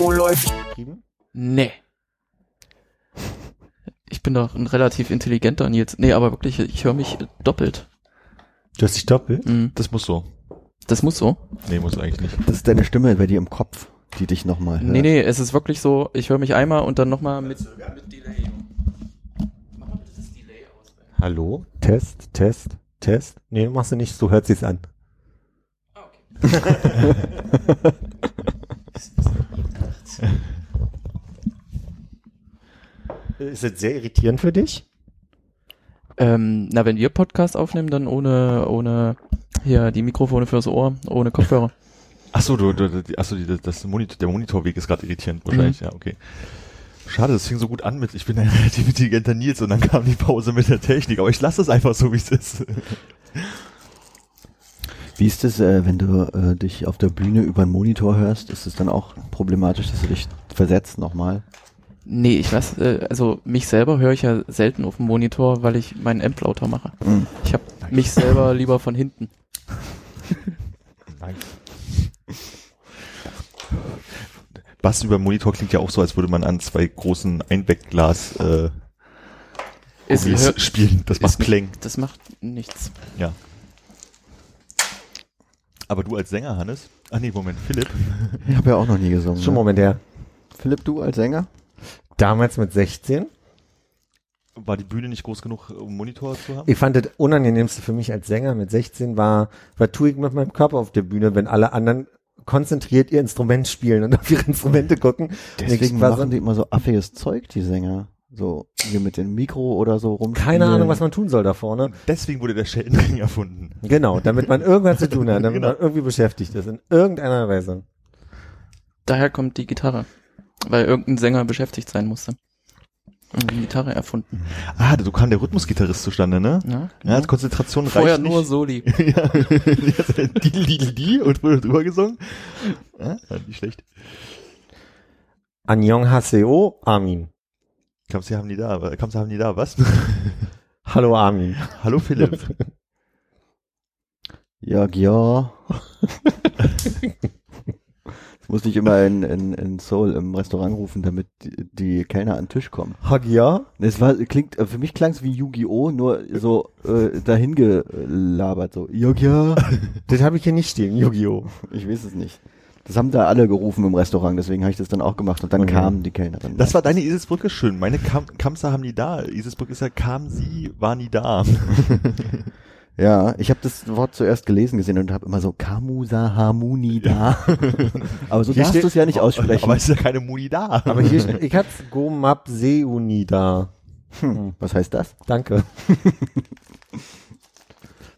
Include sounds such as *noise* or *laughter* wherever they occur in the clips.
Oh, läuft. Nee. Ich bin doch ein relativ intelligenter Nils. Nee, aber wirklich, ich höre mich doppelt. Du hast dich doppelt? Mhm. Das muss so. Das muss so. Nee, muss eigentlich nicht. Das ist deine Stimme bei dir im Kopf, die dich nochmal hört. Nee, nee, es ist wirklich so, ich höre mich einmal und dann nochmal mit, mit Delay. Mach mal bitte das Delay aus. Hallo? Test, Test, Test. Nee, machst du nicht, so hört sich's an. *laughs* Ist das sehr irritierend für dich? Ähm, na, wenn wir Podcast aufnehmen, dann ohne, ohne hier die Mikrofone fürs Ohr, ohne Kopfhörer. Ach so, du, du, die- ach so, die, das Monitor, der Monitorweg ist gerade irritierend wahrscheinlich. Ja, okay. Schade, das fing so gut an mit, ich bin ein relativ intelligenter Nils und dann kam die Pause mit der Technik, aber ich lasse es einfach so, wie es ist. Wie ist es, äh, wenn du äh, dich auf der Bühne über einen Monitor hörst? Ist es dann auch problematisch, dass du dich versetzt nochmal? Nee, ich weiß, äh, also mich selber höre ich ja selten auf dem Monitor, weil ich meinen Amp lauter mache. Mhm. Ich habe mich selber *laughs* lieber von hinten. Nein. Bass über Monitor klingt ja auch so, als würde man an zwei großen Einwegglas äh, spielen. Das macht Klang. Das macht nichts. Ja. Aber du als Sänger, Hannes? Ach nee, Moment, Philipp. Ich habe ja auch noch nie gesungen. Schon ne? Moment her. Philipp, du als Sänger? Damals mit 16. War die Bühne nicht groß genug, um Monitor zu haben? Ich fand das unangenehmste für mich als Sänger mit 16 war, was tue ich mit meinem Körper auf der Bühne, wenn alle anderen konzentriert ihr Instrument spielen und auf ihre Instrumente gucken. Deswegen machen so, die immer so affiges Zeug, die Sänger. So hier mit dem Mikro oder so rum. keine Ahnung, was man tun soll da vorne. Deswegen wurde der Schellenring *laughs* erfunden. Genau, damit man irgendwas zu tun hat, *laughs* damit Genau. man irgendwie beschäftigt ist, in irgendeiner Weise. Daher kommt die Gitarre. Weil irgendein Sänger beschäftigt sein musste. Und die Gitarre erfunden. Ah, so kam der Rhythmusgitarrist zustande, ne? Ja, Ja, als Konzentration Vorher reicht nur nicht. Soli. *laughs* ja, die, die, die und wurde drüber gesungen. Ja, nicht schlecht. Annyeong Haseo, Armin. Kamst haben die da, kamst haben die da, was? *laughs* Hallo Armin. Hallo Philipp. *laughs* Ja, ja. Das musste ich immer in, in, in Seoul im Restaurant rufen, damit die, die Kellner an den Tisch kommen. Hagya? Es war, klingt, für mich klang es wie Yu-Gi-Oh!, nur so äh, dahin gelabert, so, ja. *laughs* Das habe ich hier nicht stehen, Yu-Gi-Oh! Ich weiß es nicht. Das haben da alle gerufen im Restaurant, deswegen habe ich das dann auch gemacht und dann Okay. kamen die Kellnerin. Das war deine Eselsbrücke schön. Meine kam, Kamsa haben die da. Eselsbrücke ist ja, kam sie, war nie da. *laughs* Ja, ich habe das Wort zuerst gelesen gesehen und habe immer so Kamusa Hamuni da. *laughs* Aber so Hier darfst du es ja nicht aussprechen. Aber es ist ja keine Muni da. Aber hier, steht- *laughs* ich hatte Gomap Seuni da. hm, was heißt das? Danke.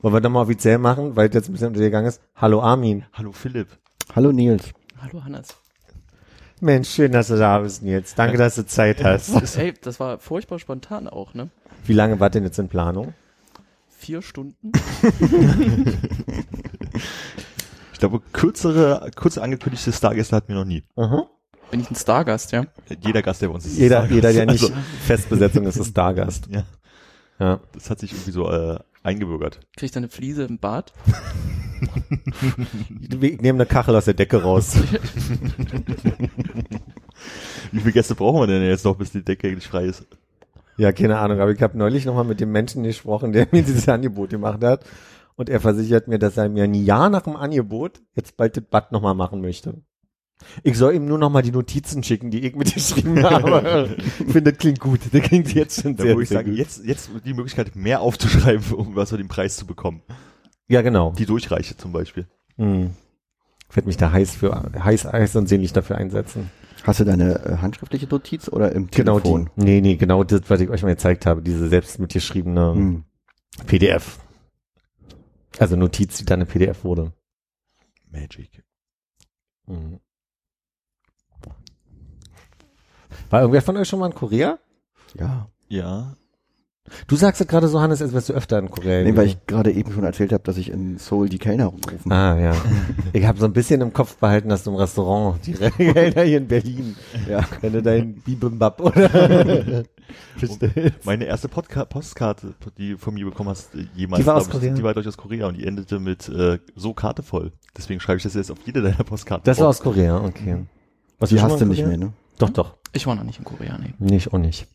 Wollen wir doch mal offiziell machen, weil es jetzt ein bisschen untergegangen ist. Hallo Armin. Hallo Philipp. Hallo Nils. Hallo Hannes. Mensch, schön, dass du da bist jetzt. Danke, dass du Zeit hast. Ey, das war furchtbar spontan auch, ne? Wie lange war denn jetzt in Planung? Vier Stunden. *laughs* Ich glaube, kürzere, kurze angekündigte Stargäste hatten wir noch nie. Aha. Bin ich ein Stargast, ja? Jeder Gast, der bei uns ist. ist Jeder, Stargast. jeder, der nicht Also, Festbesetzung ist, ist Stargast. ja, Ja. das hat sich irgendwie so äh, eingebürgert. Krieg ich da eine Fliese im Bad? *laughs* Ich nehme eine Kachel aus der Decke raus. *laughs* Wie viele Gäste brauchen wir denn jetzt noch, bis die Decke eigentlich frei ist? Ja, keine Ahnung, aber ich habe neulich nochmal mit dem Menschen gesprochen, der *laughs* mir dieses Angebot gemacht hat. Und er versichert mir, dass er mir ein Jahr nach dem Angebot jetzt bald das Bad nochmal machen möchte. Ich soll ihm nur nochmal die Notizen schicken, die ich mitgeschrieben *laughs* habe. ich finde, das klingt gut. Das klingt jetzt schon Da sehr, würde ich sehr sagen, gut. jetzt, jetzt die Möglichkeit, mehr aufzuschreiben, um was für den Preis zu bekommen. Ja, genau. Die durchreiche zum Beispiel. Mhm. Ich werde mich da heiß für heiß Eis und sehnlich dafür einsetzen. Hast du deine äh, handschriftliche Notiz oder im genau Telefon? Die, nee, nee, genau das, was ich euch mal gezeigt habe, diese selbst mitgeschriebene mhm. PDF. Also Notiz, die dann eine PDF wurde. Magic. Mhm. War irgendwer von euch schon mal in Korea? Ja. Ja. Du sagst es gerade so, Hannes, als wärst du öfter in Korea. Nee, weil ich gerade eben schon erzählt habe, dass ich in Seoul die Kellner rumgerufen Ah, ja. *laughs* Ich habe so ein bisschen im Kopf behalten, dass du im Restaurant die *laughs* Kellner hier in Berlin, Ja. wenn du dein Bibimbap oder *laughs* bestellst. Meine erste Podca Postkarte, die du von mir bekommen hast, äh, jemals, Die war aus ich, Korea? die war durchaus Korea und die endete mit äh, so Karte voll. Deswegen schreibe ich das jetzt auf jede deiner Postkarten. Das war aus Korea, okay. Was Die hast du nicht mehr, ne? Doch, doch. Ich war noch nicht in Korea, nee. Nicht und nicht.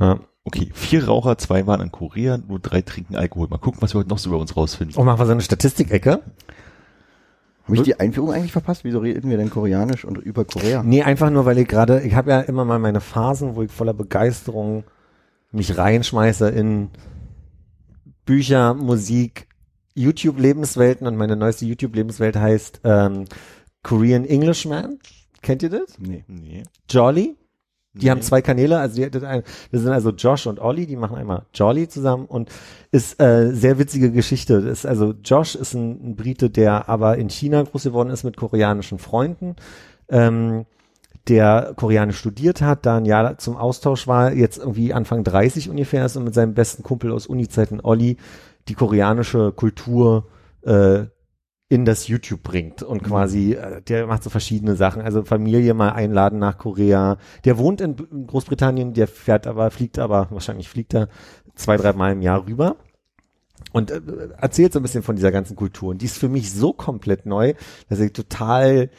Ja. Okay, vier Raucher, zwei waren in Korea, nur drei trinken Alkohol. Mal gucken, was wir heute noch so über uns rausfinden. Und machen wir so eine Statistikecke? Habe ich die Einführung eigentlich verpasst? Wieso reden wir denn Koreanisch und über Korea? Nee, einfach nur, weil ich gerade, ich habe ja immer mal meine Phasen, wo ich voller Begeisterung mich reinschmeiße in Bücher, Musik, YouTube-Lebenswelten und meine neueste YouTube-Lebenswelt heißt ähm, Korean Englishman. Kennt ihr das? Nee. Nee. Jolly? Die nee. haben zwei Kanäle, also die, das, das sind also Josh und Ollie, die machen einmal Jolly zusammen und ist äh, sehr witzige Geschichte. Das ist also Josh ist ein, ein Brite, der aber in China groß geworden ist mit koreanischen Freunden, ähm, der Koreanisch studiert hat, da ein Jahr zum Austausch war, jetzt irgendwie Anfang 30 ungefähr ist und mit seinem besten Kumpel aus Uni-Zeiten Olli die koreanische Kultur äh, in das YouTube bringt und quasi, äh, der macht so verschiedene Sachen, also Familie mal einladen nach Korea. Der wohnt in, Großbritannien, der fährt aber, fliegt aber, wahrscheinlich fliegt er zwei, drei Mal im Jahr rüber und äh, erzählt so ein bisschen von dieser ganzen Kultur. Und die ist für mich so komplett neu, dass ich total,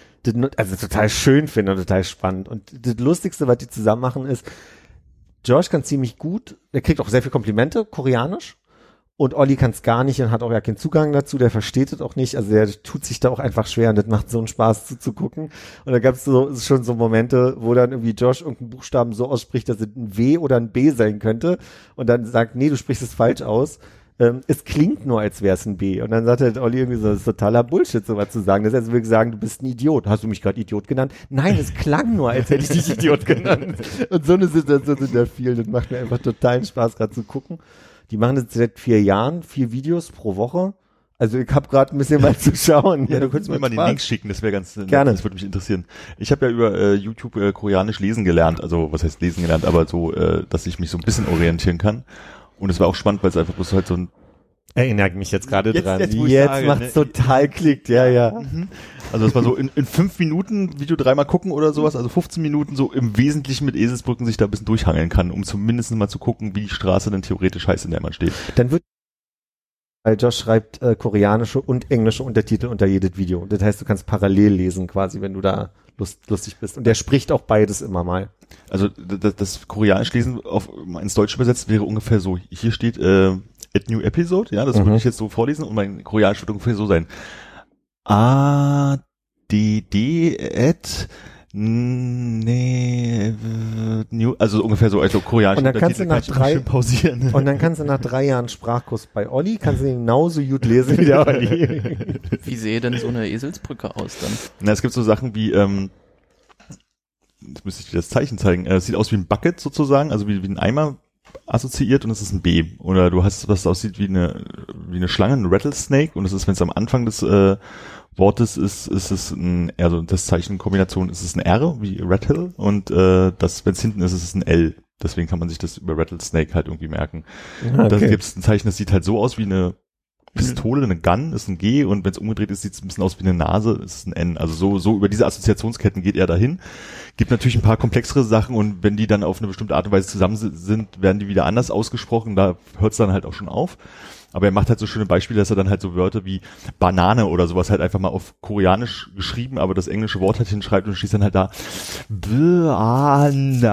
also total schön finde und total spannend. Und das Lustigste, was die zusammen machen, ist, Josh kann ziemlich gut, der kriegt auch sehr viel Komplimente, koreanisch. Und Olli kann es gar nicht und hat auch ja keinen Zugang dazu, der versteht es auch nicht. Also der tut sich da auch einfach schwer und das macht so einen Spaß zuzugucken. Und da gab es so, schon so Momente, wo dann irgendwie Josh irgendeinen Buchstaben so ausspricht, dass es ein W oder ein B sein könnte. Und dann sagt, nee, du sprichst es falsch aus. Ähm, es klingt nur, als wäre es ein B. Und dann sagt halt Olli irgendwie so, das ist totaler Bullshit, sowas zu sagen. Das würde ich sagen, du bist ein Idiot. Hast du mich gerade Idiot genannt? Nein, es klang nur, als hätte ich dich Idiot genannt. Und so eine Situation sind da viel. Das macht mir einfach totalen Spaß, gerade zu gucken. Die machen das seit vier Jahren, vier Videos pro Woche. Also ich habe gerade ein bisschen mal zu schauen. Ja, du könntest mir mal den Spaß. Link schicken, das wäre ganz Gerne. Das würde mich interessieren. Ich habe ja über äh, YouTube äh, Koreanisch lesen gelernt, also was heißt lesen gelernt, aber so, äh, dass ich mich so ein bisschen orientieren kann. Und es war auch spannend, weil es einfach bloß halt so ein Erinnere mich jetzt gerade Jetzt- dran. jetzt, Jetzt, ich sage, macht's ne? total klickt, ja, ja. Also das war so in, in fünf Minuten Video dreimal gucken oder sowas, also 15 Minuten so im Wesentlichen mit Eselsbrücken sich da ein bisschen durchhangeln kann, um zumindest mal zu gucken, wie die Straße denn theoretisch heißt, in der man steht. Dann wird weil Josh schreibt äh, koreanische und englische Untertitel unter jedes Video. Das heißt, du kannst parallel lesen quasi, wenn du da lust, lustig bist. Und der spricht auch beides immer mal. Also das, das Koreanisch lesen auf ins Deutsche übersetzt wäre ungefähr so. Hier steht äh, at new episode, ja, das Mhm. würde ich jetzt so vorlesen und mein Koreanisch wird ungefähr so sein. A D D at nee, new, also ungefähr so, also Koreanisch. Und dann kannst du nach kann ich immer drei- schön pausieren. Und dann kannst du nach drei Jahren Sprachkurs bei Olli, kannst du ihn genauso gut lesen wie der Olli. *laughs* Wie sehe denn so eine Eselsbrücke aus dann? Na, es gibt so Sachen wie, ähm, jetzt müsste ich dir das Zeichen zeigen. Äh, Es sieht aus wie ein Bucket sozusagen, also wie, wie ein Eimer assoziiert und es ist ein B. Oder du hast was aussieht wie eine, wie eine Schlange, ein Rattlesnake und es ist, wenn es am Anfang des äh, Wortes ist, ist es ein, also das Zeichenkombination ist es ein R wie Rattle und äh, das, wenn es hinten ist, ist es ein L. Deswegen kann man sich das über Rattlesnake halt irgendwie merken. Da Okay. gibt es ein Zeichen, das sieht halt so aus wie eine Pistole, eine Gun ist ein G und wenn es umgedreht ist, sieht es ein bisschen aus wie eine Nase, ist ein N. Also so, so über diese Assoziationsketten geht er dahin. Gibt natürlich ein paar komplexere Sachen und wenn die dann auf eine bestimmte Art und Weise zusammen si- sind, werden die wieder anders ausgesprochen. Da hört es dann halt auch schon auf. Aber er macht halt so schöne Beispiele, dass er dann halt so Wörter wie Banane oder sowas halt einfach mal auf Koreanisch geschrieben, aber das englische Wort halt hinschreibt und schließt dann halt da Banane,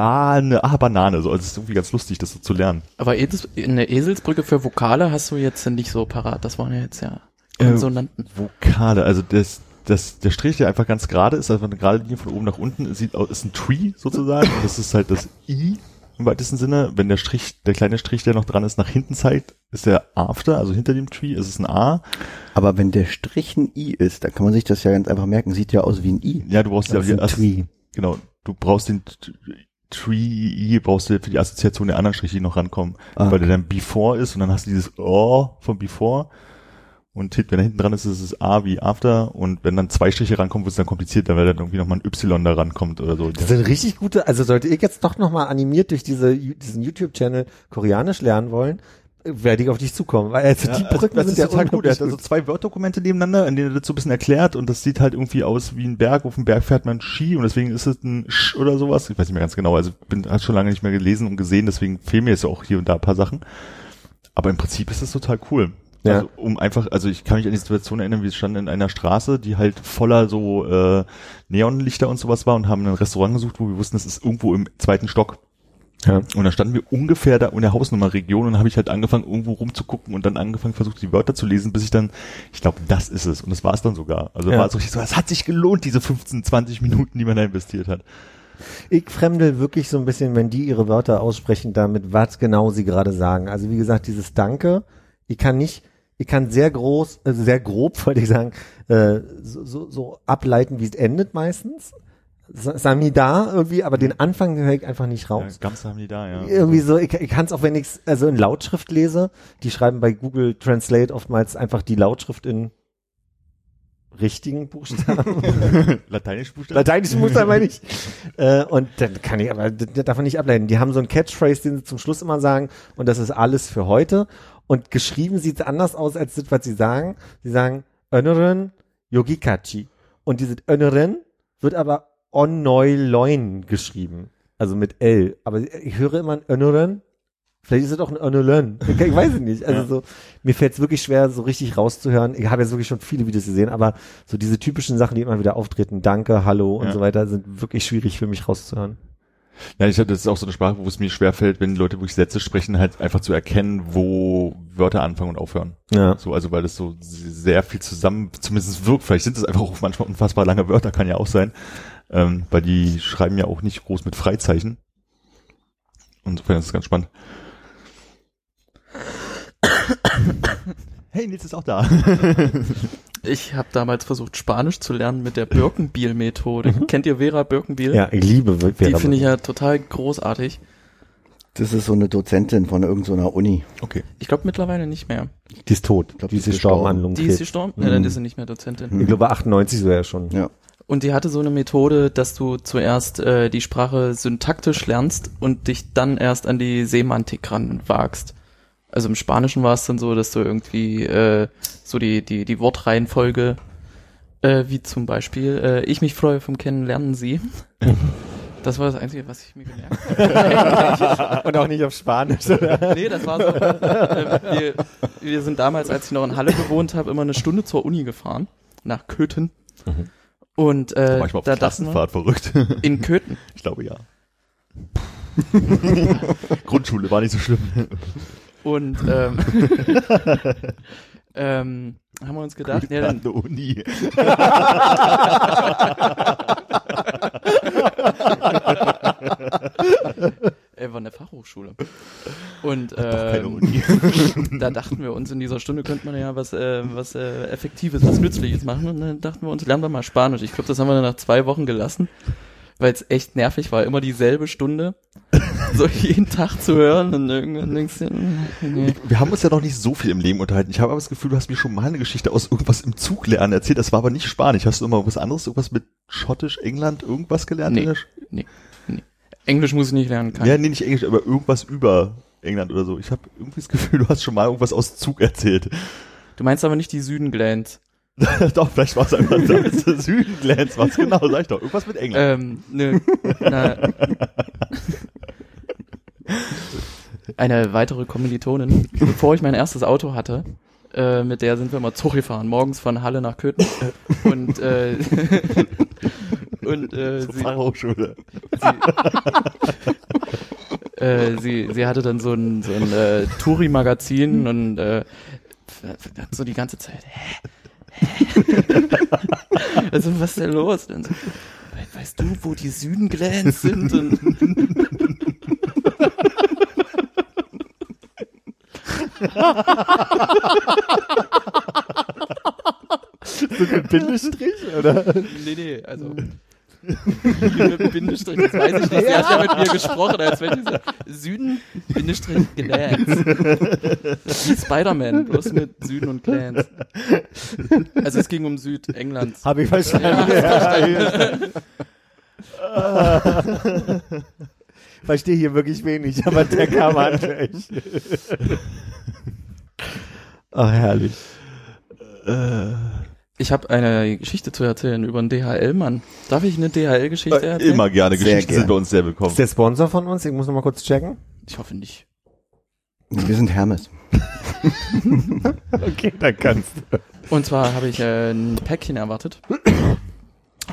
ah, Banane. So, also es ist irgendwie ganz lustig, das so zu lernen. Aber eine Eselsbrücke für Vokale hast du jetzt nicht so parat. Das waren ja jetzt ja Äh, Konsonanten. Vokale, also das, das, der Strich, der einfach ganz gerade ist, also eine gerade Linie von oben nach unten, sieht aus, ist ein Tree sozusagen. und das ist halt das I im weitesten Sinne. Wenn der Strich, der kleine Strich, der noch dran ist, nach hinten zeigt, ist der After, also hinter dem Tree, ist es ein A. Aber wenn der Strich ein I ist, dann kann man sich das ja ganz einfach merken. Sieht ja aus wie ein I. Ja, du brauchst ja ein die Ass- Tree. Genau, du brauchst den Tree I, brauchst du für die Assoziation der anderen Striche, die noch rankommen. Ah. Weil der dann Before ist und dann hast du dieses O von Before. Und wenn da hinten dran ist, ist es A wie After. Und wenn dann zwei Striche rankommen, wird es dann kompliziert, weil dann irgendwie nochmal ein Y da rankommt oder so. Das sind richtig gute, also sollte ich jetzt doch nochmal animiert durch diese, diesen YouTube-Channel Koreanisch lernen wollen, werde ich auf dich zukommen, weil also die Brücken das sind ist ja total gut. Er hat also zwei Word-Dokumente nebeneinander, in denen er das so ein bisschen erklärt und das sieht halt irgendwie aus wie ein Berg. Auf dem Berg fährt man Ski und deswegen ist es ein Sch oder sowas. Ich weiß nicht mehr ganz genau. Also bin hat schon lange nicht mehr gelesen und gesehen, deswegen fehlen mir jetzt auch hier und da ein paar Sachen. Aber im Prinzip ist das total cool. Ja. Also um einfach, also ich kann mich an die Situation erinnern, wir standen in einer Straße, die halt voller so äh, Neonlichter und sowas war und haben ein Restaurant gesucht, wo wir wussten, es ist irgendwo im zweiten Stock. Ja. Und dann standen wir ungefähr da in der Hausnummerregion und habe ich halt angefangen, irgendwo rumzugucken und dann angefangen, versucht, die Wörter zu lesen, bis ich dann, ich glaube, das ist es. Und das war es dann sogar. Also Ja. war es richtig so, es hat sich gelohnt, diese 15, 20 Minuten, die man da investiert hat. Ich fremdel wirklich so ein bisschen, wenn die ihre Wörter aussprechen, damit, was genau sie gerade sagen. Also wie gesagt, dieses Danke, ich kann nicht, ich kann sehr groß, äh, sehr grob, *laughs* wollte ich sagen, äh, so, so, so ableiten, wie es endet meistens. Sa- Samida irgendwie, aber den Anfang höre ich einfach nicht raus. Ja, ganz die da, ja. Irgendwie so, ich, ich kann es auch, wenn ich also in Lautschrift lese, die schreiben bei Google Translate oftmals einfach die Lautschrift in richtigen Buchstaben. *laughs* Lateinisch Buchstaben? Lateinischen Buchstaben meine ich. *laughs* Äh, und dann kann ich aber davon nicht ableiten. Die haben so ein Catchphrase, den sie zum Schluss immer sagen, und das ist alles für heute. Und geschrieben sieht es anders aus als das, was sie sagen. Sie sagen Öneren Yogikachi. Und dieses Öneren wird aber Onnoiloin geschrieben. Also mit L. Aber ich höre immer ein Öneren. Vielleicht ist es auch ein. Ich, *laughs* ich weiß es nicht. Also Ja. so, mir fällt es wirklich schwer, so richtig rauszuhören. Ich habe jetzt wirklich schon viele Videos gesehen, aber so diese typischen Sachen, die immer wieder auftreten, Danke, Hallo und Ja. so weiter, sind wirklich schwierig für mich rauszuhören. Ja, ich hatte, das ist auch so eine Sprache, wo es mir schwerfällt, wenn Leute wirklich Sätze sprechen, halt einfach zu erkennen, wo Wörter anfangen und aufhören. Ja. So, also weil das so sehr viel zusammen, zumindest wirkt. Vielleicht sind es einfach auch manchmal unfassbar lange Wörter, kann ja auch sein. Ähm, weil die schreiben ja auch nicht groß mit Freizeichen. Insofern ist es ganz spannend. Hey, Nils ist auch da. *laughs* Ich habe damals versucht, Spanisch zu lernen mit der Birkenbiel-Methode. Kennt ihr Vera Birkenbiel? Ja, ich liebe Vera Die finde ich ja total großartig. Das ist so eine Dozentin von irgendeiner Uni. Okay. Ich glaube mittlerweile nicht mehr. Die ist tot. glaub, die die ist gestorben an. Die ist gestorben? Ja, dann ist sie nicht mehr Dozentin. Ich glaube 98 so ja schon. Ja. Und die hatte so eine Methode, dass du zuerst äh, die Sprache syntaktisch lernst und dich dann erst an die Semantik ranwagst. Also im Spanischen war es dann so, dass du irgendwie äh, so die, die, die Wortreihenfolge, äh, wie zum Beispiel, äh, ich mich freue vom Kennenlernen Sie. *laughs* Das war das Einzige, was ich mir gemerkt habe. *laughs* Und auch nicht auf Spanisch, oder? Nee, das war so. Äh, wir, wir sind damals, als ich noch in Halle gewohnt habe, immer eine Stunde zur Uni gefahren. Nach Köthen. Und äh, Manchmal auf da dachten wir, Klassenfahrt verrückt. in Köthen. Ich glaube ja. *laughs* Grundschule war nicht so schlimm. Und ähm, *laughs* ähm, haben wir uns gedacht, ja, dann, Uni. äh, war eine Fachhochschule. Und ähm, *laughs* da dachten wir uns, in dieser Stunde könnte man ja was, äh, was äh, Effektives, was Nützliches machen. Und dann dachten wir uns, lernen wir mal Spanisch. Ich glaube, das haben wir dann nach zwei Wochen gelassen, weil es echt nervig war, immer dieselbe Stunde, so *laughs* jeden Tag zu hören. Und irgendwann denkst du, nee. Wir haben uns ja noch nicht so viel im Leben unterhalten. Ich habe aber das Gefühl, du hast mir schon mal eine Geschichte aus irgendwas im Zug lernen erzählt. Das war aber nicht Spanisch. Hast du immer was anderes, irgendwas mit Schottisch, England, irgendwas gelernt? Nee. der Sch- Englisch muss ich nicht lernen. Kann. Ja, nee, nicht Englisch, aber irgendwas über England oder so. Ich habe irgendwie das Gefühl, du hast schon mal irgendwas aus Zug erzählt. Du meinst aber nicht die Südenglans. *laughs* doch, vielleicht war es einfach *laughs* das Südenglänz. Was genau, sag ich doch. Irgendwas mit England. Ähm, ne, na, *laughs* eine weitere Kommilitonin, bevor ich mein erstes Auto hatte, äh, mit der sind wir mal Zug gefahren, morgens von Halle nach Köthen. Und, äh, und äh, Zur sie, Fachhochschule. äh, sie, sie hatte dann so ein, so ein äh, Touri-Magazin und äh, so die ganze Zeit, hä? *laughs* Also, was ist denn los? Dann so, "We- weißt du, wo die Südenglans sind? Und Mit Bindestrich, oder? nee, nee, also Bindestrich, das weiß ich nicht. Sie hat ja mit mir gesprochen, als wenn diese Süden, Bindestrich, Clans. Wie Spider-Man, bloß mit Süden und Clans. Also es ging um Südengland. Habe ich verstanden. Verstehe hier wirklich wenig, aber der kam handlich. Ach, herrlich. Ich habe eine Geschichte zu erzählen über einen DHL-Mann. Darf ich eine DHL-Geschichte erzählen? Äh, Immer gerne. Sehr Geschichten gern. sind bei uns sehr willkommen. Ist der Sponsor von uns? Ich muss noch mal kurz checken. Ich hoffe nicht. Wir sind Hermes. *laughs* Okay, dann kannst du. Und zwar habe ich äh, ein Päckchen erwartet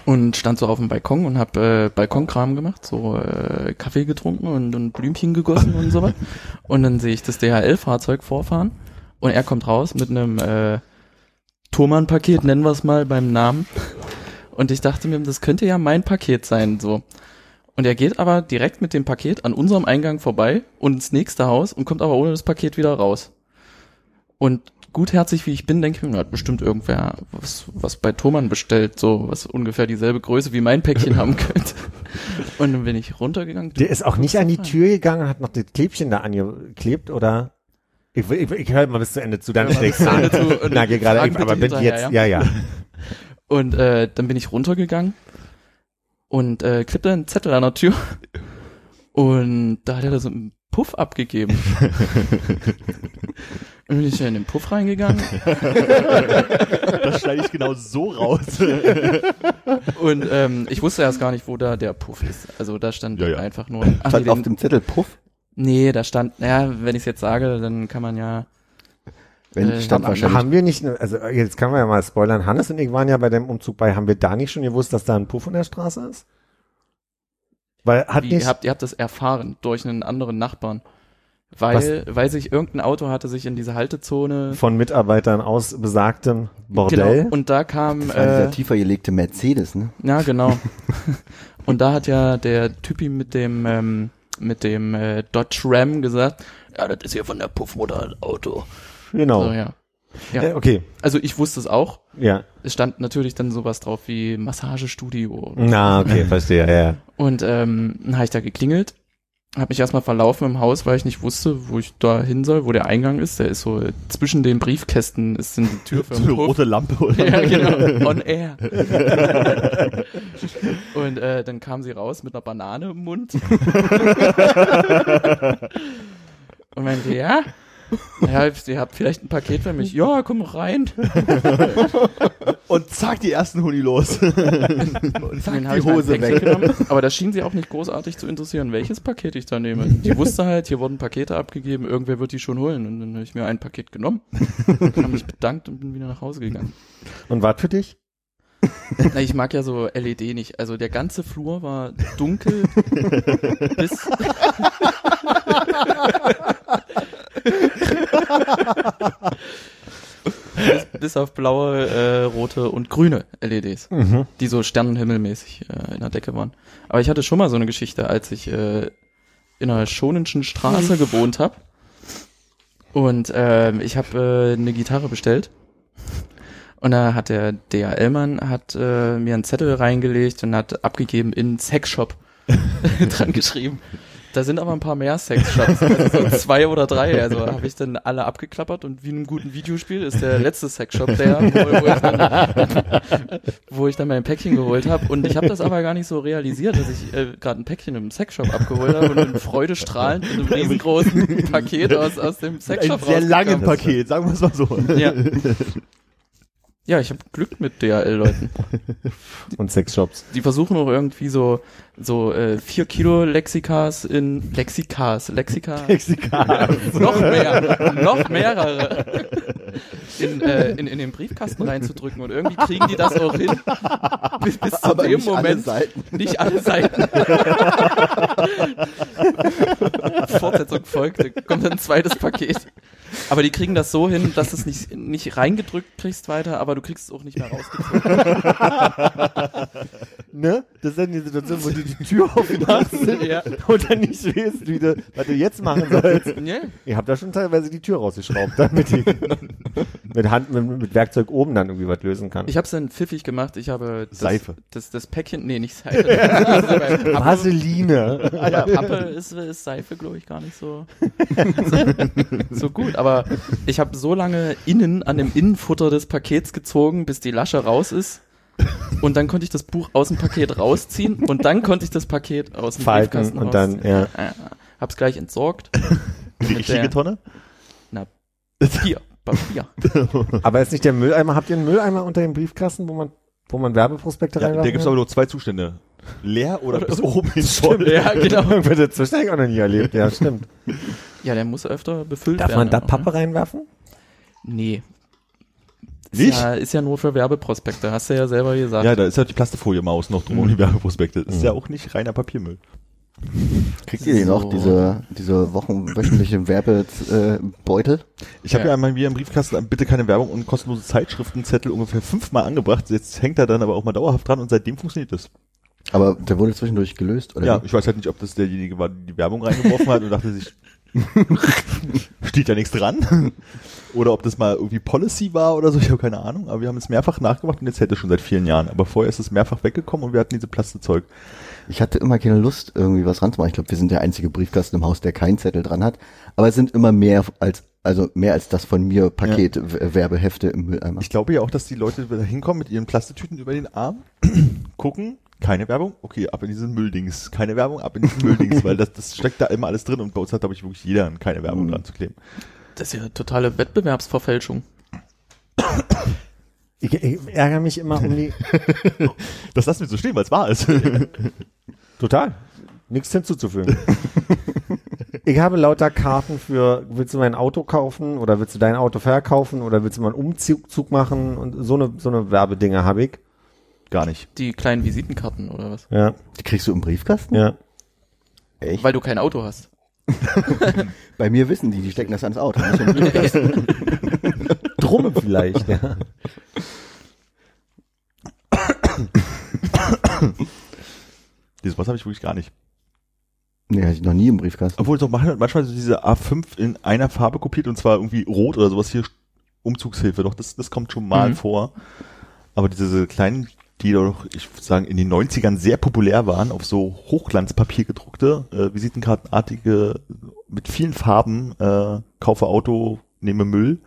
und stand so auf dem Balkon und habe äh, Balkonkram gemacht, so äh, Kaffee getrunken und, und Blümchen gegossen und so was. Und dann sehe ich das DHL-Fahrzeug vorfahren und er kommt raus mit einem äh, Thurmann-Paket, nennen wir es mal beim Namen. Und ich dachte mir, das könnte ja mein Paket sein, so. Und er geht aber direkt mit dem Paket an unserem Eingang vorbei und ins nächste Haus und kommt aber ohne das Paket wieder raus. Und gutherzig wie ich bin, denke ich mir, hat bestimmt irgendwer was, was bei Thomann bestellt, so was ungefähr dieselbe Größe wie mein Päckchen haben könnte. Und dann bin ich runtergegangen. Der ist auch nicht an die Tür gegangen und hat noch das Klebchen da angeklebt, oder? Ich, ich, ich höre mal bis zu Ende zu, dann Ja, schlägst du an. zu und Na, geh gerade, fragen aber hinterher, jetzt, ja, ja. *laughs* Und äh, dann bin ich runtergegangen und äh, klippte einen Zettel an der Tür. Und da hat er da so einen Puff abgegeben. *laughs* und bin ich in den Puff reingegangen *laughs* Das schneide ich genau so raus. und ähm, ich wusste erst gar nicht, wo da der Puff ist. Also da stand Ja, ja. einfach nur. Ach, Stand nee, auf den, dem Zettel Puff. Nee, da stand, naja, wenn ich es jetzt sage, dann kann man ja. Wenn Äh, stand haben- wahrscheinlich. Haben wir nicht, also jetzt kann man ja mal spoilern, Hannes und ich waren ja bei dem Umzug bei, haben wir da nicht schon gewusst, dass da ein Puff in der Straße ist? Weil hat Wie, nicht, ihr, habt, ihr habt das erfahren durch einen anderen Nachbarn. Weil, weil sich irgendein Auto hatte sich in diese Haltezone. von Mitarbeitern aus besagtem Bordell. Genau. Und da kam. Das war dieser Äh, tiefer gelegte Mercedes, ne? ja, genau. *laughs* Und da hat ja der Typi mit dem ähm, mit dem äh, Dodge Ram gesagt, ja, das ist hier von der Puffmutter ein Auto. Genau. So, ja. Ja. Äh, okay, Also ich wusste es auch. ja. Es stand natürlich dann sowas drauf wie Massagestudio. Na, okay, verstehe, ja, ja. Und ähm, dann habe ich da geklingelt, habe mich erstmal verlaufen im Haus, weil ich nicht wusste, wo ich da hin soll, wo der Eingang ist. Der ist so zwischen den Briefkästen, ist in die Tür für *laughs* So eine rote Lampe oder? *laughs* Ja, genau, *laughs* on air. Und äh, dann kam sie raus mit einer Banane im Mund. Und meinte, ja, *laughs* ja, ihr habt vielleicht ein Paket für mich. Ja, komm rein. *laughs* Und zack, die ersten Huni los. *laughs* Und dann habe die Hose weg. genommen. Aber das schien sie auch nicht großartig zu interessieren, welches Paket ich da nehme. Die wusste halt, hier wurden Pakete abgegeben, irgendwer wird die schon holen. Und dann habe ich mir ein Paket genommen, habe mich bedankt und bin wieder nach Hause gegangen. Und was für dich? Na, ich mag ja so LED nicht. Also der ganze Flur war dunkel bis bis, *laughs* bis auf blaue, äh, rote und grüne LEDs, Mhm. die so sternenhimmelmäßig äh, in der Decke waren. Aber ich hatte schon mal so eine Geschichte, als ich äh, in einer schonenschen Straße gewohnt habe und ähm, ich habe äh, eine Gitarre bestellt und da hat der DHL-Mann hat äh, mir einen Zettel reingelegt und hat abgegeben in Sexshop *laughs* *laughs* dran geschrieben. Da sind aber ein paar mehr Sexshops, also so zwei oder drei. Also habe ich dann alle abgeklappert und wie in einem guten Videospiel ist der letzte Sexshop der, wo, wo, ich dann, wo ich dann mein Päckchen geholt habe. Und ich habe das aber gar nicht so realisiert, dass ich äh, gerade ein Päckchen im Sexshop abgeholt habe und in Freude strahlend mit einem riesengroßen Paket aus, aus dem Ein Sexshop sehr langes rausgekommen. Paket, sagen wir es mal so. Ja. Ja, ich habe Glück mit DHL-Leuten. *laughs* Und Sexshops. Die versuchen auch irgendwie so so äh, vier Kilo Lexikas in Lexikas, Lexika, *laughs* noch mehr, noch mehrere *laughs* in, äh, in, in den Briefkasten reinzudrücken und irgendwie kriegen die das auch hin, bis, bis zu Aber dem nicht alle Moment Seiten. nicht alle Seiten. Fortsetzung folgte, kommt ein zweites Paket. Aber die kriegen das so hin, dass du es nicht, nicht reingedrückt kriegst weiter, aber du kriegst es auch nicht mehr rausgezogen. *laughs* ne? Das ist dann die Situation, wo du die Tür *laughs* aufmachst Ja. und dann nicht weißt, wie du, was du jetzt machen sollst. Ja. Ihr habt da schon teilweise die Tür rausgeschraubt, damit ich *laughs* mit Hand, mit, mit Werkzeug oben dann irgendwie was lösen kann. Ich habe es dann pfiffig gemacht. Ich habe das, Seife. Das, das Päckchen, nee, nicht Seife. Pappe, Vaseline. aber Pappe ist, ist Seife, glaube ich, gar nicht so, so, so gut. Aber ich habe so lange innen an dem Innenfutter des Pakets gezogen, bis die Lasche raus ist. Und dann konnte ich das Buch aus dem Paket rausziehen und dann konnte ich das Paket aus dem Falten Briefkasten und dann, rausziehen. ja. Äh, hab's gleich entsorgt. Die Mit richtige Tonne? Na, Papier, Papier. *laughs* Aber ist nicht der Mülleimer, habt ihr einen Mülleimer unter dem Briefkasten, wo man, wo man Werbeprospekte Ja, reinwerfen da gibt's kann? aber nur zwei Zustände. Leer oder bis oben hin *laughs* voll. Ja, *laughs* genau. Irgendwas dazwischen auch noch nie erlebt. Ja, stimmt. Ja, der muss öfter befüllt Darf werden. man da auch, Pappe ne? reinwerfen? Nee. Ist Nicht? Ja, ist ja nur für Werbeprospekte, hast du ja selber gesagt. Ja, da ist halt die Plastifolie-Maus noch drum um die Werbeprospekte. Das ist Mhm. ja auch nicht reiner Papiermüll. Kriegt ihr die noch, So. diese, diese Wochen, wöchentliche Werbebeutel? Ich habe Ja. ja einmal mir im Briefkasten bitte keine Werbung und kostenlose Zeitschriftenzettel ungefähr fünfmal angebracht. Jetzt hängt er dann aber auch mal dauerhaft dran und seitdem funktioniert das. Aber der wurde zwischendurch gelöst, oder? Ja, wie? ich weiß halt nicht, ob das derjenige war, der die Werbung reingeworfen hat und dachte sich, *laughs* steht ja nichts dran. Oder ob das mal irgendwie Policy war oder so, ich habe keine Ahnung. Aber wir haben es mehrfach nachgemacht und jetzt hält es schon seit vielen Jahren. Aber vorher ist es mehrfach weggekommen und wir hatten diese Plastezeug. Ich hatte immer keine Lust, irgendwie was ranzumachen. Ich glaube, wir sind der einzige Briefkasten im Haus, der keinen Zettel dran hat. Aber es sind immer mehr als, also mehr als das von mir Paket W- Werbehefte im Mülleimer. Ich glaube ja auch, dass die Leute da hinkommen mit ihren Plastetüten über den Arm, *clears throat* gucken, keine Werbung, okay, ab in diesen Mülldings. Keine Werbung, ab in diesen Mülldings, weil das, das steckt da immer alles drin und bei uns hat, glaube ich, wirklich jeder keine Werbung Mhm. dran zu kleben. Das ist ja totale Wettbewerbsverfälschung. Ich, ich ärgere mich immer um die, *laughs* Das lassen wir so stehen, weil es wahr ist. *laughs* Total. Nichts hinzuzufügen. ich habe lauter Karten für, willst du mein Auto kaufen oder willst du dein Auto verkaufen oder willst du mal einen Umzug Zug machen und so eine, so eine Werbedinger habe ich. Gar nicht. Die kleinen Visitenkarten oder was? Ja, Die kriegst du im Briefkasten? ja. Echt? Weil du kein Auto hast. *laughs* Bei mir wissen die, die stecken das ans Auto. *laughs* Drum vielleicht, ja. *coughs* Dieses was habe ich wirklich gar nicht. nee, hatte ich noch nie im Briefkasten. Obwohl doch manchmal, manchmal so diese A5 in einer Farbe kopiert und zwar irgendwie rot oder sowas hier Umzugshilfe. Doch, das, das kommt schon mal Mhm. vor. Aber diese kleinen, die doch, ich würde sagen, in den 90ern sehr populär waren, auf so Hochglanzpapier gedruckte, äh, Visitenkartenartige, mit vielen Farben, äh, kaufe Auto, nehme Müll.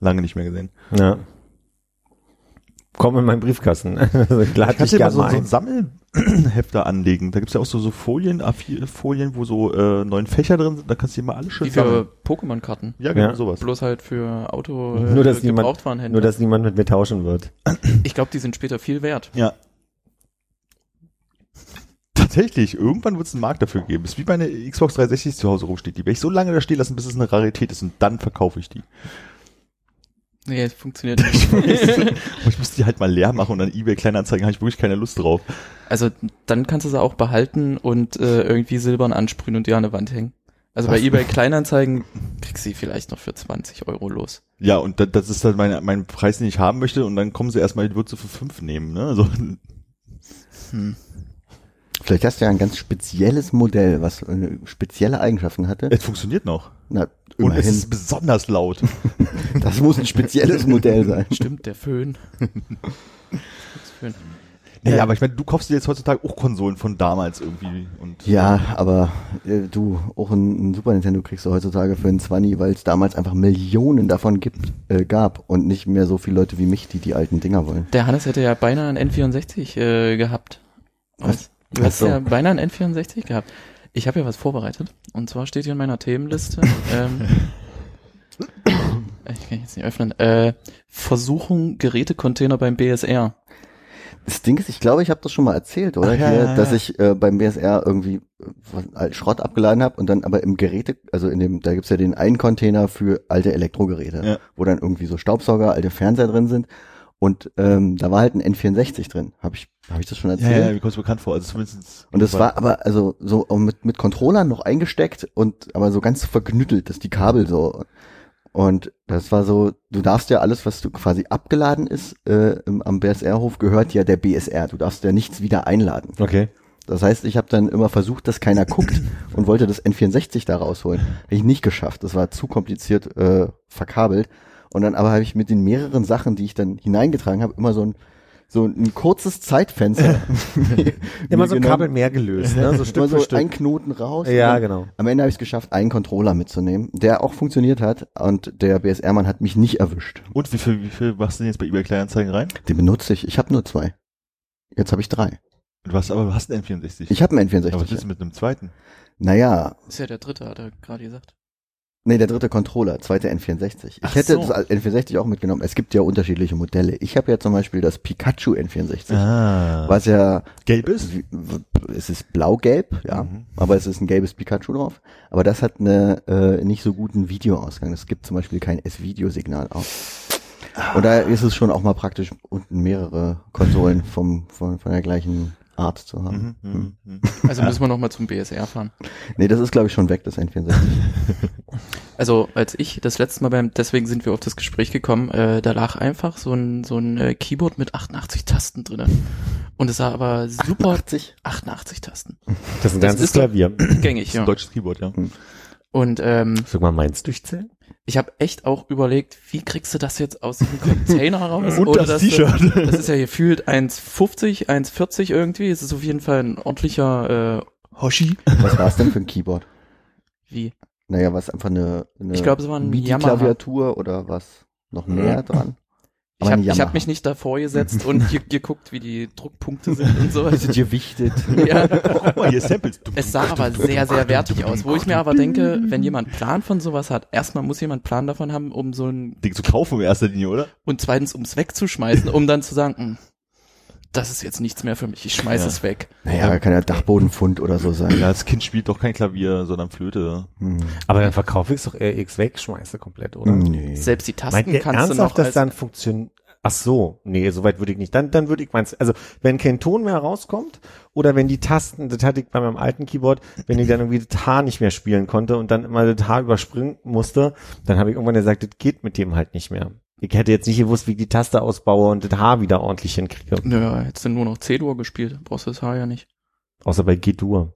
Lange nicht mehr gesehen. ja. Komm in meinen Briefkasten. *laughs* Also ich lade Ich gerne so, mal so ein. ein Sammelhefter anlegen. Da gibt's ja auch so, so Folien, A4-Folien, wo so äh, neun Fächer drin sind. Da kannst du dir mal alles schön Wie für Pokémon-Karten. Ja, genau Ja. sowas. Bloß halt für Auto äh, Nur, dass niemand- Gebrauchtwarenhändler. Nur, dass niemand mit mir tauschen wird. ich glaube, die sind später viel wert. Ja. Tatsächlich, irgendwann wird es einen Markt dafür geben. Das ist wie bei einer Xbox 360 die zu Hause rumsteht. Die werde ich so lange da stehen lassen, bis es eine Rarität ist und dann verkaufe ich die. Nee, es funktioniert *laughs* nicht. Ich muss die halt mal leer machen und an eBay Kleinanzeigen habe ich wirklich keine Lust drauf. also dann kannst du sie auch behalten und äh, irgendwie silbern ansprühen und die an der Wand hängen. Also bei Was? eBay Kleinanzeigen kriegst du sie vielleicht noch für 20 Euro los. Ja, und da, das ist halt mein, mein Preis, den ich haben möchte und dann kommen sie erstmal, die würdest du für fünf nehmen, ne? Also, Vielleicht hast du ja ein ganz spezielles Modell, was äh, spezielle Eigenschaften hatte. es funktioniert noch. Na, Und es ist besonders laut. *laughs* Das muss ein spezielles Modell sein. Stimmt, der Föhn. *laughs* Das Föhn. Ja, aber ich meine, du kaufst dir jetzt heutzutage auch Konsolen von damals irgendwie und Ja, aber äh, du, auch ein, ein Super Nintendo kriegst du heutzutage für einen 20, weil es damals einfach Millionen davon gibt, äh, gab und nicht mehr so viele Leute wie mich, die die alten Dinger wollen. Der Hannes hätte ja beinahe einen N64 äh, gehabt. Was? Du hast so. ja beinahe einen N64 gehabt. Ich habe ja was vorbereitet. Und zwar steht hier in meiner Themenliste. *laughs* ähm, ich kann jetzt nicht öffnen. Äh, Versuchung Gerätecontainer beim BSR. Das Ding ist, ich glaube, ich habe das schon mal erzählt, oder? Ach, ja, Hier, ja, ja. dass ich äh, beim BSR irgendwie äh, Schrott abgeladen habe und dann aber im Geräte, also in dem, da gibt's ja den einen Container für alte Elektrogeräte, wo dann irgendwie so Staubsauger, alte Fernseher drin sind. Und ähm, da war halt ein N64 drin. Habe ich, hab ich das schon Ja, erzählt? ja, mir kommt es bekannt vor. Also zumindest Und es war aber also so mit mit Controllern noch eingesteckt und aber so ganz verknüttelt, dass die Kabel so Und das war so, du darfst ja alles, was du quasi abgeladen ist, äh, im, am BSR-Hof gehört ja der BSR. Du darfst ja nichts wieder einladen. Okay. Das heißt, ich habe dann immer versucht, dass keiner guckt *laughs* und wollte das N64 da rausholen. Habe ich nicht geschafft. Das war zu kompliziert äh, verkabelt. Und dann aber habe ich mit den mehreren Sachen, die ich dann hineingetragen habe, immer so ein so ein kurzes Zeitfenster. *laughs* *laughs* Immer so ein. Kabel mehr gelöst, ne? so *laughs* Immer Stück so für Stück. ein Knoten raus. Ja, genau. Am Ende habe ich es geschafft, einen Controller mitzunehmen, der auch funktioniert hat. Und der BSR-Mann hat mich nicht erwischt. Und wie viel, wie viel machst du denn jetzt bei eBay Kleinanzeigen rein? Den benutze ich. Ich habe nur zwei. Jetzt habe ich drei. Du hast aber du hast einen N64. Ich habe einen aber was N64. du mit einem zweiten? Naja, Ist ja der dritte, hat er gerade gesagt. Nee, der dritte Controller, zweite N64. Ich Ach hätte so. das N64 auch mitgenommen. Es gibt ja unterschiedliche Modelle. Ich habe ja zum Beispiel das Pikachu N64, Ah. was ja Gelb ist? es ist blau-gelb, ja, Mhm. aber es ist ein gelbes Pikachu drauf. Aber das hat eine äh, nicht so guten Videoausgang. Es gibt zum Beispiel kein S-Video-Signal auf. Und da ist es schon auch mal praktisch, unten mehrere Konsolen vom, von, von der gleichen Art zu haben. Mhm, Hm. mhm, mhm. Also müssen wir nochmal zum BSR fahren. *laughs* Nee, das ist glaube ich schon weg, das N64. *laughs* Also als ich das letzte Mal beim, deswegen sind wir auf das Gespräch gekommen, äh, da lag einfach so ein, so ein äh, Keyboard mit 88 Tasten drinne. Und es sah aber super 80? 88 Tasten. Das ist ein Das ganzes Klavier. Gängig, Das ist ein ja. deutsches Keyboard, ja. Und ähm, Soll mal meins durchzählen? Ich habe echt auch überlegt, wie kriegst du das jetzt aus diesem Container raus? *laughs* Und Ohne das T-Shirt. *laughs* Das ist ja hier fühlt 1,50, 1,40 irgendwie. Es ist auf jeden Fall ein ordentlicher äh, Hoshi. Was war es denn *laughs* für ein Keyboard? Wie? Naja, was einfach eine, eine Ich glaube, es war ein Yamaha. MIDI-Klaviatur oder was noch näher dran? Ich habe hab mich nicht davor gesetzt und ge geguckt, wie die Druckpunkte sind und so. Sind gewichtet. *laughs* ja. Guck mal, hier Samples. Es sah aber sehr, sehr wertig aus, wo ich mir aber denke, wenn jemand Plan von sowas hat, erstmal muss jemand Plan davon haben, um so ein, Ding zu kaufen in erster Linie, oder? und zweitens ums wegzuschmeißen, um dann zu sagen, "Hm, das ist jetzt nichts mehr für mich, ich schmeiß Ja. es weg. Naja, kann ja Dachbodenfund oder so sein. Ja, das Kind spielt doch kein Klavier, sondern Flöte. Hm. Aber dann verkaufe ich es doch RX weg, schmeiße komplett, oder? Nee. Selbst die Tasten Meint kannst du ernsthaft, noch dass dann funktioniert? Ach so, nee, soweit würde ich nicht. Dann, dann würde ich meins, also wenn kein Ton mehr rauskommt oder wenn die Tasten, das hatte ich bei meinem alten Keyboard, wenn ich dann irgendwie das Haar nicht mehr spielen konnte und dann immer das Haar überspringen musste, dann habe ich irgendwann gesagt, das geht mit dem halt nicht mehr. Ich hätte jetzt nicht gewusst, wie ich die Taste ausbaue und das Haar wieder ordentlich hinkriege. Nö, hättest du nur noch C-Dur gespielt, brauchst du das Haar ja nicht. Außer bei G-Dur.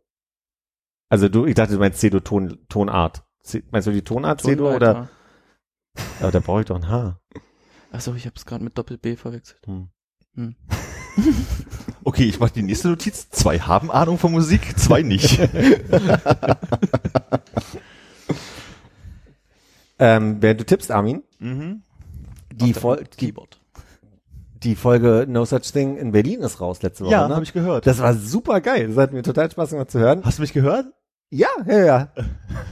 Also du, ich dachte, du meinst C-Dur Ton, Tonart. C, meinst du die Tonart C-Dur oder? Aber da brauche ich doch ein Haar. Achso, ich habe es gerade mit Doppel-B verwechselt. Hm. Hm. *laughs* Okay, ich mache die nächste Notiz. Zwei haben Ahnung von Musik, zwei nicht. *laughs* Ähm, wer du tippst, Armin, mhm. Die, Auf Fol dem die, Keyboard. die Folge No Such Thing in Berlin ist raus letzte Woche. Ja, ne? habe ich gehört. Das war super geil. Das hat mir total Spaß gemacht zu hören. Hast du mich gehört? Ja, ja, ja.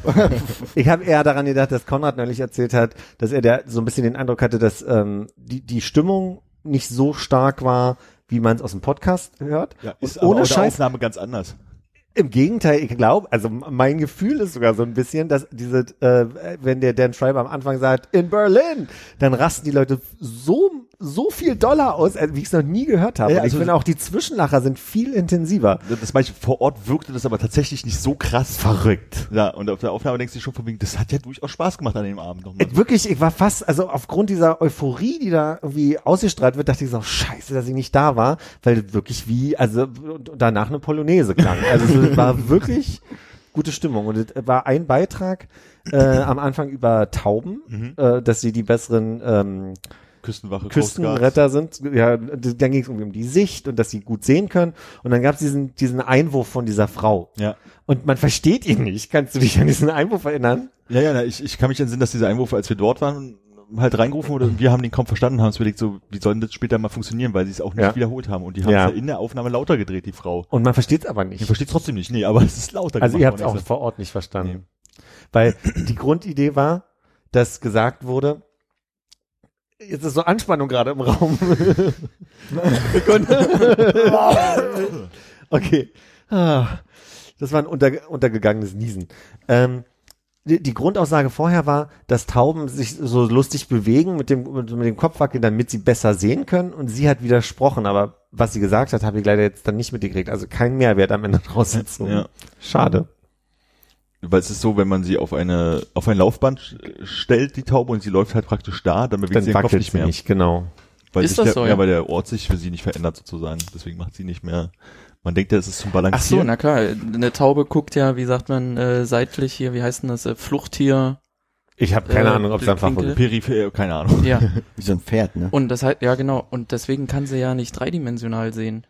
*laughs* ich habe eher daran gedacht, dass Konrad neulich erzählt hat, dass er der so ein bisschen den Eindruck hatte, dass ähm, die, die Stimmung nicht so stark war, wie man es aus dem Podcast hört. Ja, ist aber ohne der Scheiß, Aufnahme ganz anders. Im Gegenteil, ich glaube, also mein Gefühl ist sogar so ein bisschen, dass diese, äh, wenn der Dan Schreiber am Anfang sagt, in Berlin, dann rasten die Leute so, so viel Dollar aus, äh, wie ich es noch nie gehört habe. Ja, Und ich also- finde auch die Zwischenlacher sind viel intensiver. Das ich, vor Ort wirkte das aber tatsächlich nicht so krass. Verrückt. Ja, und auf der Aufnahme denkst du schon von wegen, das hat ja durchaus Spaß gemacht an dem Abend nochmal. Wirklich, ich war fast, also aufgrund dieser Euphorie, die da irgendwie ausgestrahlt wird, dachte ich so, scheiße, dass ich nicht da war, weil wirklich wie, also danach eine Polonaise klang. Also es war *laughs* wirklich gute Stimmung. Und es war ein Beitrag äh, am Anfang über Tauben, Mhm. äh, dass sie die besseren ähm, Küstenwache. Küstenretter sind. Ja, dann ging es irgendwie um die Sicht und dass sie gut sehen können. Und dann gab es diesen, diesen Einwurf von dieser Frau. Ja. Und man versteht ihn nicht. Kannst du dich an diesen Einwurf erinnern? Ja, ja, ich, ich kann mich entsinnen, dass dieser Einwurf, als wir dort waren, halt reingerufen wurde und wir haben den kaum verstanden, haben uns überlegt, so, wie soll denn das später mal funktionieren, weil sie es auch nicht Ja. wiederholt haben. Und die haben Ja. es ja in der Aufnahme lauter gedreht, die Frau. Und man versteht es aber Ich nicht. verstehe trotzdem nicht, nee, aber es ist lauter Also ihr habt es auch vor Ort nicht verstanden. Weil die Grundidee war, dass gesagt wurde, jetzt ist so Anspannung gerade im Raum. *laughs* Sekunde. okay. Ah, Das war ein unter, untergegangenes Niesen. Ähm, die, die Grundaussage vorher war, dass Tauben sich so lustig bewegen mit dem, mit, mit dem Kopf wackeln, damit sie besser sehen können. Und sie hat widersprochen, aber was sie gesagt hat, habe ich leider jetzt dann nicht mitgekriegt. Also kein Mehrwert am Ende draus. Ja. Schade. Weil es ist so, wenn man sie auf eine auf ein Laufband stellt, die Taube, und sie läuft halt praktisch da, dann bewegt Dann sie den Kopf wackelt nicht mehr. nicht, genau. Weil Ist das der, so, ja? ja? weil der Ort sich für sie nicht verändert sozusagen. Deswegen macht sie nicht mehr. Man denkt ja, es ist zum Ach so, Balancieren. na klar. Eine Taube guckt ja, wie sagt man, äh, seitlich hier, wie heißt denn das, äh, Fluchttier. Ich habe keine Äh, Ahnung, ob es einfach. Peripher, keine Ahnung. Ja. *laughs* Wie so ein Pferd, ne? Und das heißt, ja genau. Und deswegen kann sie ja nicht dreidimensional sehen.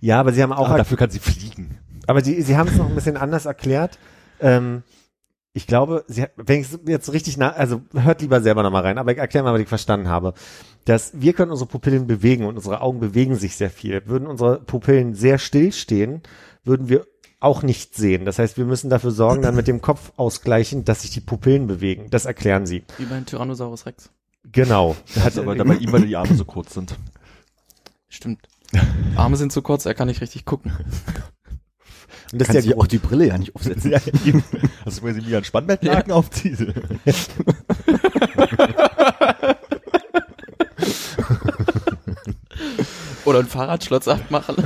Ja, aber sie haben auch Aber dafür kann sie fliegen. Aber sie, sie haben es noch ein bisschen anders erklärt. Ähm, ich glaube, sie, hat- wenn ich es jetzt richtig nach, also hört lieber selber nochmal rein, aber ich erkläre mal, was ich verstanden habe. Dass wir können unsere Pupillen bewegen und unsere Augen bewegen sich sehr viel. Würden unsere Pupillen sehr still stehen, würden wir auch nicht sehen. Das heißt, wir müssen dafür sorgen, dann mit dem Kopf ausgleichen, dass sich die Pupillen bewegen. Das erklären sie. Wie beim Tyrannosaurus Rex. Genau. Hat aber dann bei ihm, weil die Arme so kurz sind. Stimmt. Arme sind zu kurz, er kann nicht richtig gucken. Und das Kann ist sich der auch die Brille ja nicht aufsetzen. *laughs* ja, eben. Hast du gesehen, wie er einen Spannbettlaken aufzieht? *laughs* Oder ein Fahrradschlotz abmachen. *laughs*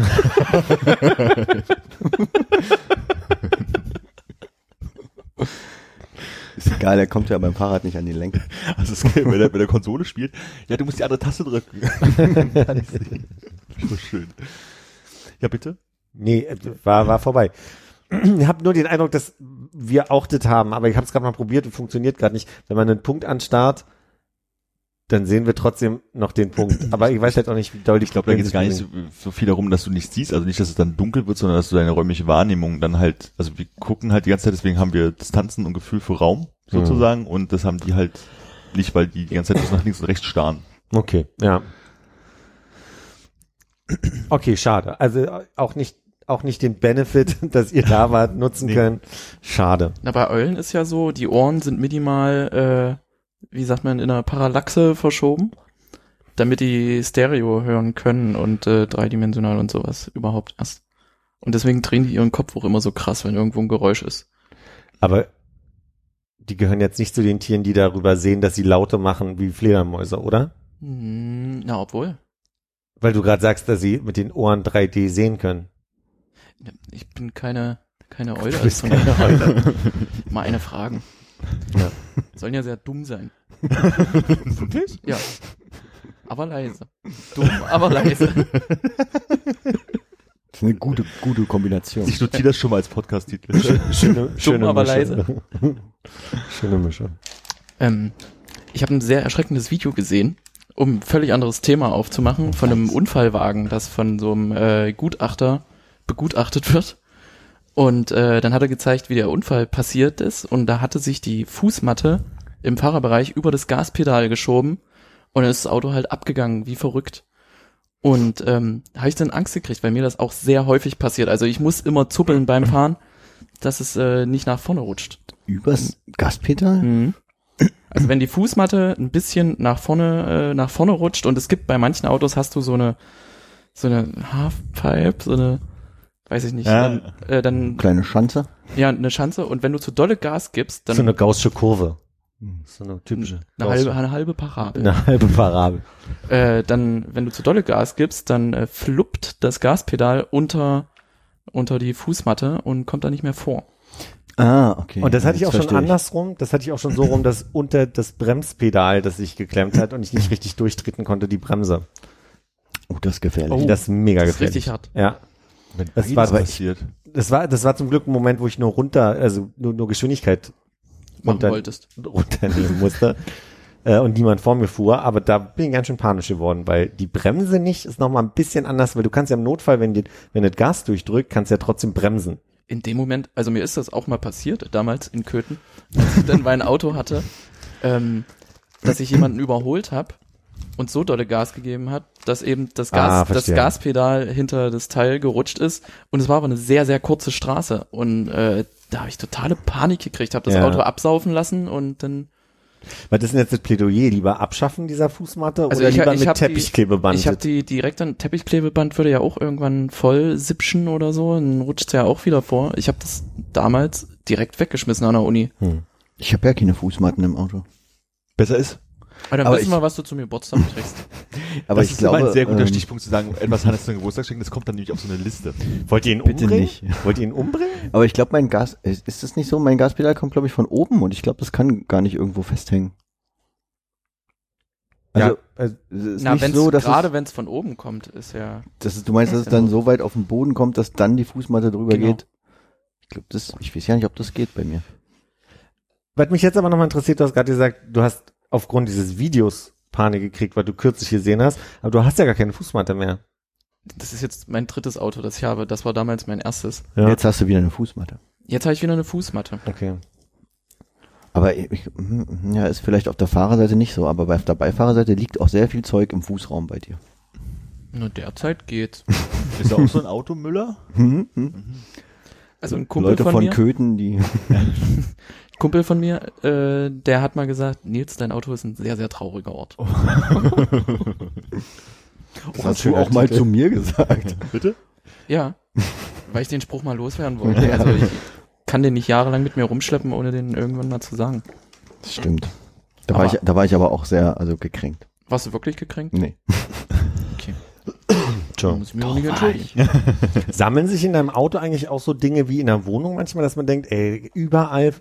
Ist egal, er kommt ja beim Fahrrad nicht an die Lenker. Also es geht, wenn er bei der Konsole spielt, ja, du musst die andere Taste drücken. so schön. Ja, bitte? Nee, äh, war, war vorbei. *clears throat* Ich habe nur den Eindruck, dass wir auch das haben, aber ich habe es gerade mal probiert und funktioniert gerade nicht. Wenn man einen Punkt anstarrt, dann sehen wir trotzdem noch den Punkt. *clears throat* Aber ich weiß halt auch nicht, wie doll die Ich glaube, da geht es gar nicht so, so viel darum, dass du nichts siehst, also nicht, dass es dann dunkel wird, sondern dass du deine räumliche Wahrnehmung dann halt, also wir gucken halt die ganze Zeit, deswegen haben wir Distanzen und Gefühl für Raum sozusagen und das haben die halt nicht, weil die die ganze Zeit bloß nach links und rechts starren. Okay, ja. *clears throat* Okay, schade. Also äh, auch nicht auch nicht den Benefit, *laughs* dass ihr da wart, nutzen Nee. können. Schade. Na, bei Eulen ist ja so, die Ohren sind minimal, äh, wie sagt man, in einer Parallaxe verschoben, damit die Stereo hören können und äh, dreidimensional und sowas überhaupt erst. Und deswegen drehen die ihren Kopf auch immer so krass, wenn irgendwo ein Geräusch ist. Aber die gehören jetzt nicht zu den Tieren, die darüber sehen, dass sie Laute machen wie Fledermäuse, oder? Hm, na, obwohl. Weil du gerade sagst, dass sie mit den Ohren 3D sehen können. Ich bin keine, keine Du Eule. bist Also keine daher *laughs* mal eine Fragen. Ja. Sollen ja sehr dumm sein. *laughs* Wirklich? Ja. Aber leise. Dumm, aber leise. *laughs* Das ist eine gute, gute Kombination. Ich notiere das schon mal als Podcast-Titel. Schöne, schöne aber Mische. leise. schöne Mische. Ähm, ich habe ein sehr erschreckendes Video gesehen, um ein völlig anderes Thema aufzumachen, von einem Unfallwagen, das von so einem äh, Gutachter begutachtet wird. Und äh, dann hat er gezeigt, wie der Unfall passiert ist. Und da hatte sich die Fußmatte im Fahrerbereich über das Gaspedal geschoben und dann ist das Auto halt abgegangen, wie verrückt. Und ähm, habe ich dann Angst gekriegt, weil mir das auch sehr häufig passiert. Also ich muss immer zuppeln beim Fahren, dass es äh, nicht nach vorne rutscht. Übers Gaspedal? Mhm. Also wenn die Fußmatte ein bisschen nach vorne äh, nach vorne rutscht und es gibt bei manchen Autos hast du so eine so eine Halfpipe, so eine weiß ich nicht, Ja. dann, äh, dann Kleine Schanze? ja eine Schanze und wenn du zu dolle Gas gibst, dann so eine gaussische Kurve. So eine typische. eine halbe eine halbe Parabel. eine halbe Parabel. Äh, dann wenn du zu dolle Gas gibst, dann äh, fluppt das Gaspedal unter unter die Fußmatte und kommt da nicht mehr vor. Ah, okay. Und das hatte ich Jetzt auch schon andersrum. Das hatte ich auch schon so rum, dass unter das Bremspedal, das sich geklemmt hat und ich nicht richtig durchtreten konnte, die Bremse. Oh, das ist gefährlich. Oh. das ist mega Das ist gefährlich. richtig hart. Ja. Wenn Das war- passiert. Das war, das war zum Glück ein Moment, wo ich nur runter, also nur, nur Geschwindigkeit wolltest. runternehmen musste. *laughs* äh, und niemand vor mir fuhr, aber da bin ich ganz schön panisch geworden, weil die Bremse nicht ist noch mal ein bisschen anders, weil du kannst ja im Notfall, wenn die, wenn das Gas durchdrückt, kannst du ja trotzdem bremsen. in dem Moment, also mir ist das auch mal passiert, damals in Köthen, als ich dann mein Auto hatte, ähm, dass ich jemanden überholt habe und so dolle Gas gegeben hat, dass eben das Gas, Ah, das. Gaspedal hinter das Teil gerutscht ist und es war aber eine sehr, sehr kurze Straße und äh, da habe ich totale Panik gekriegt, habe das Ja. Auto absaufen lassen und dann Was ist denn jetzt das Plädoyer? Lieber abschaffen dieser Fußmatte Also oder ich- lieber ich mit hab die- Teppichklebeband? ich habe die direkt an Teppichklebeband würde ja auch irgendwann voll sipschen oder so, dann rutscht's ja auch wieder vor. Ich habe das damals direkt weggeschmissen an der Uni. hm. Ich habe ja keine Fußmatten im Auto. Besser ist, Aber dann Aber wissen ich- wir, was du zum Geburtstag trägst. Aber das ich ist glaube, immer ein sehr guter ähm, Stichpunkt zu sagen, etwas hat es zum Geburtstag schenken, das kommt dann nämlich auf so eine Liste. Wollt ihr ihn Bitte umbringen? nicht. *laughs* Wollt ihr ihn umbringen? Aber ich glaube, mein Gas, ist ist das nicht so? Mein Gaspedal kommt, glaube ich, von oben und ich glaube, das kann gar nicht irgendwo festhängen. Also, ja, also, es ist Na, nicht wenn's, so, dass gerade wenn es von oben kommt, ist ja. dass es, du meinst, dass es dann so weit auf den Boden kommt, dass dann die Fußmatte drüber Genau. geht? Ich glaube, das, ich weiß ja nicht, ob das geht bei mir. was mich jetzt aber nochmal interessiert, du hast gerade gesagt, du hast aufgrund dieses Videos Panik gekriegt, weil du kürzlich gesehen hast, aber du hast ja gar keine Fußmatte mehr. Das ist jetzt mein drittes Auto, das ich habe. Das war damals mein erstes. Ja. Jetzt hast du wieder eine Fußmatte. Jetzt habe ich wieder eine Fußmatte. Okay. Aber ich, hm, ja, ist vielleicht auf der Fahrerseite nicht so, aber bei der Beifahrerseite liegt auch sehr viel Zeug im Fußraum bei dir. Nur derzeit geht's. *laughs* Ist er auch so ein Automüller? Hm, hm. Also ein Kumpel Leute von, von mir, Köthen, die *laughs* *laughs* Kumpel von mir, äh, der hat mal gesagt, Nils, dein Auto ist ein sehr, sehr trauriger Ort. *laughs* das hast du auch mal zu mir gesagt. *laughs* Bitte? Ja, weil ich den Spruch mal loswerden wollte. Also ich kann den nicht jahrelang mit mir rumschleppen, ohne den irgendwann mal zu sagen. Das stimmt. Da Aber- war, ich, da war ich aber auch sehr, also gekränkt. Warst du wirklich gekränkt? Nee. *laughs* Schon. Muss ich mir auch nicht entschuldigen. Sammeln sich in deinem Auto eigentlich auch so Dinge wie in der Wohnung manchmal, dass man denkt, ey, überall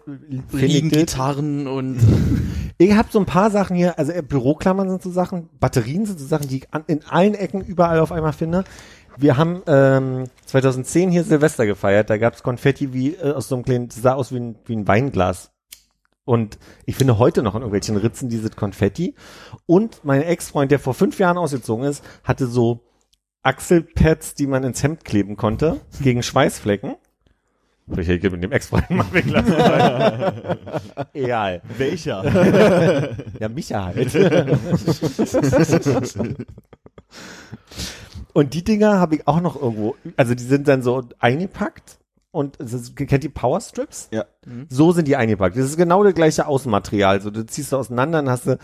Liegen. Gitarren und *laughs* Ich habe so ein paar Sachen hier, also äh, Büroklammern sind so Sachen, Batterien sind so Sachen, die ich an, in allen Ecken überall auf einmal finde. Wir haben ähm, 2010 hier Silvester gefeiert, da gab's Konfetti wie äh, aus so einem kleinen, das sah aus wie ein, wie ein Weinglas. Und ich finde heute noch in irgendwelchen Ritzen dieses Konfetti. Und mein Ex-Freund, der vor fünf Jahren ausgezogen ist, hatte so Achselpads, die man ins Hemd kleben konnte, gegen Schweißflecken. Vielleicht hätte ich mit dem Ex-Freund *laughs* mal weglassen. Egal. Welcher? *laughs* Ja, Micha halt. und die Dinger habe ich auch noch irgendwo, also die sind dann so eingepackt und ist, kennt die Power Strips? Ja. So sind die eingepackt. Das ist genau das gleiche Außenmaterial. So, du ziehst du auseinander, dann hast du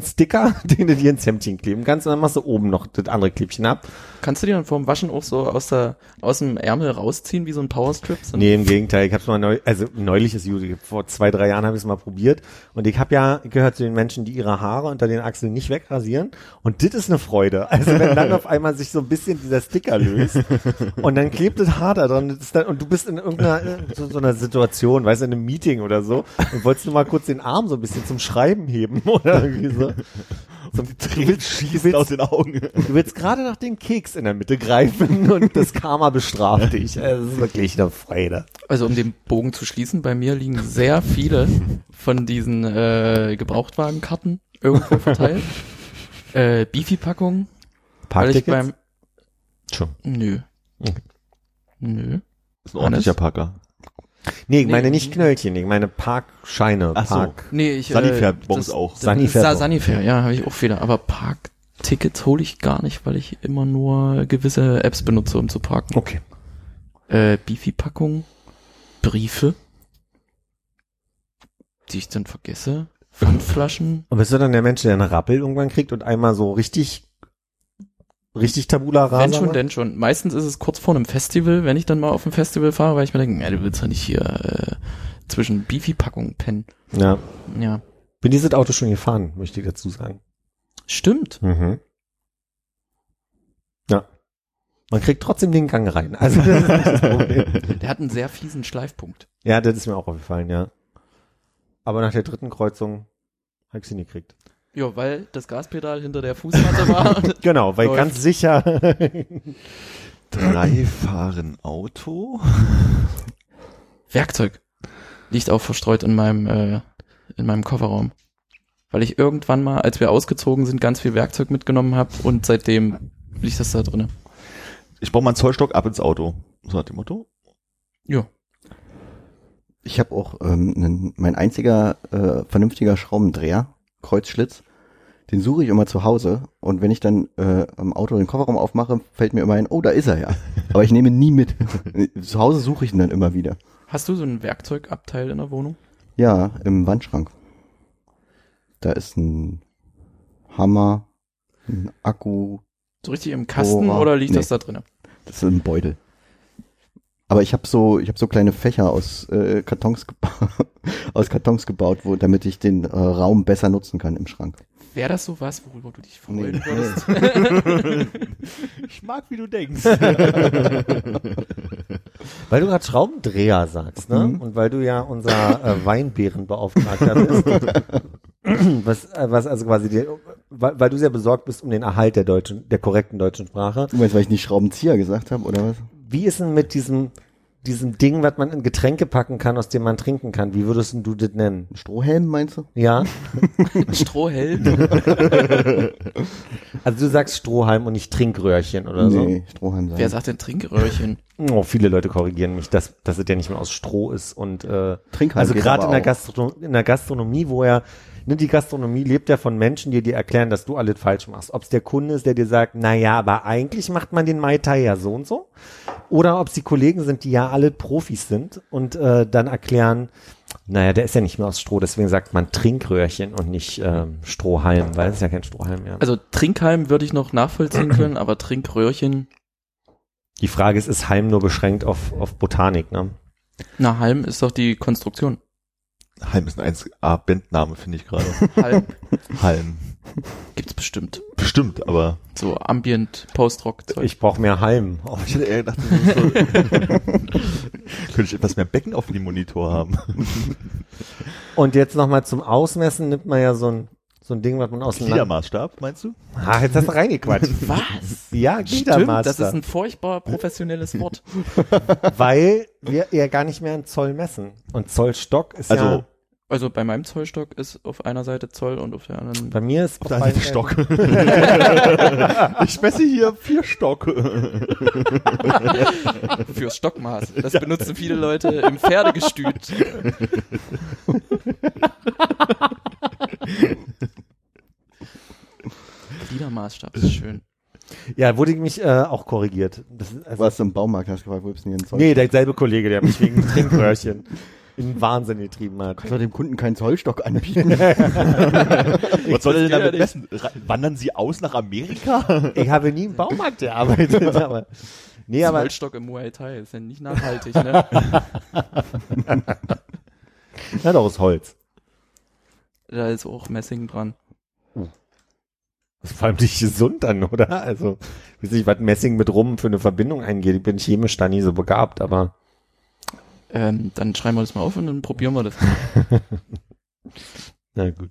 Sticker, *laughs* den du dir ins Hemdchen kleben kannst und dann machst du oben noch das andere Klebchen ab. kannst du dir dann vorm Waschen auch so aus der aus dem Ärmel rausziehen wie so ein Powerstrip? Nee, im Gegenteil. Ich habe mal neu, also neulich ist gut, vor zwei, drei Jahren habe ich es mal probiert und ich habe ja gehört zu den Menschen, die ihre Haare unter den Achseln nicht wegrasieren und das ist eine Freude. Also wenn dann auf einmal sich so ein bisschen dieser Sticker löst *laughs* und dann klebt das Haar da dran dann, und du bist in irgendeiner so, so einer Situation, weißt du, in einem Meeting oder so und wolltest du mal kurz den Arm so ein bisschen zum Schreiben heben *laughs* oder irgendwie so. *laughs* Zum, du willst, du Schießt willst, aus den Augen. Du willst gerade nach dem Keks in der Mitte greifen *laughs* und das Karma bestraft dich. Es ist wirklich eine Freude. Also um den Bogen zu schließen, bei mir liegen sehr viele von diesen äh, Gebrauchtwagenkarten irgendwo verteilt. *laughs* äh, Beefy-Packungen, Parktickets? beim Schon. Nö. Okay. Nö. Das ist ein ordentlicher Hannes? Parker. Nee, ich Nee. meine nicht Knöllchen, ich meine Parkscheine. Ach so. Park. Nee, ich Sanifair äh, uns das- auch. Sanifair Sa. Sanifair, ja, habe ich auch viele. Aber Parktickets hole ich gar nicht, weil ich immer nur gewisse Apps benutze, um zu parken. Okay. Äh, Beefy-Packungen, Briefe, die ich dann vergesse, Pfandflaschen. Und bist du dann der Mensch, der einen Rappel irgendwann kriegt und einmal so richtig, richtig Tabula rasa Wenn schon, denn schon. Meistens ist es kurz vor einem Festival, wenn ich dann mal auf ein Festival fahre, weil ich mir denke, ja, du willst ja nicht hier äh, zwischen Beefy-Packungen pennen. Ja. Ja, Bin dieses Auto schon gefahren, möchte ich dazu sagen. stimmt. Mhm. Ja. Man kriegt trotzdem den Gang rein. Also *laughs* das ist nicht das Problem. Der hat einen sehr fiesen Schleifpunkt. Ja, das ist mir auch aufgefallen, ja. Aber nach der dritten Kreuzung habe ich sie nie gekriegt. Ja, weil das Gaspedal hinter der Fußmatte war. *laughs* Genau, weil Läuft. ganz sicher. *laughs* Drei fahren Auto. Werkzeug liegt auch verstreut in meinem äh, in meinem Kofferraum, weil ich irgendwann mal, als wir ausgezogen sind, ganz viel Werkzeug mitgenommen habe und seitdem liegt das da drinne. Ich baue mal einen Zollstock ab ins Auto. So hat dem Motto. Ja, Ich habe auch ähm, einen, mein einziger äh, vernünftiger Schraubendreher, Kreuzschlitz, den suche ich immer zu Hause und wenn ich dann äh, am Auto den Kofferraum aufmache, fällt mir immer ein, oh, da ist er ja. *laughs* Aber ich nehme ihn nie mit. *laughs* zu Hause suche ich ihn dann immer wieder. hast du so ein Werkzeugabteil in der Wohnung? Ja, im Wandschrank. Da ist ein Hammer, ein Akku, So richtig im Kasten Bohrer. oder liegt Nee. das da drinne? das ist ein Beutel. Aber ich habe so, ich habe so kleine Fächer aus äh, Kartons *laughs* aus Kartons gebaut, wo, damit ich den äh, Raum besser nutzen kann im Schrank. Wäre das so was, worüber du dich freuen Nee. würdest? *laughs* Ich mag, wie du denkst. *laughs* Weil du gerade Schraubendreher sagst, ne? Mhm. Und weil du ja unser äh, Weinbärenbeauftragter bist. was, äh, was also quasi die, weil, weil du sehr besorgt bist um den Erhalt der deutschen, der korrekten deutschen Sprache. Du meinst, weil ich nicht Schraubenzieher gesagt habe, oder was? Wie ist denn mit diesem, diesem Ding, was man in Getränke packen kann, aus dem man trinken kann? Wie würdest denn du das nennen? Strohhelm, meinst du? Ja? *laughs* Strohhelm? *laughs* Also du sagst Strohhalm und nicht Trinkröhrchen oder nee, Strohhalm sein. Wer sagt denn Trinkröhrchen? so? Oh, viele Leute korrigieren mich, dass, dass es ja nicht mehr aus Stroh ist und äh, Trinkhalm Also gerade in der. Gastro in der Gastronomie, wo ja, ne, die Gastronomie lebt ja von Menschen, die dir erklären, dass du alles falsch machst. Ob es der Kunde ist, der dir sagt, na ja, aber eigentlich macht man den Mai Tai ja so und so. Oder ob es die Kollegen sind, die ja alle Profis sind und äh, dann erklären, naja, der ist ja nicht mehr aus Stroh, deswegen sagt man Trinkröhrchen und nicht ähm, Strohhalm, weil es ist ja kein Strohhalm mehr. Also Trinkhalm würde ich noch nachvollziehen *clears throat* können, aber Trinkröhrchen, die Frage ist, ist Halm nur beschränkt auf, auf Botanik, ne? na Halm ist doch die Konstruktion. Halm ist ein 1A-Bandname, finde ich gerade. *laughs* Halm Halm. gibt's bestimmt. Bestimmt, aber So Ambient, Post-Rock-Zeug. Ich brauche mehr Halm. Oh, ich hätte eher gedacht, so, *laughs* könnte ich etwas mehr Becken auf dem Monitor haben. *laughs* Und jetzt nochmal zum Ausmessen nimmt man ja so ein, so ein Ding, was man auseinander... Gliedermaßstab, meinst du? Ah, jetzt hast du reingequatscht. Was? Ja, Stimmt, Gliedermaster. das ist ein furchtbar professionelles Wort. weil wir ja gar nicht mehr in Zoll messen. Und Zollstock ist Also, ja, Also bei meinem Zollstock ist auf einer Seite Zoll und auf der anderen bei mir ist auf der Seite Stock. *laughs* ich messe hier vier Stock. fürs Stockmaß. Das benutzen viele Leute im Pferdegestüt. Gliedermaßstab ist schön. Ja, wurde ich mich äh, auch korrigiert. Das ist, also, Warst du im Baumarkt, hast gefragt, wo gibt's denn hier ein Zoll? nee, derselbe Kollege, der mich wegen Trinkröhrchen in Wahnsinn getrieben hat. Soll dem Kunden keinen Zollstock anbieten? *laughs* Was soll er denn damit messen? Wandern Sie aus nach Amerika? Ich habe nie im Baumarkt gearbeitet, *laughs* aber nee, aber Zollstock im Muay Thai ist ja nicht nachhaltig, ne? *laughs* na doch aus Holz. Da ist auch Messing dran. Das ist vor allem nicht gesund dann, oder? Also, weiß nicht, was Messing mit Rum für eine Verbindung eingeht. Ich bin chemisch da nie so begabt, aber Ähm, dann schreiben wir das mal auf und dann probieren wir das. *laughs* na gut.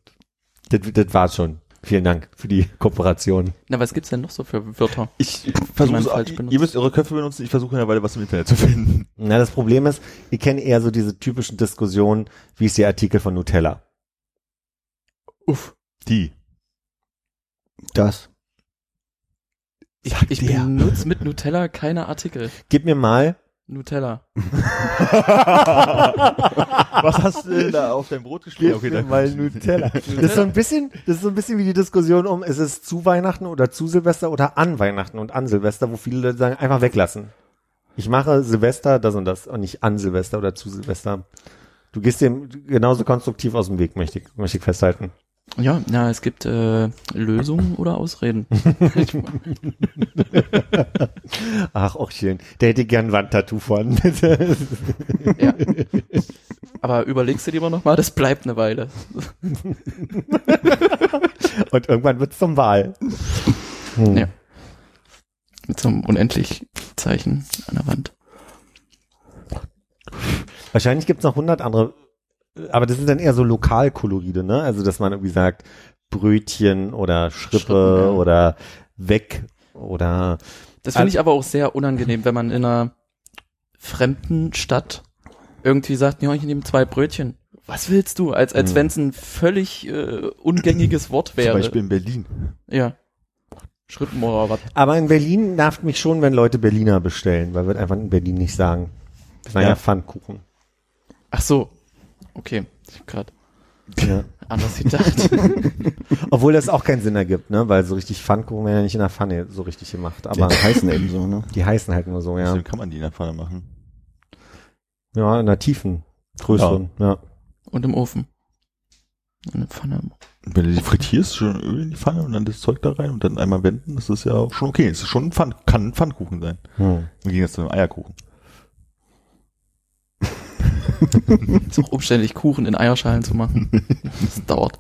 Das, das war's schon. Vielen Dank für die Kooperation. Na, was gibt's denn noch so für Wörter? Ich versuche. Ihr müsst eure Köpfe benutzen, ich versuche eine Weile was im Internet zu finden. Na, das Problem ist, ich kenne eher so diese typischen Diskussionen, wie ist der Artikel von Nutella? Uff. Die. Das. Ich, ich benutze mit Nutella keine Artikel. Gib mir mal. Nutella. *laughs* Was hast du denn da auf deinem Brot geschrieben? Gib mir mal Nutella. *laughs* Das ist so ein bisschen, das ist so ein bisschen wie die Diskussion um, ist es zu Weihnachten oder zu Silvester oder an Weihnachten und an Silvester, wo viele Leute sagen, einfach weglassen. Ich mache Silvester das und das und nicht an Silvester oder zu Silvester. Du gehst dem genauso konstruktiv aus dem Weg, möchte ich, möchte ich festhalten. Ja, na, es gibt äh, Lösungen oder Ausreden. *laughs* Ach, auch schön. Der hätte gern ein Wandtattoo von. *laughs* ja. Aber überlegst du dir immer noch mal, das bleibt eine Weile. *laughs* und irgendwann wird's zum Wahl. Hm. Ja. Mit so einem unendlich Zeichen an der Wand. Wahrscheinlich gibt's noch hundert andere, aber das sind dann eher so Lokalkoloride, ne? Also, dass man irgendwie sagt, Brötchen oder Schrippe Schrippen, ja. oder weg oder Das finde Also- ich aber auch sehr unangenehm, wenn man in einer fremden Stadt irgendwie sagt, ja, ich nehme zwei Brötchen. Was willst du? Als, als Hm. wenn es ein völlig äh, ungängiges Wort Zum wäre. Beispiel in Berlin. Ja. Schritten oder was? Aber in Berlin nervt mich schon, wenn Leute Berliner bestellen, weil wir einfach in Berlin nicht sagen. Naja, Ja. Pfannkuchen. Ach so. Okay. Ich hab grad Ja. *laughs* anders gedacht. *laughs* Obwohl das auch keinen Sinn ergibt, ne? Weil so richtig Pfannkuchen werden ja nicht in der Pfanne so richtig gemacht. Aber Die heißen eben so, ne? die heißen halt nur so, ja. Deswegen kann man die in der Pfanne machen. Ja, in der tiefen, größeren, ja. Und im Ofen. Eine Pfanne. im- Wenn du die frittierst, schon Öl in die Pfanne und dann das Zeug da rein und dann einmal wenden, das ist ja auch schon okay. Es ist schon ein Pfann, kann ein Pfannkuchen sein. Hm. Im Gegensatz zu einem Eierkuchen. *laughs* ist auch umständlich, Kuchen in Eierschalen zu machen. Das dauert.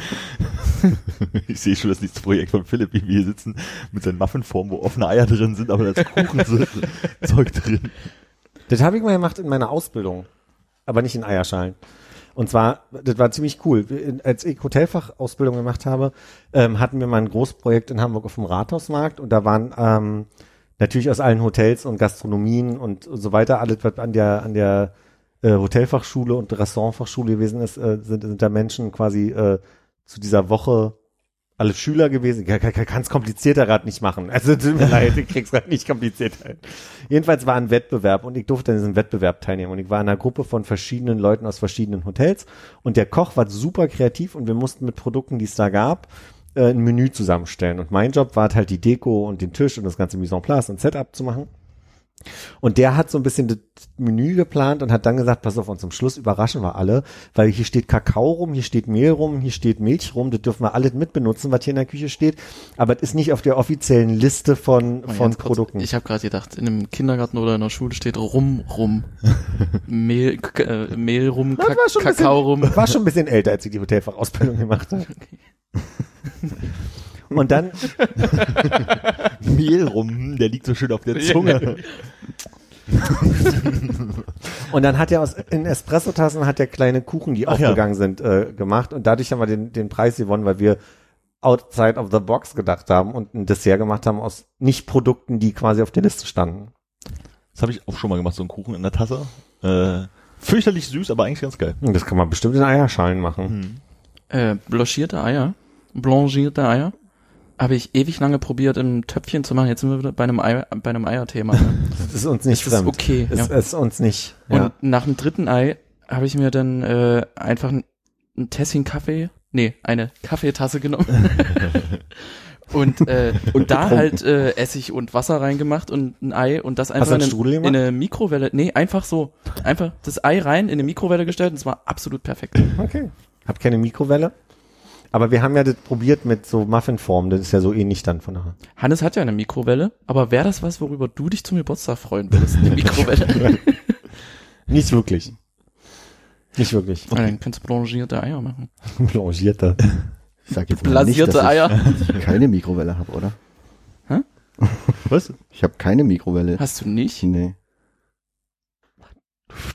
*laughs* Ich sehe schon das nächste Projekt von Philipp, wie wir hier sitzen mit seinen Muffinformen, wo offene Eier drin sind, aber das Kuchenzeug *laughs* drin. Das habe ich mal gemacht in meiner Ausbildung, aber nicht in Eierschalen. Und zwar, das war ziemlich cool. Als ich Hotelfachausbildung gemacht habe, ähm, hatten wir mal ein Großprojekt in Hamburg auf dem Rathausmarkt und da waren ähm, natürlich aus allen Hotels und Gastronomien und so weiter, alles, was an der, an der äh, Hotelfachschule und Restaurantfachschule gewesen ist, äh, sind, sind da Menschen quasi äh, zu dieser Woche alle Schüler gewesen. Ich kann es komplizierter gerade nicht machen. Also tut mir leid, ich krieg's gerade nicht komplizierter. hin. Jedenfalls war ein Wettbewerb und ich durfte an diesem Wettbewerb teilnehmen. Und ich war in einer Gruppe von verschiedenen Leuten aus verschiedenen Hotels und der Koch war super kreativ und wir mussten mit Produkten, die es da gab, äh, ein Menü zusammenstellen. Und mein Job war halt die Deko und den Tisch und das ganze Mise en place und Setup zu machen. Und der hat so ein bisschen das Menü geplant und hat dann gesagt, pass auf, und zum Schluss überraschen wir alle, weil hier steht Kakao rum, hier steht Mehl rum, hier steht Milch rum, das dürfen wir alle mitbenutzen, was hier in der Küche steht, aber es ist nicht auf der offiziellen Liste von, Mal von ganz kurz, Produkten. Ich habe gerade gedacht, in einem Kindergarten oder in der Schule steht rum, rum. *laughs* Mehl, äh, Mehl rum, Ka Kakao rum. war schon ein bisschen älter, als ich die Hotelfachausbildung *laughs* gemacht habe. *laughs* Und dann, *laughs* Mehl rum, hm, der liegt so schön auf der Zunge. *laughs* und dann hat er aus, in Espresso-Tassen hat er kleine Kuchen, die Ach ja. aufgegangen sind, äh, gemacht und dadurch haben wir den, den Preis gewonnen, weil wir outside of the box gedacht haben und ein Dessert gemacht haben aus Nicht-Produkten, die quasi auf der Liste standen. Das habe ich auch schon mal gemacht, so einen Kuchen in der Tasse. Äh, fürchterlich süß, aber eigentlich ganz geil. Das kann man bestimmt in Eierschalen machen. Äh, blanchierte Eier. Blanchierte Eier. Habe ich ewig lange probiert, in Töpfchen zu machen. Jetzt sind wir wieder bei einem, Ei, bei einem Eierthema. Ne? *laughs* Das ist uns nicht ist fremd. okay. Es Ja. ist uns nicht. Und Ja. nach dem dritten Ei habe ich mir dann äh, einfach ein, ein Tässchen Kaffee, nee, eine Kaffeetasse genommen. *laughs* und äh, und da halt äh, Essig und Wasser reingemacht und ein Ei und das einfach in, eine, in eine Mikrowelle. Nee, einfach so. Einfach das Ei rein in eine Mikrowelle gestellt und es war absolut perfekt. Okay. Hab keine Mikrowelle. Aber wir haben ja das probiert mit so Muffinform. Das ist ja so ähnlich dann von der Hannes hat ja eine Mikrowelle, aber wäre das was, worüber du dich zum Geburtstag freuen würdest? Die Mikrowelle. *laughs* Nicht wirklich. Nicht wirklich. Und dann kannst du blanchierte Eier machen. *laughs* Blanchierte. Ich sag jetzt mal nicht, Blasierte dass Eier. ich keine Mikrowelle habe, oder? Was? Ich habe keine Mikrowelle. Hast du nicht? Nee.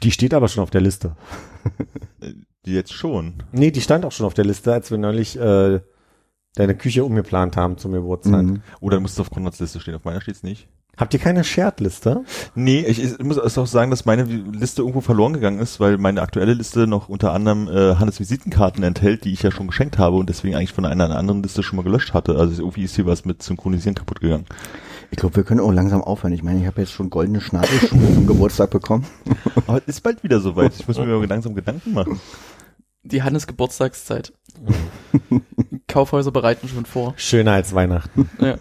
Die steht aber schon auf der Liste. *laughs* Jetzt schon. Nee, die stand auch schon auf der Liste, als wir neulich äh, deine Küche umgeplant haben zum Geburtstag. Mhm. Oder muss es auf Konrads Liste stehen? Auf meiner steht's nicht. Habt ihr keine Shared-Liste? Nee, ich, ich muss auch sagen, dass meine Liste irgendwo verloren gegangen ist, weil meine aktuelle Liste noch unter anderem äh, Hannes Visitenkarten enthält, die ich ja schon geschenkt habe und deswegen eigentlich von einer anderen Liste schon mal gelöscht hatte. Also irgendwie ist hier was mit Synchronisieren kaputt gegangen. Ich glaube, wir können auch langsam aufhören. Ich meine, ich habe jetzt schon goldene Schnabelschuhe zum Geburtstag bekommen. Aber es ist bald wieder soweit. Ich muss mir mal langsam Gedanken machen. Die Hannes Geburtstagszeit. *laughs* Kaufhäuser bereiten schon vor. Schöner als Weihnachten. Ja.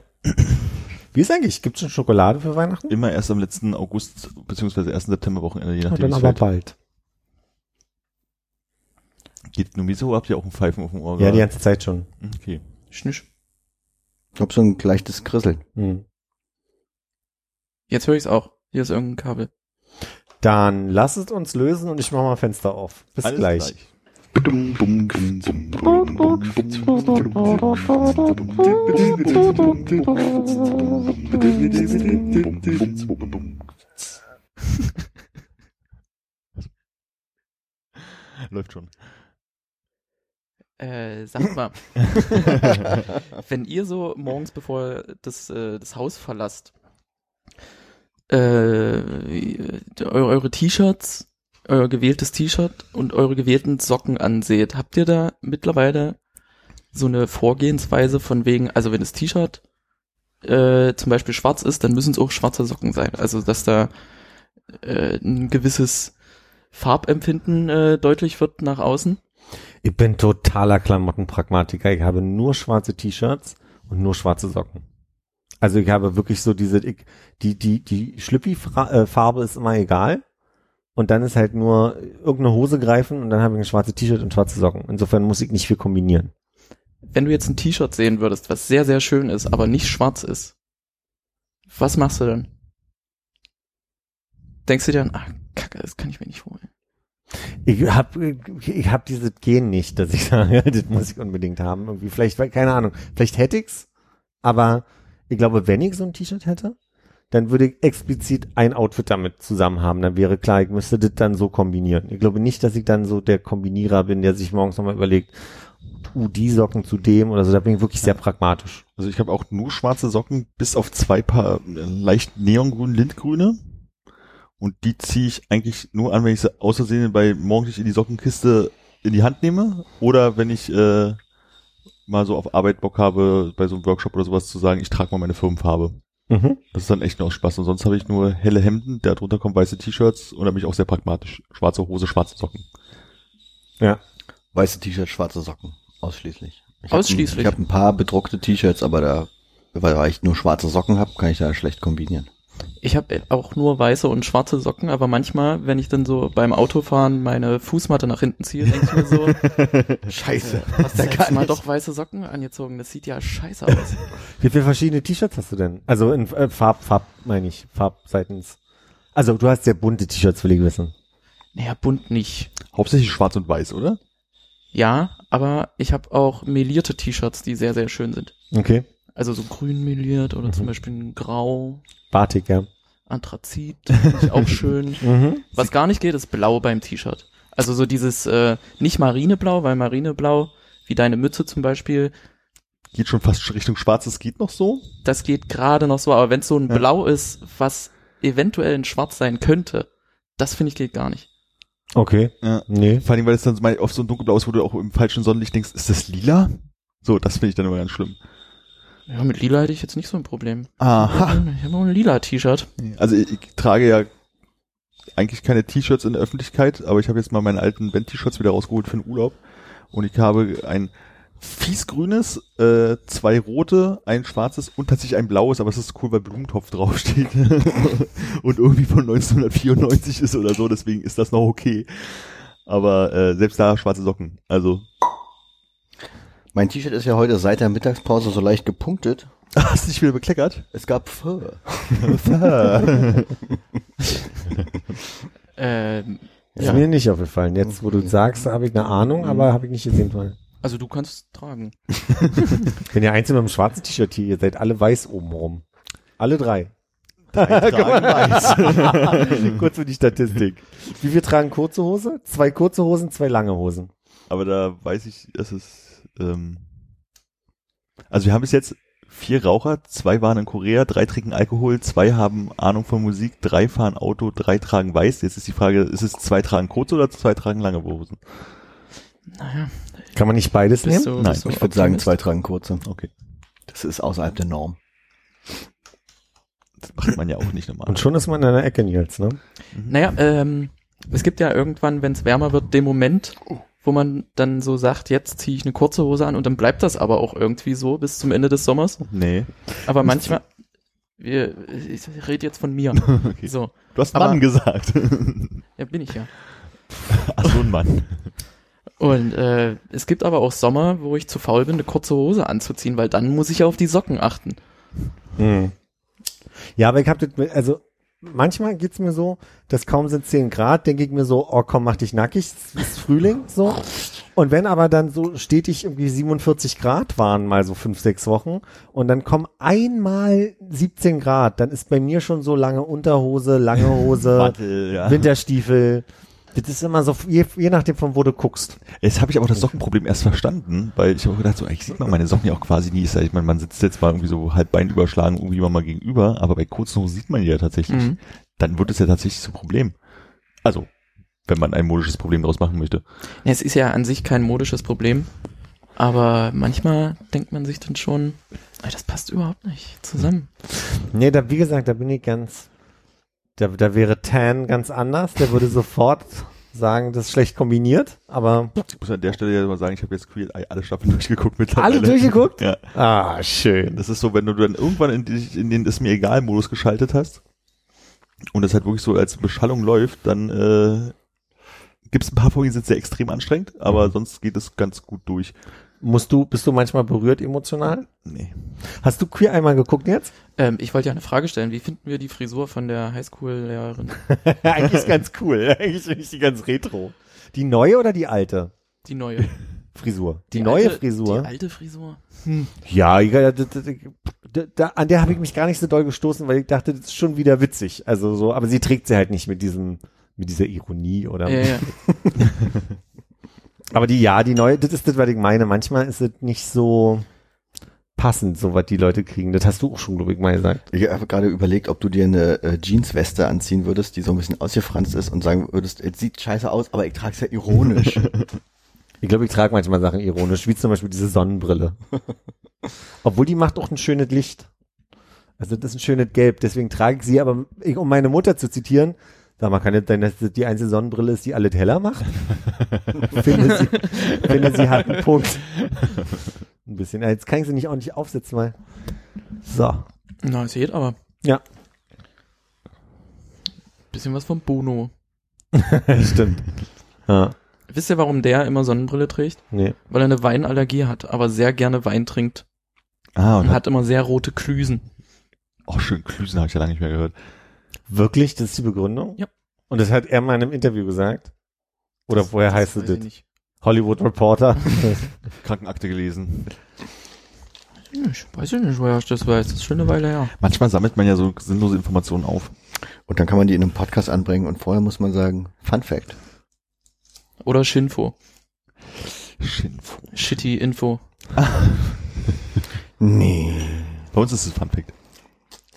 Wie ist eigentlich? Gibt's schon Schokolade für Weihnachten? Immer erst am letzten August beziehungsweise ersten Septemberwochenende, je Ja, nachdem. dann wie es aber fällt. bald. Geht nur wieso habt ihr auch ein Pfeifen auf dem Ohr? Ja, die ganze Zeit schon. Okay. Schnisch. Ich glaube, so ein leichtes Krisseln. Hm. Jetzt höre ich's auch. Hier ist irgendein Kabel. Dann lasst es uns lösen und ich mache mal Fenster auf. Bis Alles gleich. Läuft schon. Äh, sagt mal, *laughs* wenn ihr so morgens, bevor das, äh, das Haus verlasst, äh, eure, eure T-Shirts, euer gewähltes T-Shirt und eure gewählten Socken anseht, habt ihr da mittlerweile so eine Vorgehensweise von wegen, also wenn das T-Shirt äh, zum Beispiel schwarz ist, dann müssen es auch schwarze Socken sein. Also dass da äh, ein gewisses Farbempfinden äh, deutlich wird nach außen. Ich bin totaler Klamottenpragmatiker. Ich habe nur schwarze T-Shirts und nur schwarze Socken. Also ich habe wirklich so diese, ich, die, die, die Schlüppi-Farbe ist immer egal. Und dann ist halt nur irgendeine Hose greifen und dann habe ich ein schwarzes T-Shirt und schwarze Socken. Insofern muss ich nicht viel kombinieren. wenn du jetzt ein T-Shirt sehen würdest, was sehr, sehr schön ist, aber nicht schwarz ist, was machst du dann? Denkst du dir dann, ah, kacke, das kann ich mir nicht holen. Ich hab, ich hab dieses Gen nicht, dass ich *laughs* sage, das muss ich unbedingt haben. Irgendwie vielleicht, keine Ahnung, vielleicht hätte ich's, aber ich glaube, wenn ich so ein T-Shirt hätte, dann würde ich explizit ein Outfit damit zusammen haben. Dann wäre klar, ich müsste das dann so kombinieren. Ich glaube nicht, dass ich dann so der Kombinierer bin, der sich morgens nochmal überlegt, tu die Socken zu dem oder so. Da bin ich wirklich sehr pragmatisch. Also ich habe auch nur schwarze Socken, bis auf zwei Paar äh, leicht neongrün, lindgrüne. Und die ziehe ich eigentlich nur an, wenn ich sie außersehen bei morgendlich in die Sockenkiste in die Hand nehme. Oder wenn ich äh, mal so auf Arbeit Bock habe, bei so einem Workshop oder sowas zu sagen, ich trage mal meine Firmenfarbe. Mhm. Das ist dann echt nur aus Spaß. Und sonst habe ich nur helle Hemden, darunter kommen weiße T-Shirts und dann bin ich auch sehr pragmatisch. Schwarze Hose, schwarze Socken. Ja. Weiße T-Shirts, schwarze Socken. Ausschließlich. Ich hab Ausschließlich? Ein, ich habe ein paar bedruckte T-Shirts, aber da, weil ich nur schwarze Socken habe, kann ich da schlecht kombinieren. Ich habe auch nur weiße und schwarze Socken, aber manchmal, wenn ich dann so beim Autofahren meine Fußmatte nach hinten ziehe, denke ich mir so, *laughs* Scheiße. hast du Da jetzt kann mal ich- doch weiße Socken angezogen? Das sieht ja scheiße aus. *laughs* Wie viele verschiedene T-Shirts hast du denn? Also in äh, Farb, Farb, meine ich, Farbseitens. Also du hast sehr bunte T-Shirts, will ich wissen. naja, bunt nicht. Hauptsächlich schwarz und weiß, oder? Ja, aber ich habe auch melierte T-Shirts, die sehr, sehr schön sind. Okay. Also so grün meliert oder zum Mhm. Beispiel ein grau, Batik, ja. Anthrazit, finde ich auch *laughs* schön. Mhm. Was gar nicht geht, ist blau beim T-Shirt. Also so dieses, äh, nicht Marineblau, weil Marineblau, wie deine Mütze zum Beispiel, Geht schon fast Richtung schwarz, das geht noch so. das geht gerade noch so, aber wenn es so ein Ja. Blau ist, was eventuell ein Schwarz sein könnte, das finde ich geht gar nicht. Okay. Ja. Nee. Vor allem, weil es dann mal oft so ein dunkelblau ist, wo du auch im falschen Sonnenlicht denkst, ist das lila? So, das finde ich dann immer ganz schlimm. Ja, mit lila hätte ich jetzt nicht so ein Problem. Aha. Ich habe auch ein lila T-Shirt. Also ich, ich trage ja eigentlich keine T-Shirts in der Öffentlichkeit, aber ich habe jetzt mal meine alten Band-T-Shirts wieder rausgeholt für den Urlaub und ich habe ein fiesgrünes, äh, zwei rote, ein schwarzes und tatsächlich ein blaues, aber es ist cool, weil Blumentopf *laughs* draufsteht *laughs* und irgendwie von 1994 ist oder so, deswegen ist das noch okay. Aber äh, selbst da schwarze Socken. Also Mein T-Shirt ist ja heute seit der Mittagspause so leicht gepunktet. *laughs* hast du dich wieder bekleckert? Es gab Pho. *laughs* *laughs* Ähm, Ist ja, mir nicht aufgefallen. Jetzt, wo du sagst, habe ich eine Ahnung, aber habe ich nicht gesehen. Mal. also du kannst es tragen. Ich bin ja einzeln mit dem schwarzen T-Shirt hier. Ihr seid alle weiß oben rum. Alle drei. Tragen weiß. Kurz für die Statistik. Wie viel tragen kurze Hose? Zwei kurze Hosen, zwei lange Hosen. Aber da weiß ich, es ist, ähm, also wir haben bis jetzt vier Raucher, zwei waren in Korea, drei trinken Alkohol, zwei haben Ahnung von Musik, drei fahren Auto, drei tragen weiß. Jetzt ist die Frage, ist es zwei tragen kurze oder zwei tragen lange Hosen? Naja, Kann man nicht beides bist nehmen? du, Nein, Ich würde sagen, zwei tragen kurze. Okay. Das ist außerhalb der Norm. Das macht man ja auch nicht normal. Und schon ist man in einer Ecke, Nils, ne? Naja, ähm, es gibt ja irgendwann, wenn es wärmer wird, den Moment, wo man dann so sagt, jetzt ziehe ich eine kurze Hose an und dann bleibt das aber auch irgendwie so bis zum Ende des Sommers. Nee. Aber manchmal, wir, ich rede jetzt von mir. *laughs* Okay. So, Du hast Aber- Mann gesagt. *laughs* ja, bin ich ja. Ach so, ein Mann. Und äh, es gibt aber auch Sommer, wo ich zu faul bin, eine kurze Hose anzuziehen, weil dann muss ich auf die Socken achten. Hm. Ja, aber ich hab das, also manchmal geht's mir so, dass kaum sind 10 Grad, denke ich mir so, oh komm, mach dich nackig, es ist Frühling, so. Und wenn aber dann so stetig irgendwie 47 Grad waren, mal so fünf, sechs Wochen, und dann kommen einmal 17 Grad, dann ist bei mir schon so lange Unterhose, lange Hose, *laughs* Warte, ja. Winterstiefel. Das ist immer so, je, je nachdem von wo du guckst. Jetzt habe ich aber das Sockenproblem erst verstanden, weil ich habe gedacht, so eigentlich sieht man meine Socken ja auch quasi nie. Ich meine, man sitzt jetzt mal irgendwie so halb Bein überschlagen, irgendwie mal gegenüber, aber bei kurzen Hosen sieht man die ja tatsächlich. Mhm. Dann wird es ja tatsächlich zum Problem. Also, wenn man ein modisches Problem daraus machen möchte. Ja, es ist ja an sich kein modisches Problem, aber manchmal denkt man sich dann schon, "Ey, das passt überhaupt nicht zusammen. Nee, da, wie gesagt, da bin ich ganz, da, da wäre Tan ganz anders, der würde sofort sagen, das ist schlecht kombiniert, aber Ich muss an der Stelle ja mal sagen, ich habe jetzt Queer Eye alle Staffeln *laughs* durchgeguckt mittlerweile. alle durchgeguckt? Ja. Ah, schön. Das ist so, wenn du dann irgendwann in, die, in den ist mir egal Modus geschaltet hast und das halt wirklich so als Beschallung läuft, dann äh, gibt es ein paar Folgen, die sind sehr extrem anstrengend, aber sonst geht es ganz gut durch. Musst du, bist du manchmal berührt emotional? Nee. Hast du Queer einmal geguckt jetzt? Ähm, ich wollte ja eine Frage stellen. Wie finden wir die Frisur von der Highschool-Lehrerin? *laughs* Eigentlich ist ganz cool. Eigentlich finde ich die ganz retro. Die neue oder die alte Die neue. *laughs* Frisur? Die, neue alte, Frisur? Die alte Frisur. Ja, ja, da, da, da, da, an der habe ich mich gar nicht so doll gestoßen, weil ich dachte, das ist schon wieder witzig. Also so, aber sie trägt sie halt nicht mit diesem, mit dieser Ironie oder. Ja, ja. *laughs* Aber die, ja, die neue, das ist das, was ich meine. Manchmal ist es nicht so passend, so was die Leute kriegen. Das hast du auch schon, glaube ich, mal gesagt. Ich habe gerade überlegt, ob du dir eine äh, Jeansweste anziehen würdest, die so ein bisschen ausgefranst ist und sagen würdest, es sieht scheiße aus, aber ich trage es ja ironisch. *laughs* Ich glaube, ich trage manchmal Sachen ironisch, wie zum Beispiel diese Sonnenbrille. *laughs* Obwohl die macht auch ein schönes Licht. Also das ist ein schönes Gelb, deswegen trage ich sie, aber ich, um meine Mutter zu zitieren, sag mal, kann es sein, dass das die einzige Sonnenbrille ist, die alles heller macht? *laughs* finde, sie, finde, sie hat einen Punkt. Ein bisschen. Ja, Jetzt kann ich sie nicht ordentlich aufsetzen, weil. So. Na, es geht aber. Ja. Bisschen was vom Bono. *laughs* Stimmt. Ja. Wisst ihr, warum der immer Sonnenbrille trägt? Nee. Weil er eine Weinallergie hat, aber sehr gerne Wein trinkt. Ah, Und und hat, hat immer sehr rote Klüsen. oh schön, Klüsen habe ich ja lange nicht mehr gehört. Wirklich? Das ist die Begründung? Ja. Und das hat er mal in einem Interview gesagt? Oder woher heißt es das? nicht. Hollywood Reporter. *laughs* Krankenakte gelesen. Ich weiß ich nicht, woher ich das weiß. Das ist schon eine Weile her. Manchmal sammelt man ja so sinnlose Informationen auf. und dann kann man die in einem Podcast anbringen und vorher muss man sagen, Fun Fact. Oder Shinfo. Shinfo. Shitty Info. Nee. Bei uns ist es Fun Fact.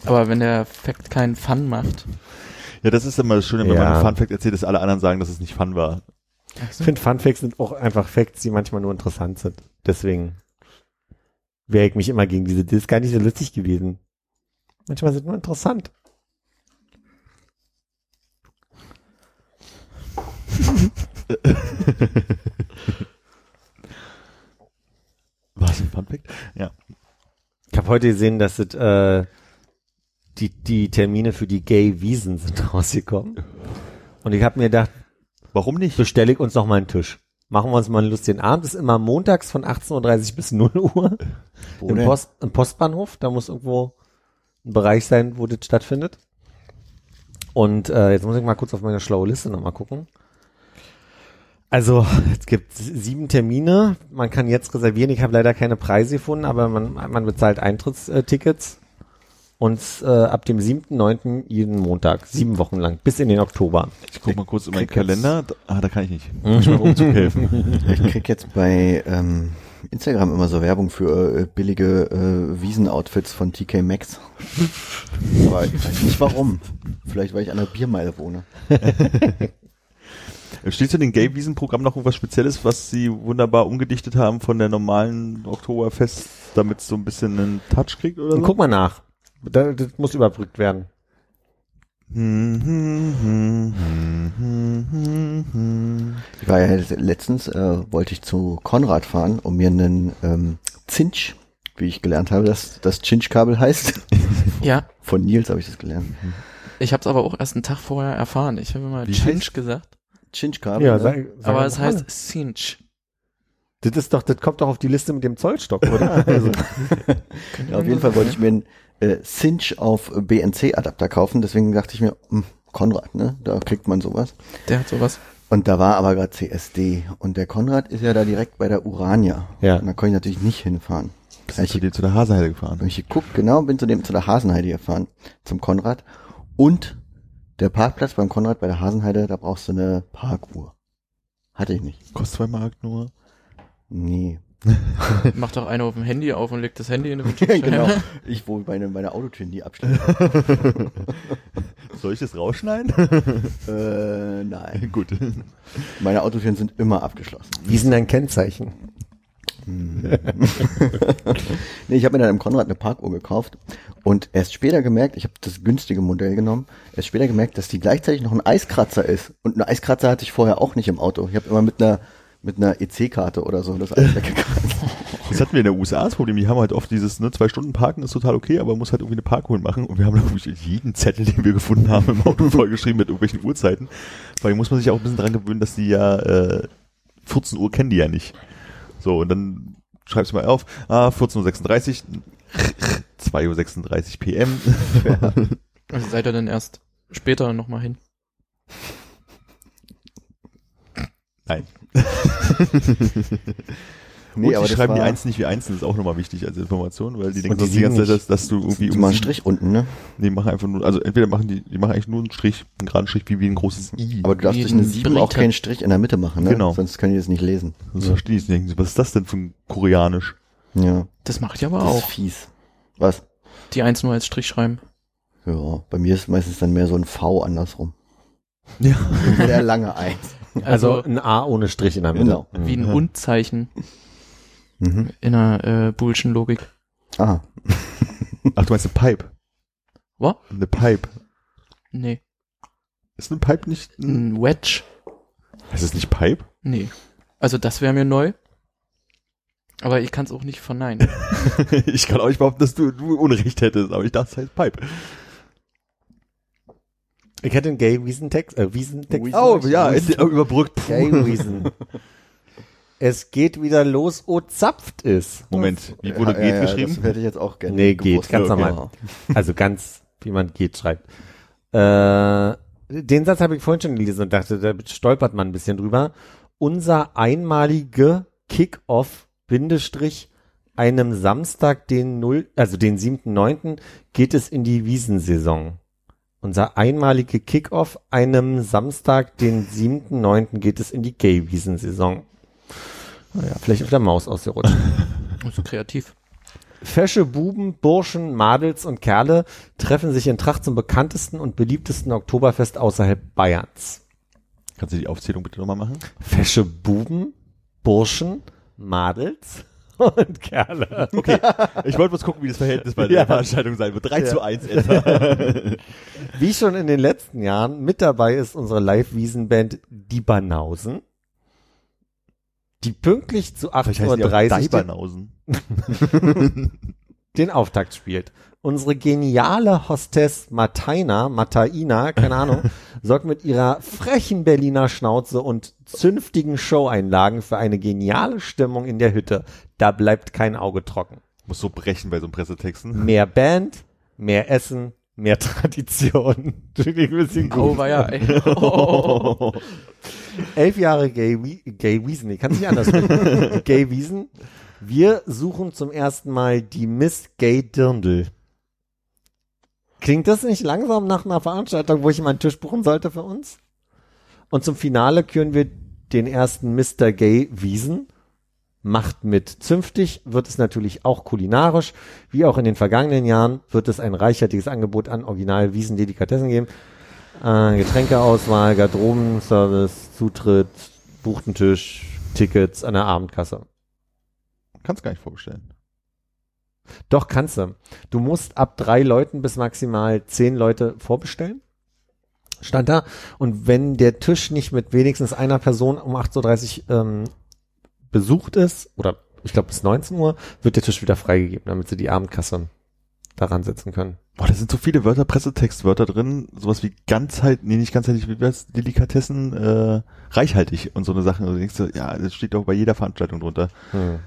Aber wenn der Fact keinen Fun macht. Ja, das ist immer das Schöne, wenn Ja. man einen Fun Fact erzählt, dass alle anderen sagen, dass es nicht Fun war. Ich finde Fun Facts sind auch einfach Facts, die manchmal nur interessant sind. Deswegen wehre ich mich immer gegen diese, das ist gar nicht so lustig gewesen. Manchmal sind nur interessant. *laughs* Was ein Fun Fact? Ja. Ich habe heute gesehen, dass es, äh, die, die Termine für die Gay Wiesen sind *laughs* rausgekommen. Und ich habe mir gedacht, Warum nicht? bestelle ich uns noch mal einen Tisch. Machen wir uns mal einen lustigen Abend. Das ist immer montags von 18.30 Uhr bis 0 Uhr Wo im, denn? Post, im Postbahnhof. Da muss irgendwo ein Bereich sein, wo das stattfindet. Und äh, jetzt muss ich mal kurz auf meine schlaue Liste nochmal gucken. Also, es gibt sieben Termine. Man kann jetzt reservieren. Ich habe leider keine Preise gefunden, aber man, man bezahlt Eintrittstickets. Und äh, ab dem 7.9. jeden Montag, sieben Wochen lang, bis in den Oktober. Ich guck mal kurz in meinen Kalender. Ah, da kann ich nicht. Muss ich mal Umzug helfen. *laughs* Ich krieg jetzt bei ähm, Instagram immer so Werbung für äh, billige äh, Wiesenoutfits von TK Maxx. *laughs* Aber ich weiß nicht warum. Vielleicht, weil ich an der Biermeile wohne. *laughs* Steht zu den Gay-Wiesen-Programm noch irgendwas Spezielles, was sie wunderbar umgedichtet haben von der normalen Oktoberfest, damit es so ein bisschen einen Touch kriegt oder so? guck mal nach. Da, das muss überbrückt werden. Ich war ja letztens, äh, wollte ich zu Konrad fahren, um mir einen ähm, Zinch, wie ich gelernt habe, dass das Cinch-Kabel heißt. *laughs* Ja, Von Nils habe ich das gelernt. ich habe es aber auch erst einen Tag vorher erfahren. Ich habe immer Wie Cinch gesagt, Cinch-Kabel. Ja, ne? sag, sag aber mal. es heißt Cinch. Das ist doch, das kommt doch auf die Liste mit dem Zollstock, oder? *laughs* Also, Ja, auf jeden Fall wollte ich mir einen äh, Cinch auf BNC-Adapter kaufen, deswegen dachte ich mir, hm, Konrad, ne? Da kriegt man sowas. Der hat sowas. Und da war aber gerade CSD und der Konrad ist ja da direkt bei der Urania. Ja. Und da konnte ich natürlich nicht hinfahren. Bist du zu dir zu der Hasenheide gefahren? Hab ich geguckt, genau, bin zu dem zu der Hasenheide gefahren, zum Konrad. Und der Parkplatz beim Konrad bei der Hasenheide, da brauchst du eine Parkuhr. Hatte ich nicht. Kostet zwei Mark nur. Nee. *laughs* Macht doch einer auf dem Handy auf und legt das Handy in den *laughs* genau. Ich wohl meine, meine Autotür nie abstellen. *laughs* Soll ich das rausschneiden? äh, nein. Gut. Meine Autotüren sind immer abgeschlossen. wie sind dein Kennzeichen? Nee, ich habe mir dann im Konrad eine Parkuhr gekauft und erst später gemerkt, ich habe das günstige Modell genommen, erst später gemerkt, dass die gleichzeitig noch ein Eiskratzer ist. Und einen Eiskratzer hatte ich vorher auch nicht im Auto. Ich habe immer mit einer mit einer EC-Karte oder so das alles weggekratzt. *laughs* Das hatten wir in der USA das Problem. Die haben halt oft dieses, ne, zwei Stunden parken ist total okay, aber man muss halt irgendwie eine Parkholen machen. Und wir haben glaube ich jeden Zettel, den wir gefunden haben, im Auto *laughs* vollgeschrieben mit irgendwelchen Uhrzeiten. Weil muss man sich auch ein bisschen dran gewöhnen, dass die ja, äh, 14 Uhr kennen die ja nicht. So, und dann schreib's mal auf. Ah, 14.36 Uhr. 2.36 *laughs* Uhr PM. Also seid ihr denn erst später nochmal hin? Nein. *laughs* Nee, und aber die schreiben die Eins nicht wie Eins, das ist auch nochmal wichtig als Information, weil die denken die die ganze Zeit, dass, dass du irgendwie Mal einen sieben- Strich unten, ne? Nee, machen einfach nur, also entweder machen die, die machen eigentlich nur einen Strich, einen geraden Strich wie, wie ein großes I. Aber du darfst durch eine ein 7 auch keinen Strich in der Mitte machen, ne? Genau. Sonst können die das nicht lesen. das verstehe ich nicht. Denken sie, Was ist das denn für ein Koreanisch? Ja, Das mache ich aber das ist auch. fies. Was? Die eins nur als Strich schreiben. Ja, bei mir ist meistens dann mehr so ein V andersrum. Ja. *laughs* Sehr lange eins. Also Also, ein A ohne Strich in der Mitte. Genau. wie ein Und-Zeichen Mhm. in einer äh, Boolschen Logik. Ah, *laughs* Ach, du meinst eine Pipe. Was? Eine Pipe. Nee. Ist eine Pipe nicht ein, Ein Wedge? heißt es nicht Pipe? Nee. Also das wäre mir neu. Aber ich kann es auch nicht verneinen. *laughs* ich kann auch nicht behaupten, dass du, du Unrecht hättest, aber ich dachte, es heißt Pipe. Ich hätte einen Gay-Wiesentext. Äh, Wiesentext. Wiesen- Oh, ja, endlich überbrückt. Gay-Wiesen. es geht wieder los, oh zapft ist. Moment, wie wurde ja, geht ja, geschrieben? Das hätte ich jetzt auch gerne Nee, geht, gewusst. ganz Okay. normal. Also ganz, wie man geht schreibt. Äh, den Satz habe ich vorhin schon gelesen und dachte, da stolpert man ein bisschen drüber. Unser einmalige Kick-Off, Bindestrich, einem Samstag, den null, also den 7.9. geht es in die Wiesensaison. Unser einmalige Kick-Off, einem Samstag, den 7.9. geht es in die Gay-Wiesensaison. Naja, vielleicht auf der Maus ausgerutscht. *laughs* So kreativ. Fesche Buben, Burschen, Madels und Kerle treffen sich in Tracht zum bekanntesten und beliebtesten Oktoberfest außerhalb Bayerns. Kannst du die Aufzählung bitte nochmal machen? Fesche Buben, Burschen, Madels und Kerle. Okay, ich wollte mal gucken, wie das Verhältnis bei der Ja. Veranstaltung sein wird. 3 Ja. zu 1 etwa. *laughs* Wie schon in den letzten Jahren, mit dabei ist unsere Live-Wiesenband Die Banausen, die pünktlich zu Vielleicht heißen die auch 8.30 Uhr den, *laughs* den Auftakt spielt. Unsere geniale Hostess Mataina, Mataina, keine Ahnung, *laughs* sorgt mit ihrer frechen Berliner Schnauze und zünftigen Showeinlagen für eine geniale Stimmung in der Hütte. Da bleibt kein Auge trocken. Muss so brechen bei so einem Pressetexten. *laughs* Mehr Band, mehr Essen, mehr Tradition. *laughs* Entschuldigung, ein bisschen Oh, gut. war ja. Ey. Oh. *laughs* Elf Jahre Gay, Gay Wiesen, ich kann es nicht anders sprechen. Gay Wiesen. Wir suchen zum ersten Mal die Miss Gay Dirndl. Klingt das nicht langsam nach einer Veranstaltung, wo ich mal einen Tisch buchen sollte für uns? Und zum Finale küren wir den ersten Mr. Gay Wiesen. Macht mit. Zünftig wird es natürlich auch kulinarisch. Wie auch in den vergangenen Jahren wird es ein reichhaltiges Angebot an Original Wiesen Delikatessen geben. Äh, Getränkeauswahl, Garderobenservice, Zutritt, buchten Tisch, Tickets an der Abendkasse. Kannst gar nicht vorbestellen. Doch kannst du. Du musst ab drei Leuten bis maximal zehn Leute vorbestellen. Stand da. Und wenn der Tisch nicht mit wenigstens einer Person um 8.30 Uhr ähm, besucht ist, oder ich glaube bis 19 Uhr, wird der Tisch wieder freigegeben, damit sie die Abendkasse daran setzen können. Boah, da sind so viele Wörter, Pressetextwörter drin, sowas wie ganzheit, nee, nicht ganzheitlich, wie wär's, Delikatessen, äh, reichhaltig und so eine Sache. Und du denkst, ja, das steht doch bei jeder Veranstaltung drunter. Hm.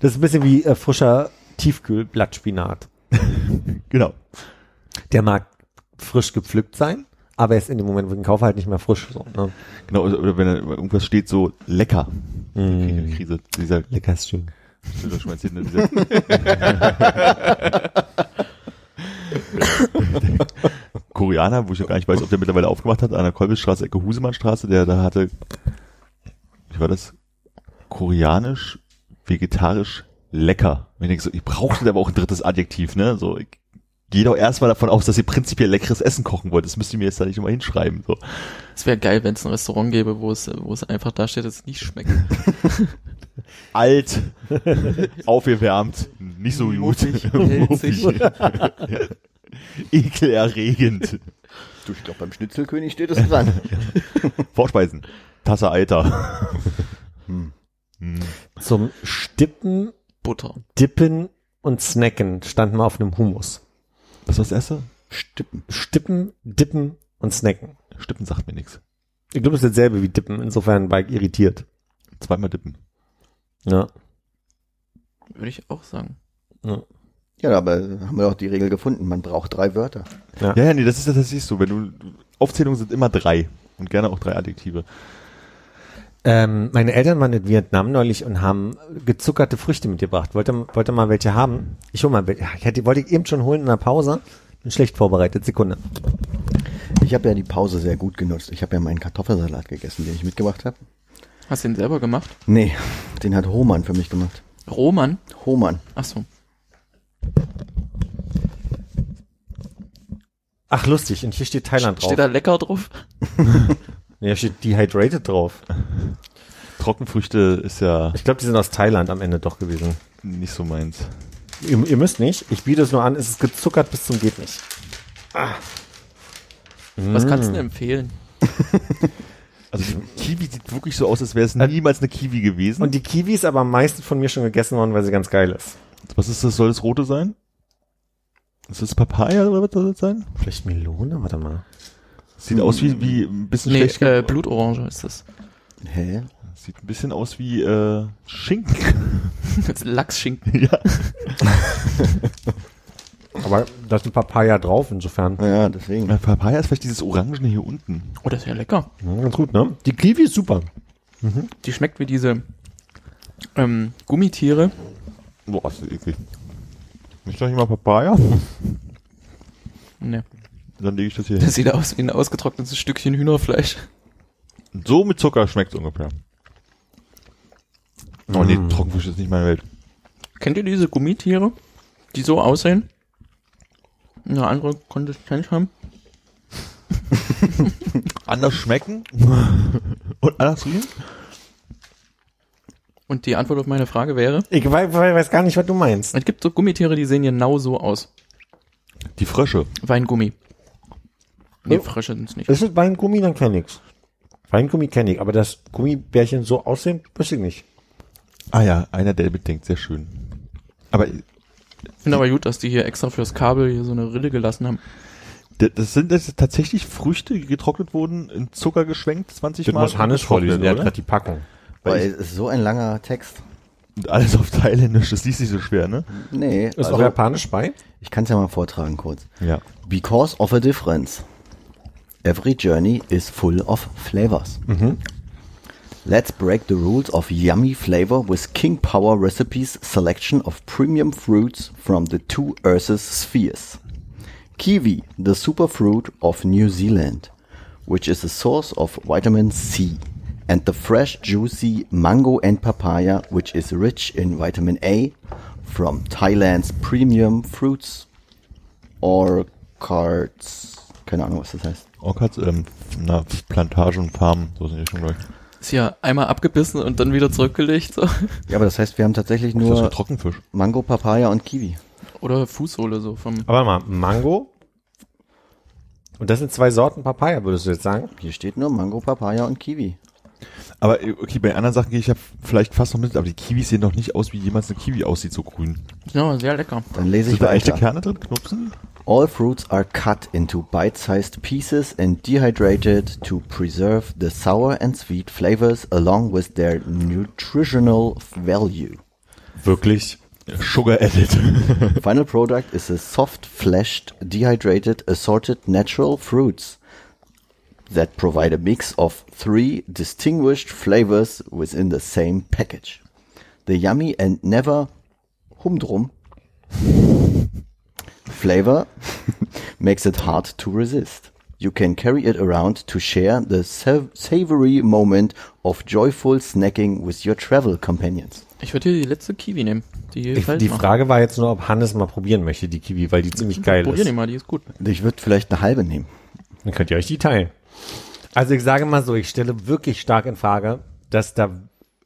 Das ist ein bisschen wie äh, frischer Tiefkühlblattspinat. *laughs* Genau. Der mag frisch gepflückt sein, aber er ist in dem Moment, wo ich ihn kaufe, halt nicht mehr frisch. So, ne? Genau, oder wenn irgendwas steht so lecker. Mm. Krise. Dieser, Lecker ist schön. ne, *laughs* Koreaner, wo ich auch gar nicht weiß, ob der mittlerweile aufgemacht hat, an der Kolbisstraße, Ecke Husemannstraße, der da hatte, wie war das? Koreanisch, vegetarisch, lecker. Ich denke so, ich brauchte aber auch ein drittes Adjektiv, ne? So, ich gehe doch erstmal davon aus, dass ihr prinzipiell leckeres Essen kochen wollt. Das müsst ihr mir jetzt da nicht immer hinschreiben. So. Es wäre geil, wenn es ein Restaurant gäbe, wo es, wo es einfach da steht, dass es nicht schmeckt. *laughs* Alt, *laughs* aufgewärmt, nicht so gut. Muffig. *laughs* Ekelerregend. Du, ich glaube, beim Schnitzelkönig steht es dran. Vorspeisen. Tasse Eiter. Hm. Hm. Zum Stippen, Butter. Dippen und Snacken standen wir auf einem Hummus. Was war das erste? Stippen. Stippen, Dippen und Snacken. Stippen sagt mir nichts. Ich glaube, das ist dasselbe wie Dippen. Insofern war ich irritiert. Zweimal dippen. Ja. Würde ich auch sagen. Ja, aber haben wir doch die Regel gefunden. Man braucht drei Wörter. Ja, ja, nee, das ist ja tatsächlich so. Wenn du, Aufzählungen sind immer drei. Und gerne auch drei Adjektive. Ähm, meine Eltern waren in Vietnam neulich und haben gezuckerte Früchte mitgebracht. Wollte, wollte mal welche haben? Ich hol mal welche. Ja, Ich hätte, wollte ich eben schon holen in der Pause. Bin schlecht vorbereitet. Sekunde. Ich habe ja die Pause sehr gut genutzt. Ich habe ja meinen Kartoffelsalat gegessen, den ich mitgebracht habe. Hast du den selber gemacht? Nee, den hat Hohmann für mich gemacht. Roman? Hohmann. Ach so. Ach, lustig. Und hier steht Thailand drauf. Steht da lecker drauf? *laughs* Hier steht Dehydrated drauf. Trockenfrüchte ist ja Ich glaube, die sind aus Thailand am Ende doch gewesen. nicht so meins. Ihr, ihr müsst nicht. Ich biete es nur an. Es ist gezuckert bis zum geht nicht. Was kannst du denn empfehlen? *laughs* Also die Kiwi sieht wirklich so aus, als wäre es niemals eine Kiwi gewesen. Und die Kiwi ist aber am meisten von mir schon gegessen worden, weil sie ganz geil ist. was ist das? Soll das rote sein? Ist das Papaya oder was soll das sein? Vielleicht Melone? Warte mal. Sieht aus wie, wie ein bisschen Nee, schlecht. äh, Blutorange ist das. Hä? Sieht ein bisschen aus wie äh, Schinken. *laughs* Das ist Lachsschinken. *laughs* ja. *laughs* Aber da ist ein Papaya drauf, insofern. Ja, deswegen. Na, Papaya ist vielleicht dieses Orangene hier unten. Oh, das ist ja lecker. Ja, ganz gut, ne? Die Kiwi ist super. Die schmeckt wie diese ähm, Gummitiere. Boah, ist das eklig. Nicht noch jemand Papaya? Ne, Dann lege ich das hier hin. das sieht aus wie ein ausgetrocknetes Stückchen Hühnerfleisch. So mit Zucker schmeckt ungefähr. Oh nee, Trockenfisch ist nicht meine Welt. Kennt ihr diese Gummitiere, die so aussehen? Eine andere Konsistenz haben? *laughs* Anders schmecken und anders riechen? Und die Antwort auf meine Frage wäre, Ich weiß, weiß gar nicht, was du meinst. es gibt so Gummitiere, die sehen genau so aus. Die Frösche. Weingummi. Nee, Oh. Frösche sind's nicht. Ist es Weingummi, dann kenn ich's. Weingummi kenne ich, aber das Gummibärchen so aussehen, wüsste ich nicht. Ah ja, einer, der mitdenkt, sehr schön. Aber Ich finde aber gut, dass die hier extra fürs Kabel hier so eine Rille gelassen haben. das sind das tatsächlich Früchte, die getrocknet wurden, in Zucker geschwenkt, 20 Das Mal. muss Hannes vorlesen, der hat gerade die Packung. Weil Weil es ist so ein langer Text. Und alles auf Thailändisch, das liest sich so schwer, ne? Nee, Ist also, auch japanisch bei? ich kann es ja mal vortragen kurz. Ja. Because of a difference. Every journey is full of flavors. Mm-hmm. Let's break the rules of yummy flavor with King Power Recipes selection of premium fruits from the two Earth's spheres. Kiwi, the superfruit of New Zealand, which is a source of vitamin C, and the fresh, juicy mango and papaya, which is rich in vitamin A, from Thailand's premium fruits Orchards. Keine Ahnung, was das heißt. Orchards, ähm, na, Plantagen, Farmen, so sind die schon gleich. Ist ja einmal abgebissen und dann wieder zurückgelegt. So. Ja, aber das heißt, wir haben tatsächlich Ist das nur ein Trockenfisch? Mango, Papaya und Kiwi. Oder Fußsohle so vom. Aber warte mal, Mango? Und das sind zwei Sorten Papaya, würdest du jetzt sagen? Hier steht nur Mango, Papaya und Kiwi. Aber äh, okay, bei anderen Sachen gehe ich ja vielleicht fast noch mit, aber die Kiwis sehen doch nicht aus, wie jemals eine Kiwi aussieht, so grün. Ja, sehr lecker. Dann lese ich Sind da echte weiter. Kerne drin? Knupsen? All fruits are cut into bite-sized pieces and dehydrated to preserve the sour and sweet flavors along with their nutritional value. Wirklich? Sugar added. *laughs* Final product is a soft-fleshed, dehydrated, assorted natural fruits that provide a mix of three distinguished flavors within the same package. The yummy and never humdrum flavor *laughs* makes it hard to resist. You can carry it around to share the sav- savory moment of joyful snacking with your travel companions. Ich würde hier die letzte Kiwi nehmen. Die Ich, die. Frage war jetzt nur, ob Hannes mal probieren möchte, die Kiwi, weil die ziemlich geil Probier die ist. mal, die ist gut. Ich würde vielleicht eine halbe nehmen. Dann könnt ihr euch die teilen. Also ich sage mal so, ich stelle wirklich stark in Frage, dass da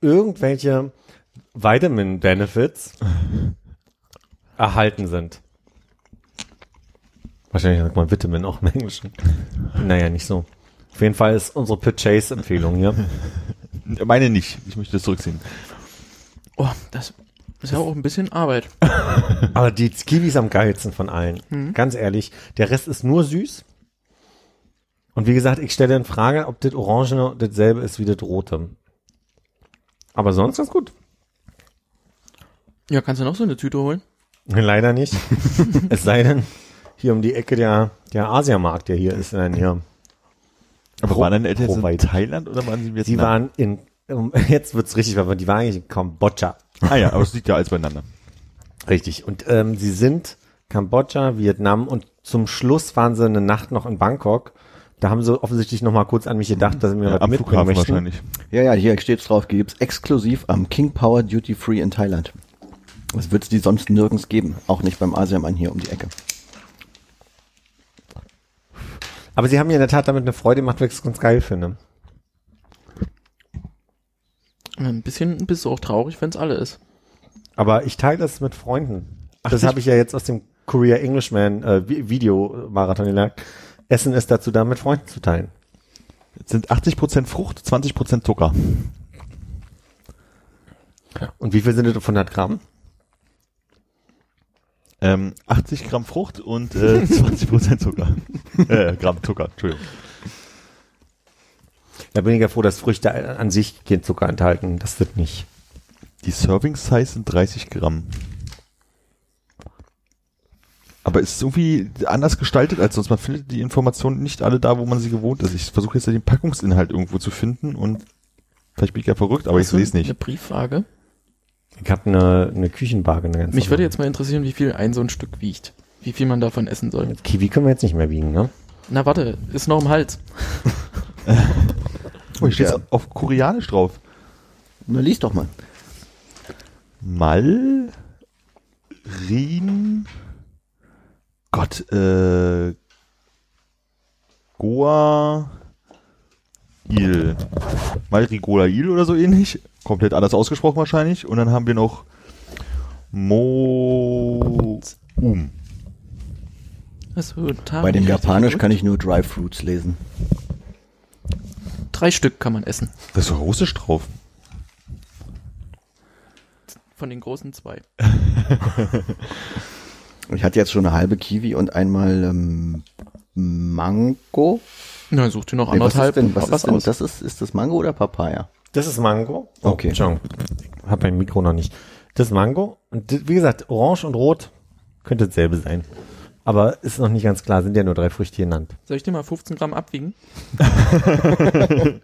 irgendwelche Vitamin-Benefits *laughs* erhalten sind. Wahrscheinlich sagt man Vitamin auch im Englischen. Naja, nicht so. Auf jeden Fall ist unsere Purchase-Empfehlung hier. *laughs* Meine nicht. Ich möchte das zurückziehen. Oh, das ist ja auch ein bisschen Arbeit. *laughs* Aber die Kiwis am geilsten von allen. Ganz ehrlich. Der Rest ist nur süß. Und wie gesagt, ich stelle in Frage, ob das Orangene dasselbe ist wie das Rote. Aber sonst ganz gut. Ja, kannst du noch so eine Tüte holen? *laughs* Leider nicht. es sei denn, hier um die Ecke der, der Asiamarkt, der hier ist, nein, hier. Aber Pro- waren deine Eltern jetzt in. Thailand oder waren sie Vietnam? Die waren in, um, *laughs* jetzt wird's richtig, aber die waren eigentlich in Kambodscha. Ah ja, aber es liegt ja alles beieinander. *laughs* Richtig. Und ähm, sie sind Kambodscha, Vietnam und zum Schluss waren sie eine Nacht noch in Bangkok. Da haben sie offensichtlich noch mal kurz an mich gedacht, dass sie mir Ja, was am mitbringen Flughafen möchten. wahrscheinlich. Ja, ja, hier steht's drauf, gibt's exklusiv am King Power Duty Free in Thailand. Das wird's die sonst nirgends geben. Auch nicht beim Asiamann hier um die Ecke. Aber sie haben mir in der Tat damit eine Freude gemacht, weil ich es ganz geil finde. Ein bisschen bist du auch traurig, wenn es alle ist. Aber ich teile das mit Freunden. das echt? habe ich ja jetzt aus dem Korea Englishman äh, Vi- Video-Marathon gelernt. Essen ist dazu da, mit Freunden zu teilen. Jetzt sind 80% Frucht, 20% Zucker. Und wie viel sind das auf 100 Gramm? Ähm, 80 Gramm Frucht und äh, *laughs* 20% Zucker. *laughs* äh, Gramm Zucker, Entschuldigung. Da bin ich ja froh, dass Früchte an sich keinen Zucker enthalten. Das wird nicht. Die Serving Size sind 30 Gramm. Aber es ist irgendwie anders gestaltet als sonst. Man findet die Informationen nicht alle da, wo man sie gewohnt ist. Ich versuche jetzt den Packungsinhalt irgendwo zu finden und vielleicht bin ich ja verrückt, aber ich Hast du sehe es Eine nicht. Brieffrage. Ich habe eine, eine Küchenwaage. Eine ganz Mich würde jetzt mal interessieren, wie viel ein so ein Stück wiegt. Wie viel man davon essen soll. Kiwi können wir jetzt nicht mehr wiegen, ne? Na warte, ist noch im Hals. *laughs* Oh, hier steht Ja. auf Koreanisch drauf. Na, lies doch mal. Mal, Rin, Gott, äh, Goa, Il. Malrigola Il oder so ähnlich. Komplett anders ausgesprochen wahrscheinlich. Und dann haben wir noch Mo, Um. Bei dem Japanisch kann ich nur Dry Fruits lesen. Drei Stück kann man essen. Das ist doch russisch drauf. Von den großen zwei. *laughs* Ich hatte jetzt schon eine halbe Kiwi und einmal ähm, Mango. Na, such dir noch Nee, was ist anderthalb denn, was was ist denn, aus. das ist, ist das Mango oder Papaya? Das ist Mango. Okay. Entschuldigung. Ich habe mein Mikro noch nicht. Das ist Mango. Und das, wie gesagt, Orange und Rot könnte dasselbe sein. Aber ist noch nicht ganz klar, sind ja nur drei Früchte genannt. Soll ich dir mal 15 Gramm abwiegen? *laughs*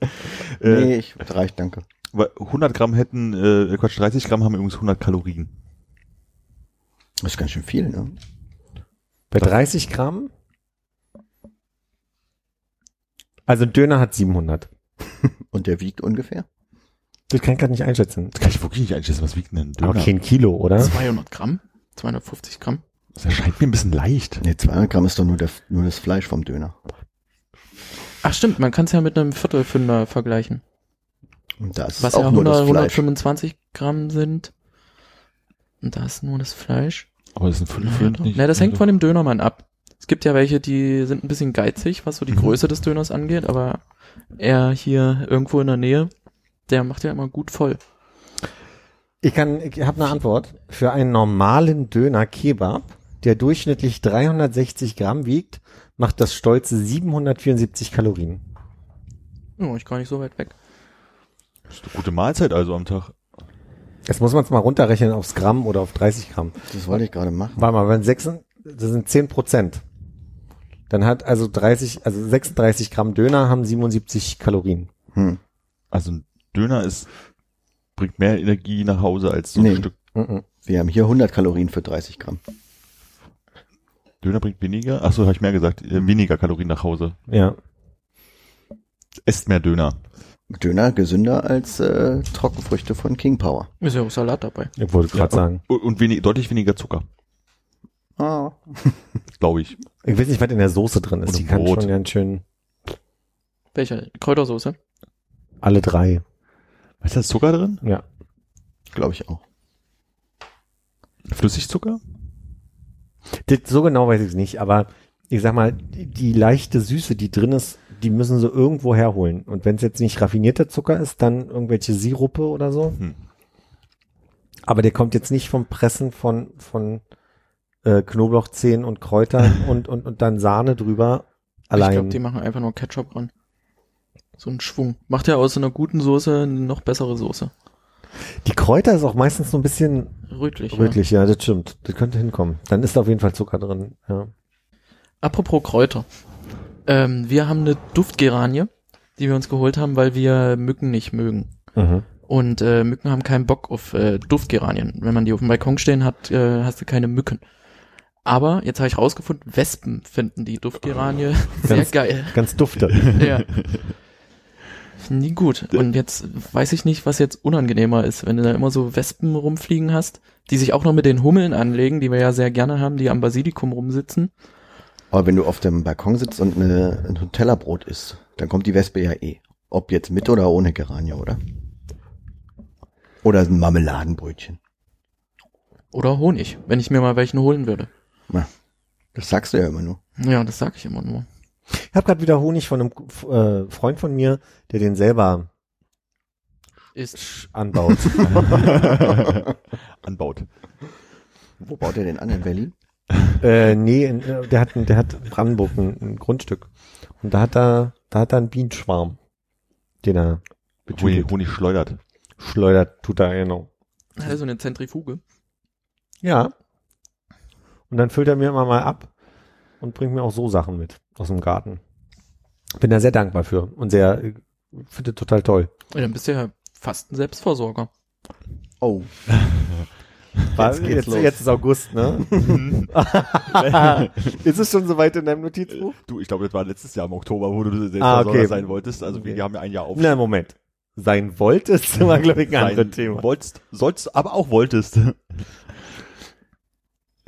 nee, ich reicht, danke. Weil 100 Gramm hätten, äh, Quatsch, 30 Gramm haben übrigens 100 Kalorien. Das ist ganz schön viel, ne? Bei 30 Gramm? Also ein Döner hat 700. Und der wiegt ungefähr? Das kann ich gerade nicht einschätzen. Das kann ich wirklich nicht einschätzen. Was wiegt denn ein Döner? Aber kein Kilo, oder? 200 Gramm? 250 Gramm? Das erscheint mir ein bisschen leicht. Nee, 200 Gramm ist doch nur, der, nur das Fleisch vom Döner. Ach stimmt, man kann es ja mit einem Viertelfünder vergleichen. Und da ist Was auch ja nur 100, das Fleisch. 125 Gramm sind. Und da ist nur das Fleisch. Aber das sind fünf, fünf nicht. Na, das hängt von dem Dönermann ab. Es gibt ja welche, die sind ein bisschen geizig, was so die Mhm. Größe des Döners angeht, aber er hier irgendwo in der Nähe, der macht ja immer gut voll. Ich kann, ich habe eine Antwort. Für einen normalen Döner Kebab, der durchschnittlich 360 Gramm wiegt, macht das stolze 774 Kalorien. Oh, ich gar nicht so weit weg. Das ist eine gute Mahlzeit also am Tag. Jetzt muss man es mal runterrechnen aufs Gramm oder auf 30 Gramm. Das wollte ich gerade machen. Warte mal, wenn 6, das sind 10 Prozent. Dann hat also 30, also 36 Gramm Döner haben 77 Kalorien. Hm. Also ein Döner ist, bringt mehr Energie nach Hause als so Nee. ein Stück. Mhm. Wir haben hier 100 Kalorien für 30 Gramm. Döner bringt weniger. Ach so, habe ich mehr gesagt. Äh, weniger Kalorien nach Hause. Ja. Esst mehr Döner. Döner gesünder als äh, Trockenfrüchte von King Power. Ist ja auch Salat dabei. Ich wollte gerade sagen. Und, und wenig, deutlich weniger Zucker, Ah. *laughs* glaube ich. Ich weiß nicht, was in der Soße drin ist. Oder Die kann Brot. schon ganz schön Welche? Kräutersoße? alle drei. Ist da Zucker drin? Ja. Glaube ich auch. Flüssigzucker? Das, so genau weiß ich es nicht, aber ich sag mal, die, die leichte Süße, die drin ist, die müssen sie irgendwo herholen. Und wenn es jetzt nicht raffinierter Zucker ist, dann irgendwelche Sirupe oder so. Hm. Aber der kommt jetzt nicht vom Pressen von, von äh, Knoblauchzehen und Kräutern *laughs* und, und, und dann Sahne drüber. Ich Allein. glaube, die machen einfach nur Ketchup ran. So ein Schwung. Macht ja aus einer guten Soße eine noch bessere Soße. Die Kräuter ist auch meistens so ein bisschen Rötlich. rötlich, ja, das stimmt. Das könnte hinkommen. Dann ist da auf jeden Fall Zucker drin, ja. Ja. Apropos Kräuter. Ähm, wir haben eine Duftgeranie, die wir uns geholt haben, weil wir Mücken nicht mögen. Mhm. Und äh, Mücken haben keinen Bock auf äh, Duftgeranien. Wenn man die auf dem Balkon stehen hat, äh, hast du keine Mücken. Aber jetzt habe ich rausgefunden, Wespen finden die Duftgeranie *laughs* sehr Ganz- geil. Ganz dufte. Ja. *laughs* Nie gut. Und jetzt weiß ich nicht, was jetzt unangenehmer ist, wenn du da immer so Wespen rumfliegen hast, die sich auch noch mit den Hummeln anlegen, die wir ja sehr gerne haben, die am Basilikum rumsitzen. Aber wenn du auf dem Balkon sitzt und eine, ein Nutella-Brot isst, dann kommt die Wespe ja eh. Ob jetzt mit oder ohne Geranie, oder? Oder ein Marmeladenbrötchen. Oder Honig, wenn ich mir mal welchen holen würde. Na, das sagst du ja immer nur. Ja, das sage ich immer nur. Ich habe gerade wieder Honig von einem äh, Freund von mir, der den selber Ist anbaut. *laughs* Anbaut. Wo baut er den an in Berlin? äh, nee, in, äh, der hat, der hat in Brandenburg ein, ein Grundstück. Und da hat er, da hat er einen Bienenschwarm, den er Honig, betütelt. Honig schleudert. schleudert, tut er genau. also eine Zentrifuge. Ja. Und dann füllt er mir immer mal ab und bringt mir auch so Sachen mit aus dem Garten. Bin da sehr dankbar für und sehr, äh, finde total toll. Ja, dann bist du ja fast ein Selbstversorger. Oh, *laughs* Jetzt jetzt, geht's jetzt, los. ist August, ne? *laughs* ist es schon soweit in deinem Notizbuch? Du, ich glaube, das war letztes Jahr im Oktober, wo du selbst Ah, okay. sein wolltest. Also wir Okay. haben ja ein Jahr auf. Na, Moment. Sein wolltest, *laughs* war, glaube ich, ein anderes Thema. Wolltest, sollst, aber auch wolltest.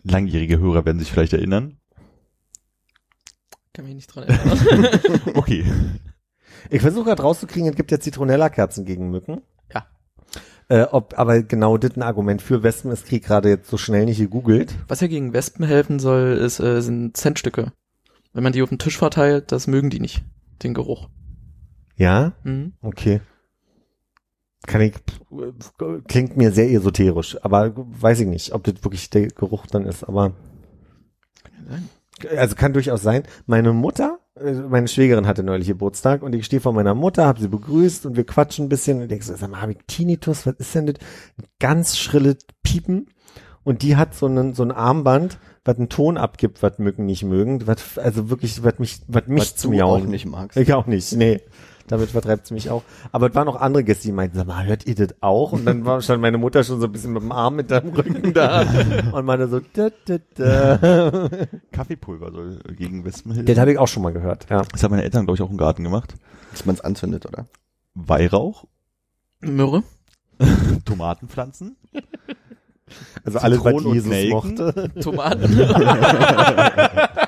Langjährige Hörer werden sich vielleicht erinnern. Kann mich nicht dran erinnern. *laughs* *laughs* Okay. Ich versuche gerade rauszukriegen, es gibt ja Zitronella-Kerzen gegen Mücken. Ja. Äh, ob aber genau das ein Argument für Wespen ist, krieg ich gerade jetzt so schnell nicht gegoogelt. Was ja gegen Wespen helfen soll, ist, äh, sind Centstücke. Wenn man die auf den Tisch verteilt, das mögen die nicht. Den Geruch. Ja? Mhm. Okay. Kann ich, klingt mir sehr esoterisch, aber weiß ich nicht, ob das wirklich der Geruch dann ist, aber also kann durchaus sein. Meine Mutter, äh, meine Schwägerin hatte neulich Geburtstag und ich stehe vor meiner Mutter, habe sie begrüßt und wir quatschen ein bisschen und denkst so, sag mal, hab ich Tinnitus, was ist denn das? Ganz schrilles Piepen und die hat so einen, so ein Armband, was einen Ton abgibt, was Mücken nicht mögen, was, also wirklich, was mich, was mich was zum auch nicht magst. ich auch nicht, nee. Damit vertreibt es mich auch. Aber es waren noch andere Gäste, die meinten, sag mal, hört ihr das auch? Und dann war schon meine Mutter schon so ein bisschen mit dem Arm mit dem Rücken da *laughs* und meinte so, da, da, da. Kaffeepulver soll gegen Wespen helfen. Das habe ich auch schon mal gehört, ja. Das haben meine Eltern, glaube ich, auch im Garten gemacht. Dass man es anzündet, oder? Weihrauch, Myrrhe. *laughs* Tomatenpflanzen, Also alles, was Jesus mochte. Tomaten. *laughs*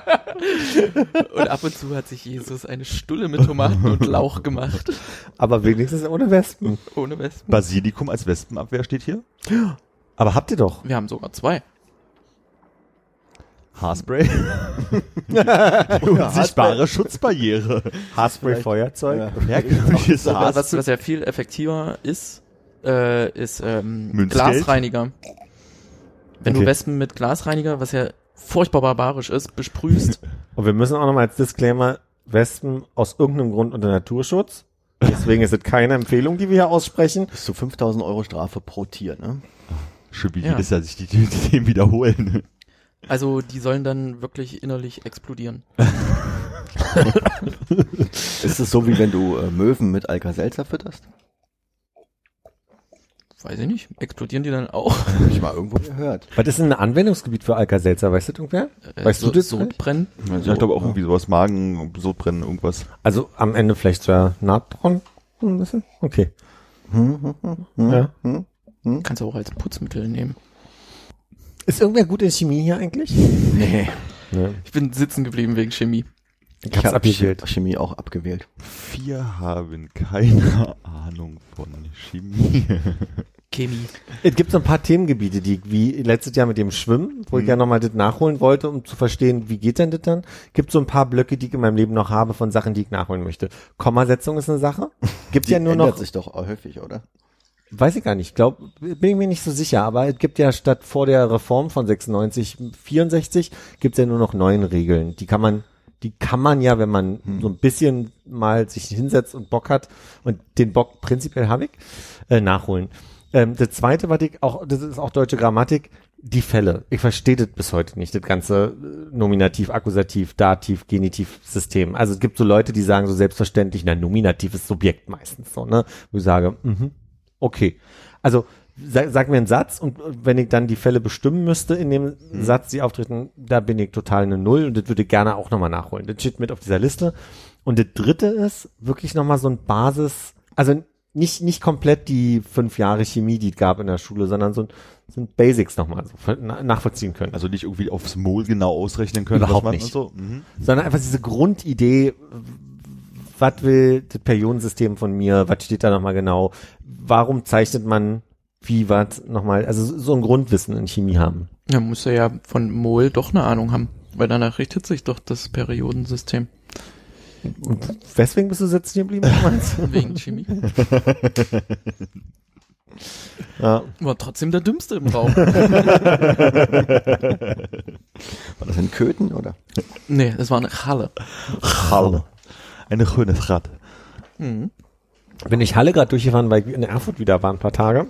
und ab und zu hat sich Jesus eine Stulle mit Tomaten und Lauch gemacht. Aber wenigstens ohne Wespen. Ohne Wespen. Basilikum als Wespenabwehr steht hier. Aber habt ihr doch. Wir haben sogar zwei. Haarspray. *laughs* Unsichtbare Schutzbarriere. Haarspray, Feuerzeug. Ja. Herkömmliches Was, Haarspray. was ja viel effektiver ist, äh, ist ähm? Glasreiniger. Wenn Okay. du Wespen mit Glasreiniger, was ja furchtbar barbarisch ist, besprühst, *laughs* Und wir müssen auch nochmal als Disclaimer, Wespen aus irgendeinem Grund unter Naturschutz. Deswegen ist es keine Empfehlung, die wir hier aussprechen. Bis zu 5000 Euro Strafe pro Tier, ne? Schön, wie Ja. jedes Jahr sich die, die Themen wiederholen. also die sollen dann wirklich innerlich explodieren. *laughs* Ist es so, wie wenn du äh, Möwen mit Alka-Seltzer fütterst? Weiß ich nicht. Explodieren die dann auch? Hab ich mal irgendwo gehört. Was ist denn ein Anwendungsgebiet für Alka-Seltzer? Weißt du das irgendwer? Äh, Weißt du das Sodbrennen? Ja, ich glaube auch irgendwie sowas, Magen, Sodbrennen, irgendwas. Also am Ende vielleicht sogar Natron? Ein bisschen? Okay. Hm, hm, hm, Ja. hm. Kannst du auch als Putzmittel nehmen. Ist irgendwer gut in Chemie hier eigentlich? Nee. Ne. Ich bin sitzen geblieben wegen Chemie. Ich Ich habe. Chemie auch abgewählt. Wir haben keine Ahnung von Chemie. *laughs* Chemie. Es gibt so ein paar Themengebiete, die wie letztes Jahr mit dem Schwimmen, wo ich Mhm. gerne nochmal das nachholen wollte, um zu verstehen, wie geht denn das dann? Gibt so ein paar Blöcke, die ich in meinem Leben noch habe von Sachen, die ich nachholen möchte. Kommasetzung ist eine Sache. Gibt Die ja nur ändert noch, sich doch häufig, oder? weiß ich gar nicht, glaub, bin ich mir nicht so sicher, aber es gibt ja statt vor der Reform von 96, 64, gibt's ja nur noch neun Regeln. Die kann man, die kann man ja, wenn man so ein bisschen mal sich hinsetzt und Bock hat, und den Bock prinzipiell habe ich, äh, nachholen. Ähm, das zweite, was ich auch, das ist auch deutsche Grammatik, die Fälle. Ich verstehe das bis heute nicht, das ganze äh, Nominativ, Akkusativ, Dativ, Genitiv-System. Also es gibt so Leute, die sagen so selbstverständlich, na, Nominativ ist Subjekt meistens so, ne? Wo ich sage, mhm, okay. Also sag, sag mir einen Satz und wenn ich dann die Fälle bestimmen müsste in dem Satz, die auftreten, da bin ich total eine Null und das würde ich gerne auch nochmal nachholen. Das steht mit auf dieser Liste. Und das dritte ist wirklich nochmal so ein Basis, also nicht, nicht komplett die fünf Jahre Chemie, die es gab in der Schule, sondern so, sind Basics nochmal so nachvollziehen können. Also nicht irgendwie aufs Mol genau ausrechnen können. Überhaupt was man nicht. Und so. Mhm. sondern einfach diese Grundidee, was will das Periodensystem von mir, was steht da nochmal genau, warum zeichnet man wie was nochmal, also so ein Grundwissen in Chemie haben. Ja, muss er ja von Mol doch eine Ahnung haben, weil danach richtet sich doch das Periodensystem weswegen bist du sitzen geblieben? *laughs* wegen Chemie. *laughs* ja. War trotzdem der Dümmste im Raum. *laughs* War das in Köthen oder? nee, das war eine Halle. Halle. Eine schöne Stadt. Mhm. Bin ich Halle gerade durchgefahren, weil ich in Erfurt wieder war ein paar Tage.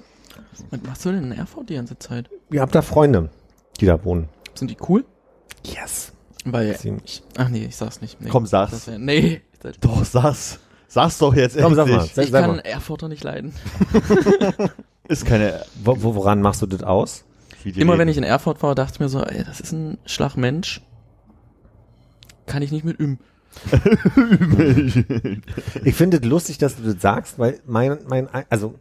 Was machst du denn in Erfurt die ganze Zeit? Ihr habt da Freunde, die da wohnen. Sind die cool? Yes. Weil, Ziemlich. ach nee, ich sag's nicht. Nee, Komm, sag's. Wär, nee, Doch, sag's. Sag's doch jetzt Komm, sag endlich. mal. Sag- ich sag kann mal. Erfurter nicht leiden. *laughs* Ist keine Wo, wo, woran machst du das aus? Immer wenn ich in Erfurt war, dachte ich mir so, ey, das ist ein Schlagmensch. Kann ich nicht mit üben. Ich finde es lustig, dass du das sagst, weil mein, mein, also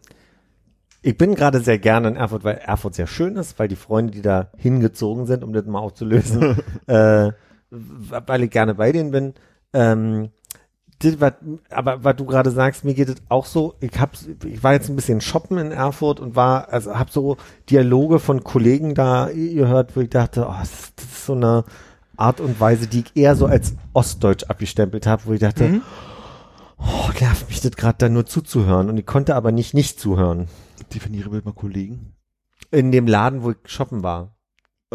ich bin gerade sehr gerne in Erfurt, weil Erfurt sehr schön ist, weil die Freunde, die da hingezogen sind, um das mal aufzulösen, *laughs* äh, weil ich gerne bei denen bin. Ähm, das, was, aber was du gerade sagst, mir geht es auch so. Ich hab, ich war jetzt ein bisschen shoppen in Erfurt und war, also habe so Dialoge von Kollegen da gehört, wo ich dachte, oh, das, ist- das ist so eine Art und Weise, die ich eher so als Ostdeutsch abgestempelt habe, wo ich dachte, oh, nervt mich das gerade da nur zuzuhören und ich konnte aber nicht nicht zuhören. Definiere bitte mal Kollegen. In dem Laden, wo ich shoppen war.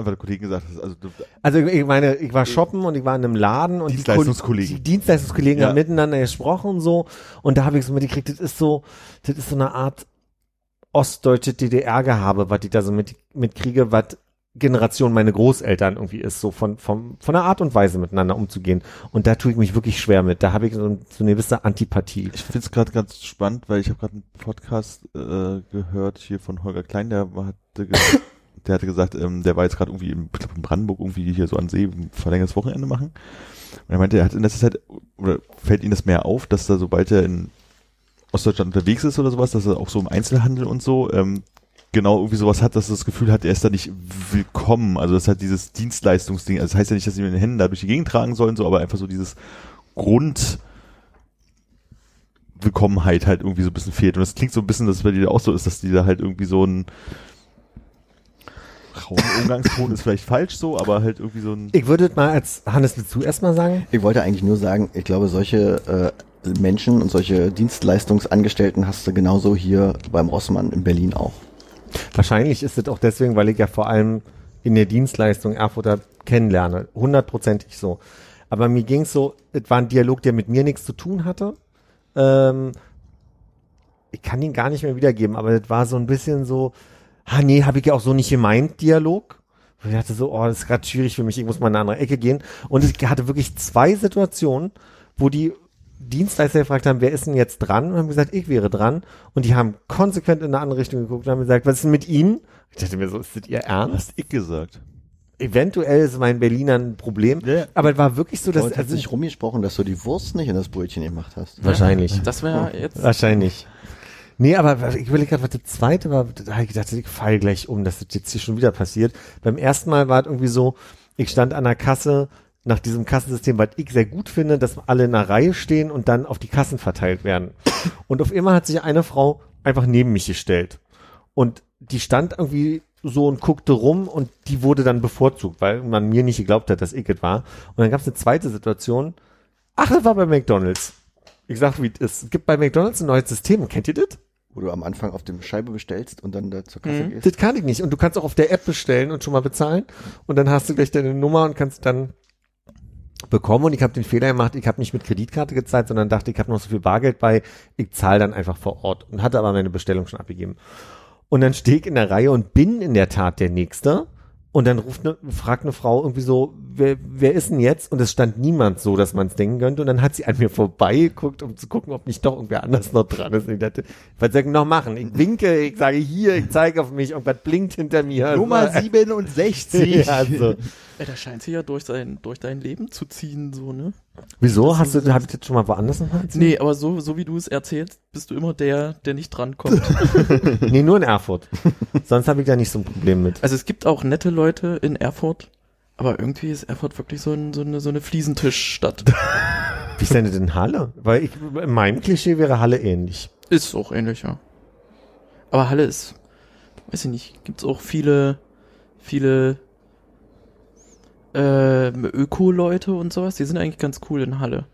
Weil der Kollege gesagt hat, also du, Also ich meine, ich war shoppen und ich war in einem Laden und die Ko- Dienstleistungskollegen. Die Dienstleistungskollegen Ja. haben miteinander gesprochen und so und da habe ich so mitgekriegt, das ist so, das ist so eine Art ostdeutsche DDR-Gehabe, was ich da so mit, mitkriege, was Generation meine Großeltern irgendwie ist, so von, von, von der Art und Weise miteinander umzugehen. Und da tue ich mich wirklich schwer mit. Da habe ich so, ein- so eine gewisse Antipathie. Ich finde es gerade ganz spannend, weil ich habe gerade einen Podcast äh, gehört hier von Holger Klein, der hatte, *laughs* der hatte gesagt, ähm, der war jetzt gerade irgendwie im, ich glaub, in Brandenburg irgendwie hier so an See ein verlängertes Wochenende machen. Und er meinte, er hat in letzter Zeit, oder fällt ihm das mehr auf, dass da sobald er in Ostdeutschland unterwegs ist oder sowas, dass er auch so im Einzelhandel und so, ähm, genau irgendwie sowas hat, dass er das Gefühl hat, er ist da nicht willkommen. Also das hat dieses Dienstleistungsding, also das heißt ja nicht, dass sie mit den Händen da durch die Gegend tragen sollen, so, aber einfach so dieses Grund, Willkommenheit halt irgendwie so ein bisschen fehlt. Und das klingt so ein bisschen, dass es bei dir auch so ist, dass die da halt irgendwie so ein rauen Umgangston ist vielleicht falsch so, aber halt irgendwie so ein Ich würde mal als Hannes du erstmal sagen? Ich wollte eigentlich nur sagen, ich glaube, solche äh, Menschen und solche Dienstleistungsangestellten hast du genauso hier beim Rossmann in Berlin auch. Wahrscheinlich ist es auch deswegen, weil ich ja vor allem in der Dienstleistung Erfurter kennenlerne. Hundertprozentig so. Aber mir ging's so, es war ein Dialog, der mit mir nichts zu tun hatte. Ähm, ich kann ihn gar nicht mehr wiedergeben, aber es war so ein bisschen so, ah nee, habe ich ja auch so nicht gemeint, Dialog. Und ich dachte so, oh, das ist gerade schwierig für mich, ich muss mal in eine andere Ecke gehen. Und ich hatte wirklich zwei Situationen, wo die Dienstleister gefragt haben, wer ist denn jetzt dran? Und haben gesagt, ich wäre dran. Und die haben konsequent in eine andere Richtung geguckt und haben gesagt, was ist denn mit Ihnen? Ich dachte mir so, ist das Ihr Ernst? hast ich gesagt. Eventuell ist mein Berliner ein Problem. Ja. Aber es war wirklich so, dass, hat also, sich rumgesprochen, dass du die Wurst nicht in das Brötchen gemacht hast. wahrscheinlich. Das wäre jetzt. Wahrscheinlich. Nee, aber ich will gerade, was das zweite war, da habe ich gedacht, ich fall gleich um, dass das jetzt hier schon wieder passiert. Beim ersten Mal war es irgendwie so, ich stand an der Kasse nach diesem Kassensystem, was ich sehr gut finde, dass alle in einer Reihe stehen und dann auf die Kassen verteilt werden. Und auf immer hat sich eine Frau einfach neben mich gestellt. Und die stand irgendwie so und guckte rum und die wurde dann bevorzugt, weil man mir nicht geglaubt hat, dass ich es war. Und dann gab es eine zweite Situation. Ach, das war bei McDonalds. Ich sag, wie. Es gibt bei McDonalds ein neues System. Kennt ihr das? Wo du am Anfang auf dem Scheibe bestellst und dann da zur Kasse Mhm. gehst. Das kann ich nicht. Und du kannst auch auf der App bestellen und schon mal bezahlen. Und dann hast du gleich deine Nummer und kannst dann bekommen. Und ich habe den Fehler gemacht, ich habe nicht mit Kreditkarte gezahlt, sondern dachte, ich habe noch so viel Bargeld bei, ich zahle dann einfach vor Ort. Und hatte aber meine Bestellung schon abgegeben. Und dann stehe ich in der Reihe und bin in der Tat der Nächste. Und dann ruft eine, fragt eine Frau irgendwie so, wer, wer ist denn jetzt? Und es stand niemand so, dass man es denken könnte. Und dann hat sie an mir vorbeigeguckt, um zu gucken, ob nicht doch irgendwer anders noch dran ist. Und ich dachte, was soll ich noch machen? Ich winke, ich sage hier, ich zeige auf mich, irgendwas blinkt hinter mir. Nummer 67. *laughs* ja, so. Ey, das scheint sich ja durch dein, durch dein Leben zu ziehen, so, ne? Wieso? Hast du, hab ich das schon mal woanders noch mal erzählt? Nee, aber so, so wie du es erzählst, bist du immer der, der nicht drankommt. *laughs* *laughs* Nee, nur in Erfurt. Sonst habe ich da nicht so ein Problem mit. Also es gibt auch nette Leute in Erfurt, aber irgendwie ist Erfurt wirklich so, ein, so, eine, so eine Fliesentischstadt. *laughs* Wie ist denn das in Halle? Weil ich, in meinem Klischee wäre Halle ähnlich. Ist auch ähnlich, ja. Aber Halle ist, weiß ich nicht, gibt's auch viele, viele ähm, Öko-Leute und sowas, die sind eigentlich ganz cool in Halle.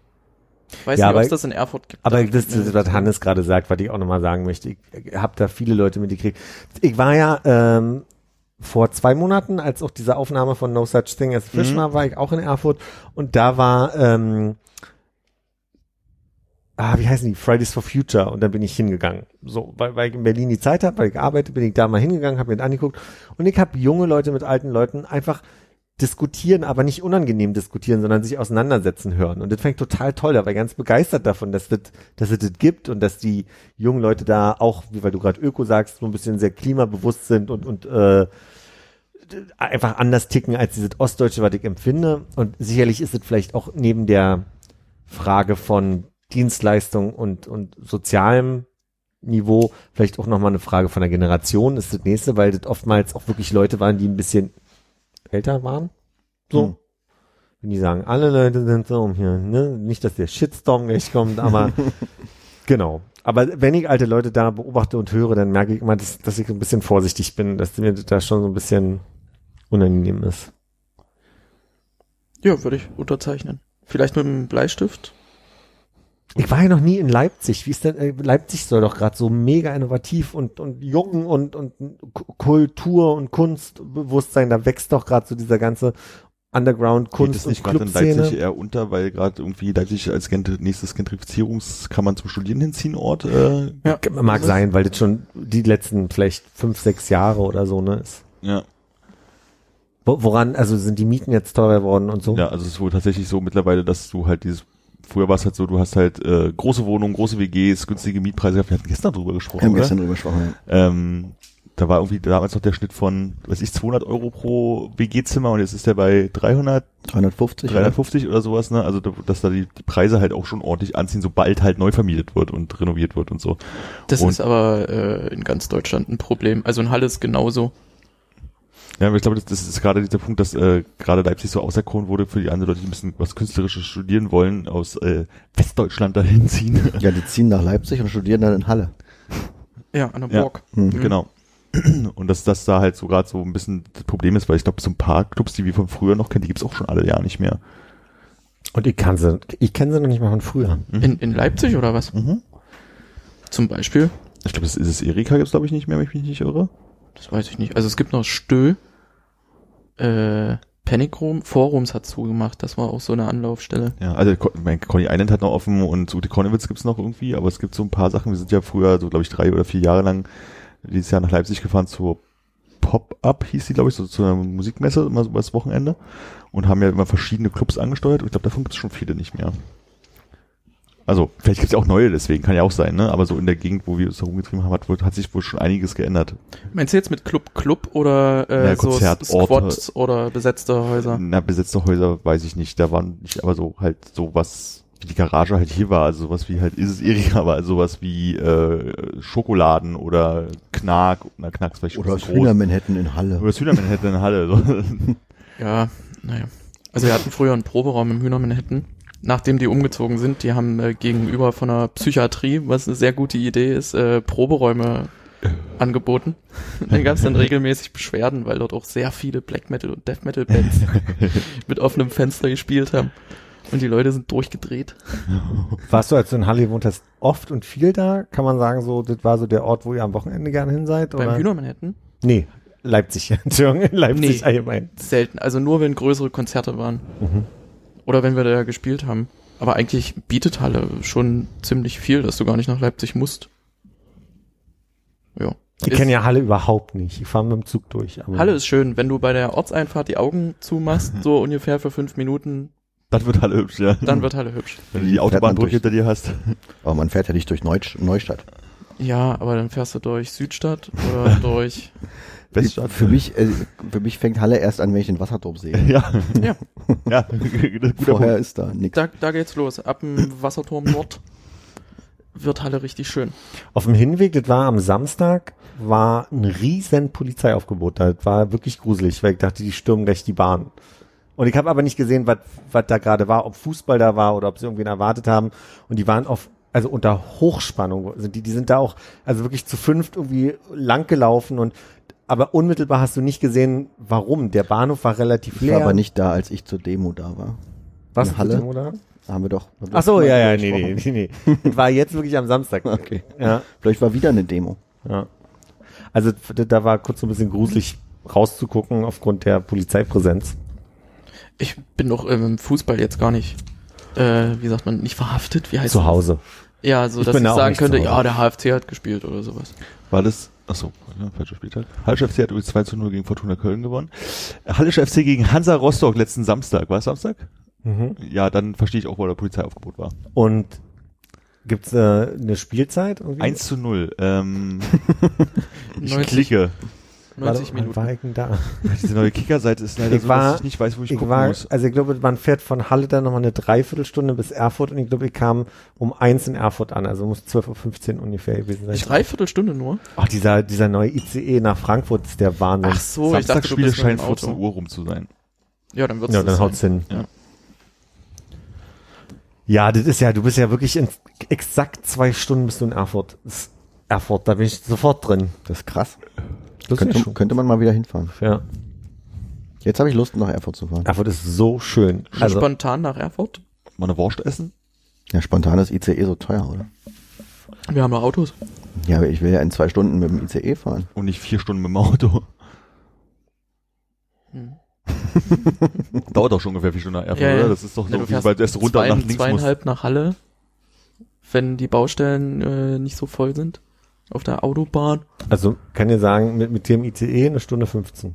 Weiß Ja, nicht, ob es das in Erfurt gibt. Aber Da- das, das, was Hannes gerade sagt, was ich auch nochmal sagen möchte, ich habe da viele Leute mitgekriegt. Ich war ja ähm, vor zwei Monaten, als auch diese Aufnahme von No Such Thing as Fish Mhm. war, war ich auch in Erfurt und da war, ähm, ah, wie heißen die, Fridays for Future und dann bin ich hingegangen. So, weil, weil ich in Berlin die Zeit habe, weil ich arbeite, bin ich da mal hingegangen, habe mir das angeguckt und ich habe junge Leute mit alten Leuten einfach diskutieren, aber nicht unangenehm diskutieren, sondern sich auseinandersetzen hören. Und das fängt total toll. Da war ich ganz begeistert davon, dass das, dass es das gibt und dass die jungen Leute da auch, wie weil du gerade Öko sagst, so ein bisschen sehr klimabewusst sind und, und äh, einfach anders ticken als dieses Ostdeutsche, was ich empfinde. Und sicherlich ist es vielleicht auch neben der Frage von Dienstleistung und, und sozialem Niveau vielleicht auch nochmal eine Frage von der Generation ist das nächste, weil das oftmals auch wirklich Leute waren, die ein bisschen älter waren. So. Hm. Wenn die sagen, alle Leute sind so hier, ne? Nicht, dass der Shitstorm gleich kommt, aber *laughs* genau. Aber wenn ich alte Leute da beobachte und höre, dann merke ich immer, dass, dass ich ein bisschen vorsichtig bin, dass mir da schon so ein bisschen unangenehm ist. Ja, würde ich unterzeichnen. Vielleicht mit einem Bleistift? Ich war ja noch nie in Leipzig. Wie ist denn, äh, Leipzig soll doch gerade so mega innovativ und, und jung und, und Kultur und Kunstbewusstsein, da wächst doch gerade so dieser ganze Underground Geht es nicht und gerade in Leipzig eher unter, weil gerade irgendwie Leipzig als Gent nächstes Gentrifizierungskammern zum Studieren hinziehen Ort? Äh, Ja. Mag sein, weil das schon die letzten vielleicht fünf, sechs Jahre oder so, ne, ist. ja. Wo- Woran, also sind die Mieten jetzt teurer geworden und so? Ja, also es ist wohl tatsächlich so mittlerweile, dass du halt dieses, früher war es halt so, du hast halt äh, große Wohnungen, große WGs, günstige Mietpreise gehabt. Wir hatten gestern drüber Wir gesprochen, haben oder? gestern drüber gesprochen. Ähm, da war irgendwie damals noch der Schnitt von, weiß ich, 200 Euro pro WG-Zimmer und jetzt ist der bei 300, 350. 350 oder sowas, ne? Also, da- dass da die, die Preise halt auch schon ordentlich anziehen, sobald halt neu vermietet wird und renoviert wird und so. Das Und- ist aber äh, in ganz Deutschland ein Problem. Also in Halle ist genauso. Ja, aber ich glaube, das, das ist gerade dieser Punkt, dass äh, gerade Leipzig so auserkoren wurde für die anderen Leute, die ein bisschen was Künstlerisches studieren wollen, aus äh, Westdeutschland dahin ziehen. *laughs* Ja, die ziehen nach Leipzig und studieren dann in Halle. Ja, an der Ja. Burg. Mhm. Genau. *clears throat* Und dass das da halt so gerade so ein bisschen das Problem ist, weil ich glaube, so ein paar Clubs, die wir von früher noch kennen, die gibt's auch schon alle Jahre nicht mehr. Und ich kann sie, ich kenne sie noch nicht mal von früher. In, in Leipzig oder was? Mhm. Zum Beispiel? Ich glaube, das ist es Erika gibt's glaube ich nicht mehr, wenn ich mich nicht irre. Das weiß ich nicht. Also es gibt noch Stö. Äh, Panic Room. Forums hat zugemacht. Das war auch so eine Anlaufstelle. Ja, also mein Coney Island hat noch offen und Ute Konnewitz gibt's noch irgendwie, aber es gibt so ein paar Sachen. Wir sind ja früher so, glaube ich, drei oder vier Jahre lang dieses Jahr nach Leipzig gefahren zur Pop-Up, hieß die, glaube ich, so zu einer Musikmesse, immer so das Wochenende und haben ja immer verschiedene Clubs angesteuert und ich glaube, davon gibt's schon viele nicht mehr. Also, vielleicht gibt's ja auch neue, deswegen kann ja auch sein, ne? Aber so in der Gegend, wo wir uns da rumgetrieben haben, hat, wohl- hat sich wohl schon einiges geändert. Meinst du jetzt mit Club Club oder äh, Naja, so. Squads oder besetzte Häuser? Na, besetzte Häuser weiß ich nicht. Da waren nicht, aber so halt sowas, wie die Garage halt hier war, also sowas wie halt ist es Erika, aber also sowas wie äh, Schokoladen oder Knark, na Knark ist vielleicht schon Oder das. Hühnermanhattan in Halle. Oder das Hühnermann hätte eine Halle. So. *laughs* Ja, naja. Also wir hatten früher einen Proberaum im Hühnermanhattan. Nachdem die umgezogen sind, die haben äh, gegenüber von der Psychiatrie, was eine sehr gute Idee ist, äh, Proberäume angeboten. *laughs* dann gab es dann regelmäßig Beschwerden, weil dort auch sehr viele Black Metal und Death Metal Bands *laughs* mit offenem Fenster gespielt haben. Und die Leute sind durchgedreht. *laughs* Warst du, als du in Halle gewohnt hast, oft und viel da? Kann man sagen, so, das war so der Ort, wo ihr am Wochenende gerne hin seid? Beim Oder? Hühnermanhattan Nee, Leipzig. Entschuldigung, in Leipzig Nee. allgemein. selten. Also nur wenn größere Konzerte waren. Mhm. Oder wenn wir da gespielt haben. Aber eigentlich bietet Halle schon ziemlich viel, dass du gar nicht nach Leipzig musst. Ja. Ich kenne ja Halle überhaupt nicht. Ich fahre mit dem Zug durch. Aber Halle ist schön, wenn du bei der Ortseinfahrt die Augen zumachst, *laughs* so ungefähr für fünf Minuten, Das wird halt hübsch, ja. dann wird Halle hübsch. Wenn du die Autobahnbrücke durch- hinter dir hast. Aber man fährt ja nicht durch Neustadt. Ja, aber dann fährst du durch Südstadt oder *laughs* durch. Weststadt. Für mich, äh, für mich fängt Halle erst an, wenn ich den Wasserturm sehe. *laughs* Ja. Ja. Ja, *laughs* guter Vorher Punkt. ist da nichts. Da, da geht's los. Ab dem Wasserturm Nord wird Halle richtig schön. Auf dem Hinweg, das war am Samstag, war ein riesen Polizeiaufgebot. Das war wirklich gruselig, weil ich dachte, die stürmen gleich die Bahn. Und ich habe aber nicht gesehen, was was da gerade war, ob Fußball da war oder ob sie irgendwen erwartet haben. Und die waren auf, also unter Hochspannung. Sind die, die sind da auch, also wirklich zu fünft irgendwie lang gelaufen und aber unmittelbar hast du nicht gesehen, warum. Der Bahnhof war relativ Ich leer. war aber nicht da, als ich zur Demo da war. Was in Halle? Oder? Haben wir doch. haben Ach so, ja, ja, nee, nee, nee, nee. Das war jetzt wirklich am Samstag. *laughs* Okay. Ja. Vielleicht war wieder eine Demo. Ja. Also da war kurz so ein bisschen gruselig rauszugucken aufgrund der Polizeipräsenz. Ich bin doch ähm, im Fußball jetzt gar nicht, äh, wie sagt man, nicht verhaftet? Wie heißt Zu das? Hause. Ja, so Ich dass ich da auch sagen könnte, ja, der HFC hat gespielt oder sowas. War das, achso, ja, falscher Spieltag. Hallische FC hat übrigens 2 zu 0 gegen Fortuna Köln gewonnen. Hallische FC gegen Hansa Rostock letzten Samstag. War es Samstag? Mhm. Ja, dann verstehe ich auch, wo der Polizeiaufgebot war. Und gibt's äh, eine Spielzeit? Irgendwie? 1 zu 0. Ähm, *laughs* ich 90, klicke. 90 war, Minuten. War ich denn da? Diese neue Kickerseite ist leider Ich so, war- dass ich nicht weiß, wo ich, Ich gucken war, muss. also ich glaube, man fährt von Halle dann nochmal eine Dreiviertelstunde bis Erfurt und ich glaube, ich kam um eins in Erfurt an, also muss 12.15 Uhr ungefähr gewesen sein. Dreiviertel Stunde nur? Ach, dieser, dieser neue ICE nach Frankfurt ist der Wahnsinn. Ach so, ich dachte, mit scheinen dem 14 Auto. Uhr rum zu sein. Ja, dann wird's ja, dann sein. haut's hin. Ja. Ja, das ist ja, du bist ja wirklich in exakt zwei Stunden bist du in Erfurt. Erfurt, da bin ich sofort drin. Das ist krass. Das Könnte, könnte man mal wieder hinfahren. Ja. Jetzt habe ich Lust, nach Erfurt zu fahren. Erfurt ist so schön. Also, Spontan nach Erfurt? Mal eine Wurst essen? Ja, spontan ist ICE so teuer, oder? Wir haben noch Autos. Ja, aber ich will ja in zwei Stunden mit dem ICE fahren. Und nicht vier Stunden mit dem Auto. Hm. *laughs* Dauert doch schon ungefähr vier Stunden nach Erfurt, Ja, ja. oder? Das ist doch Ja, so, du wie du erst runter zwei, nach links musst. zweieinhalb nach Halle, wenn die Baustellen äh, nicht so voll sind. Auf der Autobahn. also kann dir sagen, mit, mit dem ICE eine Stunde 15.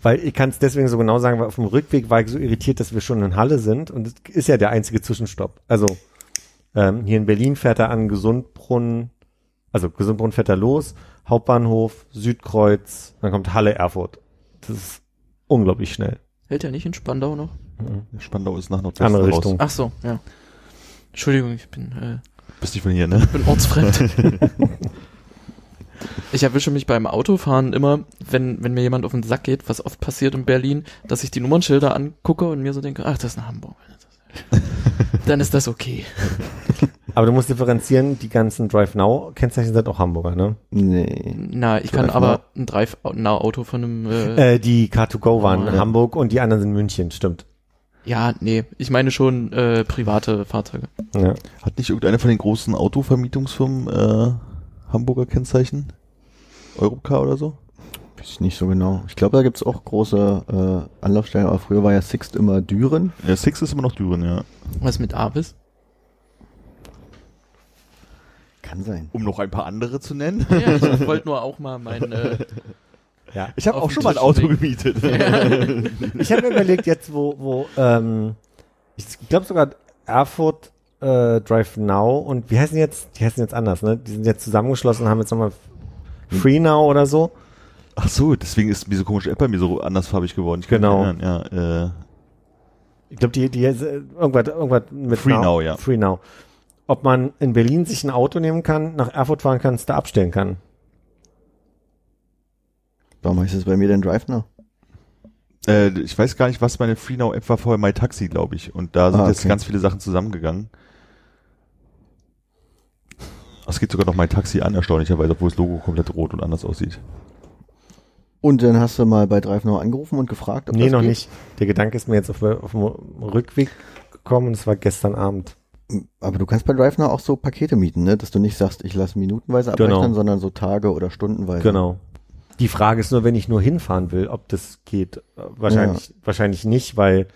Weil ich kann es deswegen so genau sagen, weil auf dem Rückweg war ich so irritiert, dass wir schon in Halle sind und es ist ja der einzige Zwischenstopp. Also ähm, hier in Berlin fährt er an Gesundbrunn, also Gesundbrunn fährt er los, Hauptbahnhof, Südkreuz, dann kommt Halle Erfurt. Das ist unglaublich schnell. Hält er nicht in Spandau noch? Spandau ist nach Nordwesten Andere raus. Richtung. Ach so, ja. Entschuldigung, ich bin, äh, Bist nicht von hier, ne? bin ortsfremd. *laughs* ich erwische mich beim Autofahren immer, wenn, wenn mir jemand auf den Sack geht, was oft passiert in Berlin, dass ich die Nummernschilder angucke und mir so denke, ach, das ist ein Hamburg. *laughs* Dann ist das okay. Aber du musst differenzieren, die ganzen Drive Now Kennzeichen sind auch Hamburger, ne? Nee. Na, ich kann Drive aber ein Drive-Now-Auto von einem, äh, Äh, die Car2Go waren in Ja. Hamburg und die anderen sind München, stimmt. Ja, nee, ich meine schon äh, private Fahrzeuge. Ja. Hat nicht irgendeine von den großen Autovermietungsfirmen äh, Hamburger Kennzeichen? Europcar oder so? Weiß ich nicht so genau. Ich glaube, da gibt's auch große äh, Anlaufstellen, aber früher war ja Sixt immer Düren. Ja, Six ist immer noch Düren, ja. Was mit Avis? Kann sein. Um noch ein paar andere zu nennen. Ja, ich wollte nur auch mal mein, äh, ja. Ich habe auch schon mal ein Auto gemietet. *laughs* Ich habe mir überlegt, jetzt wo, wo ähm, ich glaube sogar Erfurt äh, Drive Now und wie heißen die jetzt? Die heißen jetzt anders, ne? Die sind jetzt zusammengeschlossen und haben jetzt nochmal Free Now oder so. Ach so, deswegen ist diese komische App bei mir so andersfarbig geworden. Ich kann mich Genau. erinnern, Ja, äh, Ich glaube, die, die äh, irgendwas, irgendwas mit Free Now, ja. Free Now. Ob man in Berlin sich ein Auto nehmen kann, nach Erfurt fahren kann, es da abstellen kann. Warum heißt es bei mir denn Drive Now? äh, ich weiß gar nicht, was meine FreeNow App war vorher MyTaxi, glaube ich. Und da sind Ah, jetzt okay. ganz viele Sachen zusammengegangen. Es geht sogar noch MyTaxi an, erstaunlicherweise, obwohl das Logo komplett rot und anders aussieht. Und dann hast du mal bei Drive Now angerufen und gefragt, ob nee, das noch geht? nicht. Der Gedanke ist mir jetzt auf, auf dem Rückweg gekommen und es war gestern Abend. Aber du kannst bei Drive Now auch so Pakete mieten, ne? Dass du nicht sagst, ich lasse minutenweise Genau. abrechnen, sondern so Tage oder Stundenweise. Genau. Die Frage ist nur, wenn ich nur hinfahren will, ob das geht. Wahrscheinlich, wahrscheinlich nicht, weil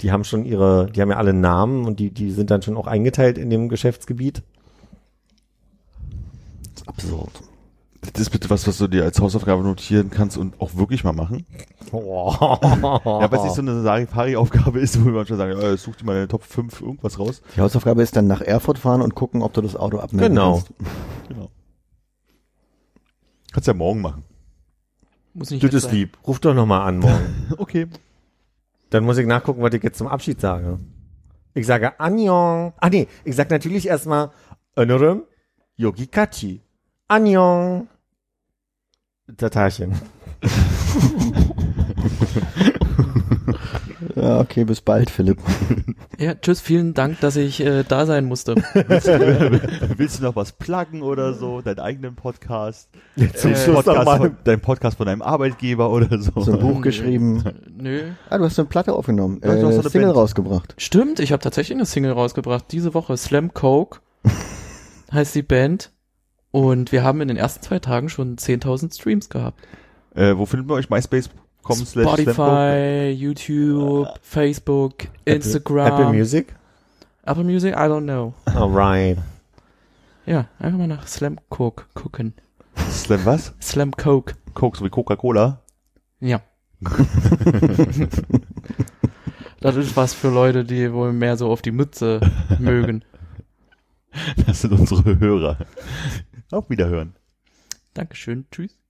die haben schon ihre, die haben ja alle Namen und die, die sind dann schon auch eingeteilt in dem Geschäftsgebiet. ist absurd. Das ist bitte was, was du dir als Hausaufgabe notieren kannst und auch wirklich mal machen. Ja, weil es nicht so eine Sarifari-Aufgabe ist, wo wir manchmal sagen, äh, such dir mal in den Top 5 irgendwas raus. Die Hausaufgabe ist dann nach Erfurt fahren und gucken, ob du das Auto abmelden Genau. kannst. Genau. Kannst ja morgen machen. Muss nicht Das ist sein. lieb. Ruf doch nochmal an morgen. *laughs* Okay. Dann muss ich nachgucken, was ich jetzt zum Abschied sage. Ich sage Annyeong. Ah nee, ich sag natürlich erstmal Önnerem Yogi Kachi. Annyeong. Tatarchen. *laughs* Ja, okay, bis bald, Philipp. *laughs* Ja, tschüss, vielen Dank, dass ich äh, da sein musste. *laughs* Willst du noch was pluggen oder so? Deinen eigenen Podcast? Zum Äh, Schluss Podcast von, dein Podcast von deinem Arbeitgeber oder so? So ein Buch geschrieben. Nö. Ah, du hast eine Platte aufgenommen, Ja, du äh, hast eine eine Single Band. rausgebracht. Stimmt, ich habe tatsächlich eine Single rausgebracht. Diese Woche Slam Coke *laughs* heißt die Band. Und wir haben in den ersten zwei Tagen schon 10.000 Streams gehabt. Äh, wo finden wir euch? Slamco? Spotify, YouTube, Facebook, Instagram. Apple Music? Apple Music, I don't know. Alright. Ja, einfach mal nach Slam Coke gucken. Slam was? Slam Coke. Coke sowie Coca-Cola? Ja. *laughs* das ist was für Leute, die wohl mehr so auf die Mütze mögen. Das sind unsere Hörer. Auf Wiederhören. Dankeschön. Tschüss.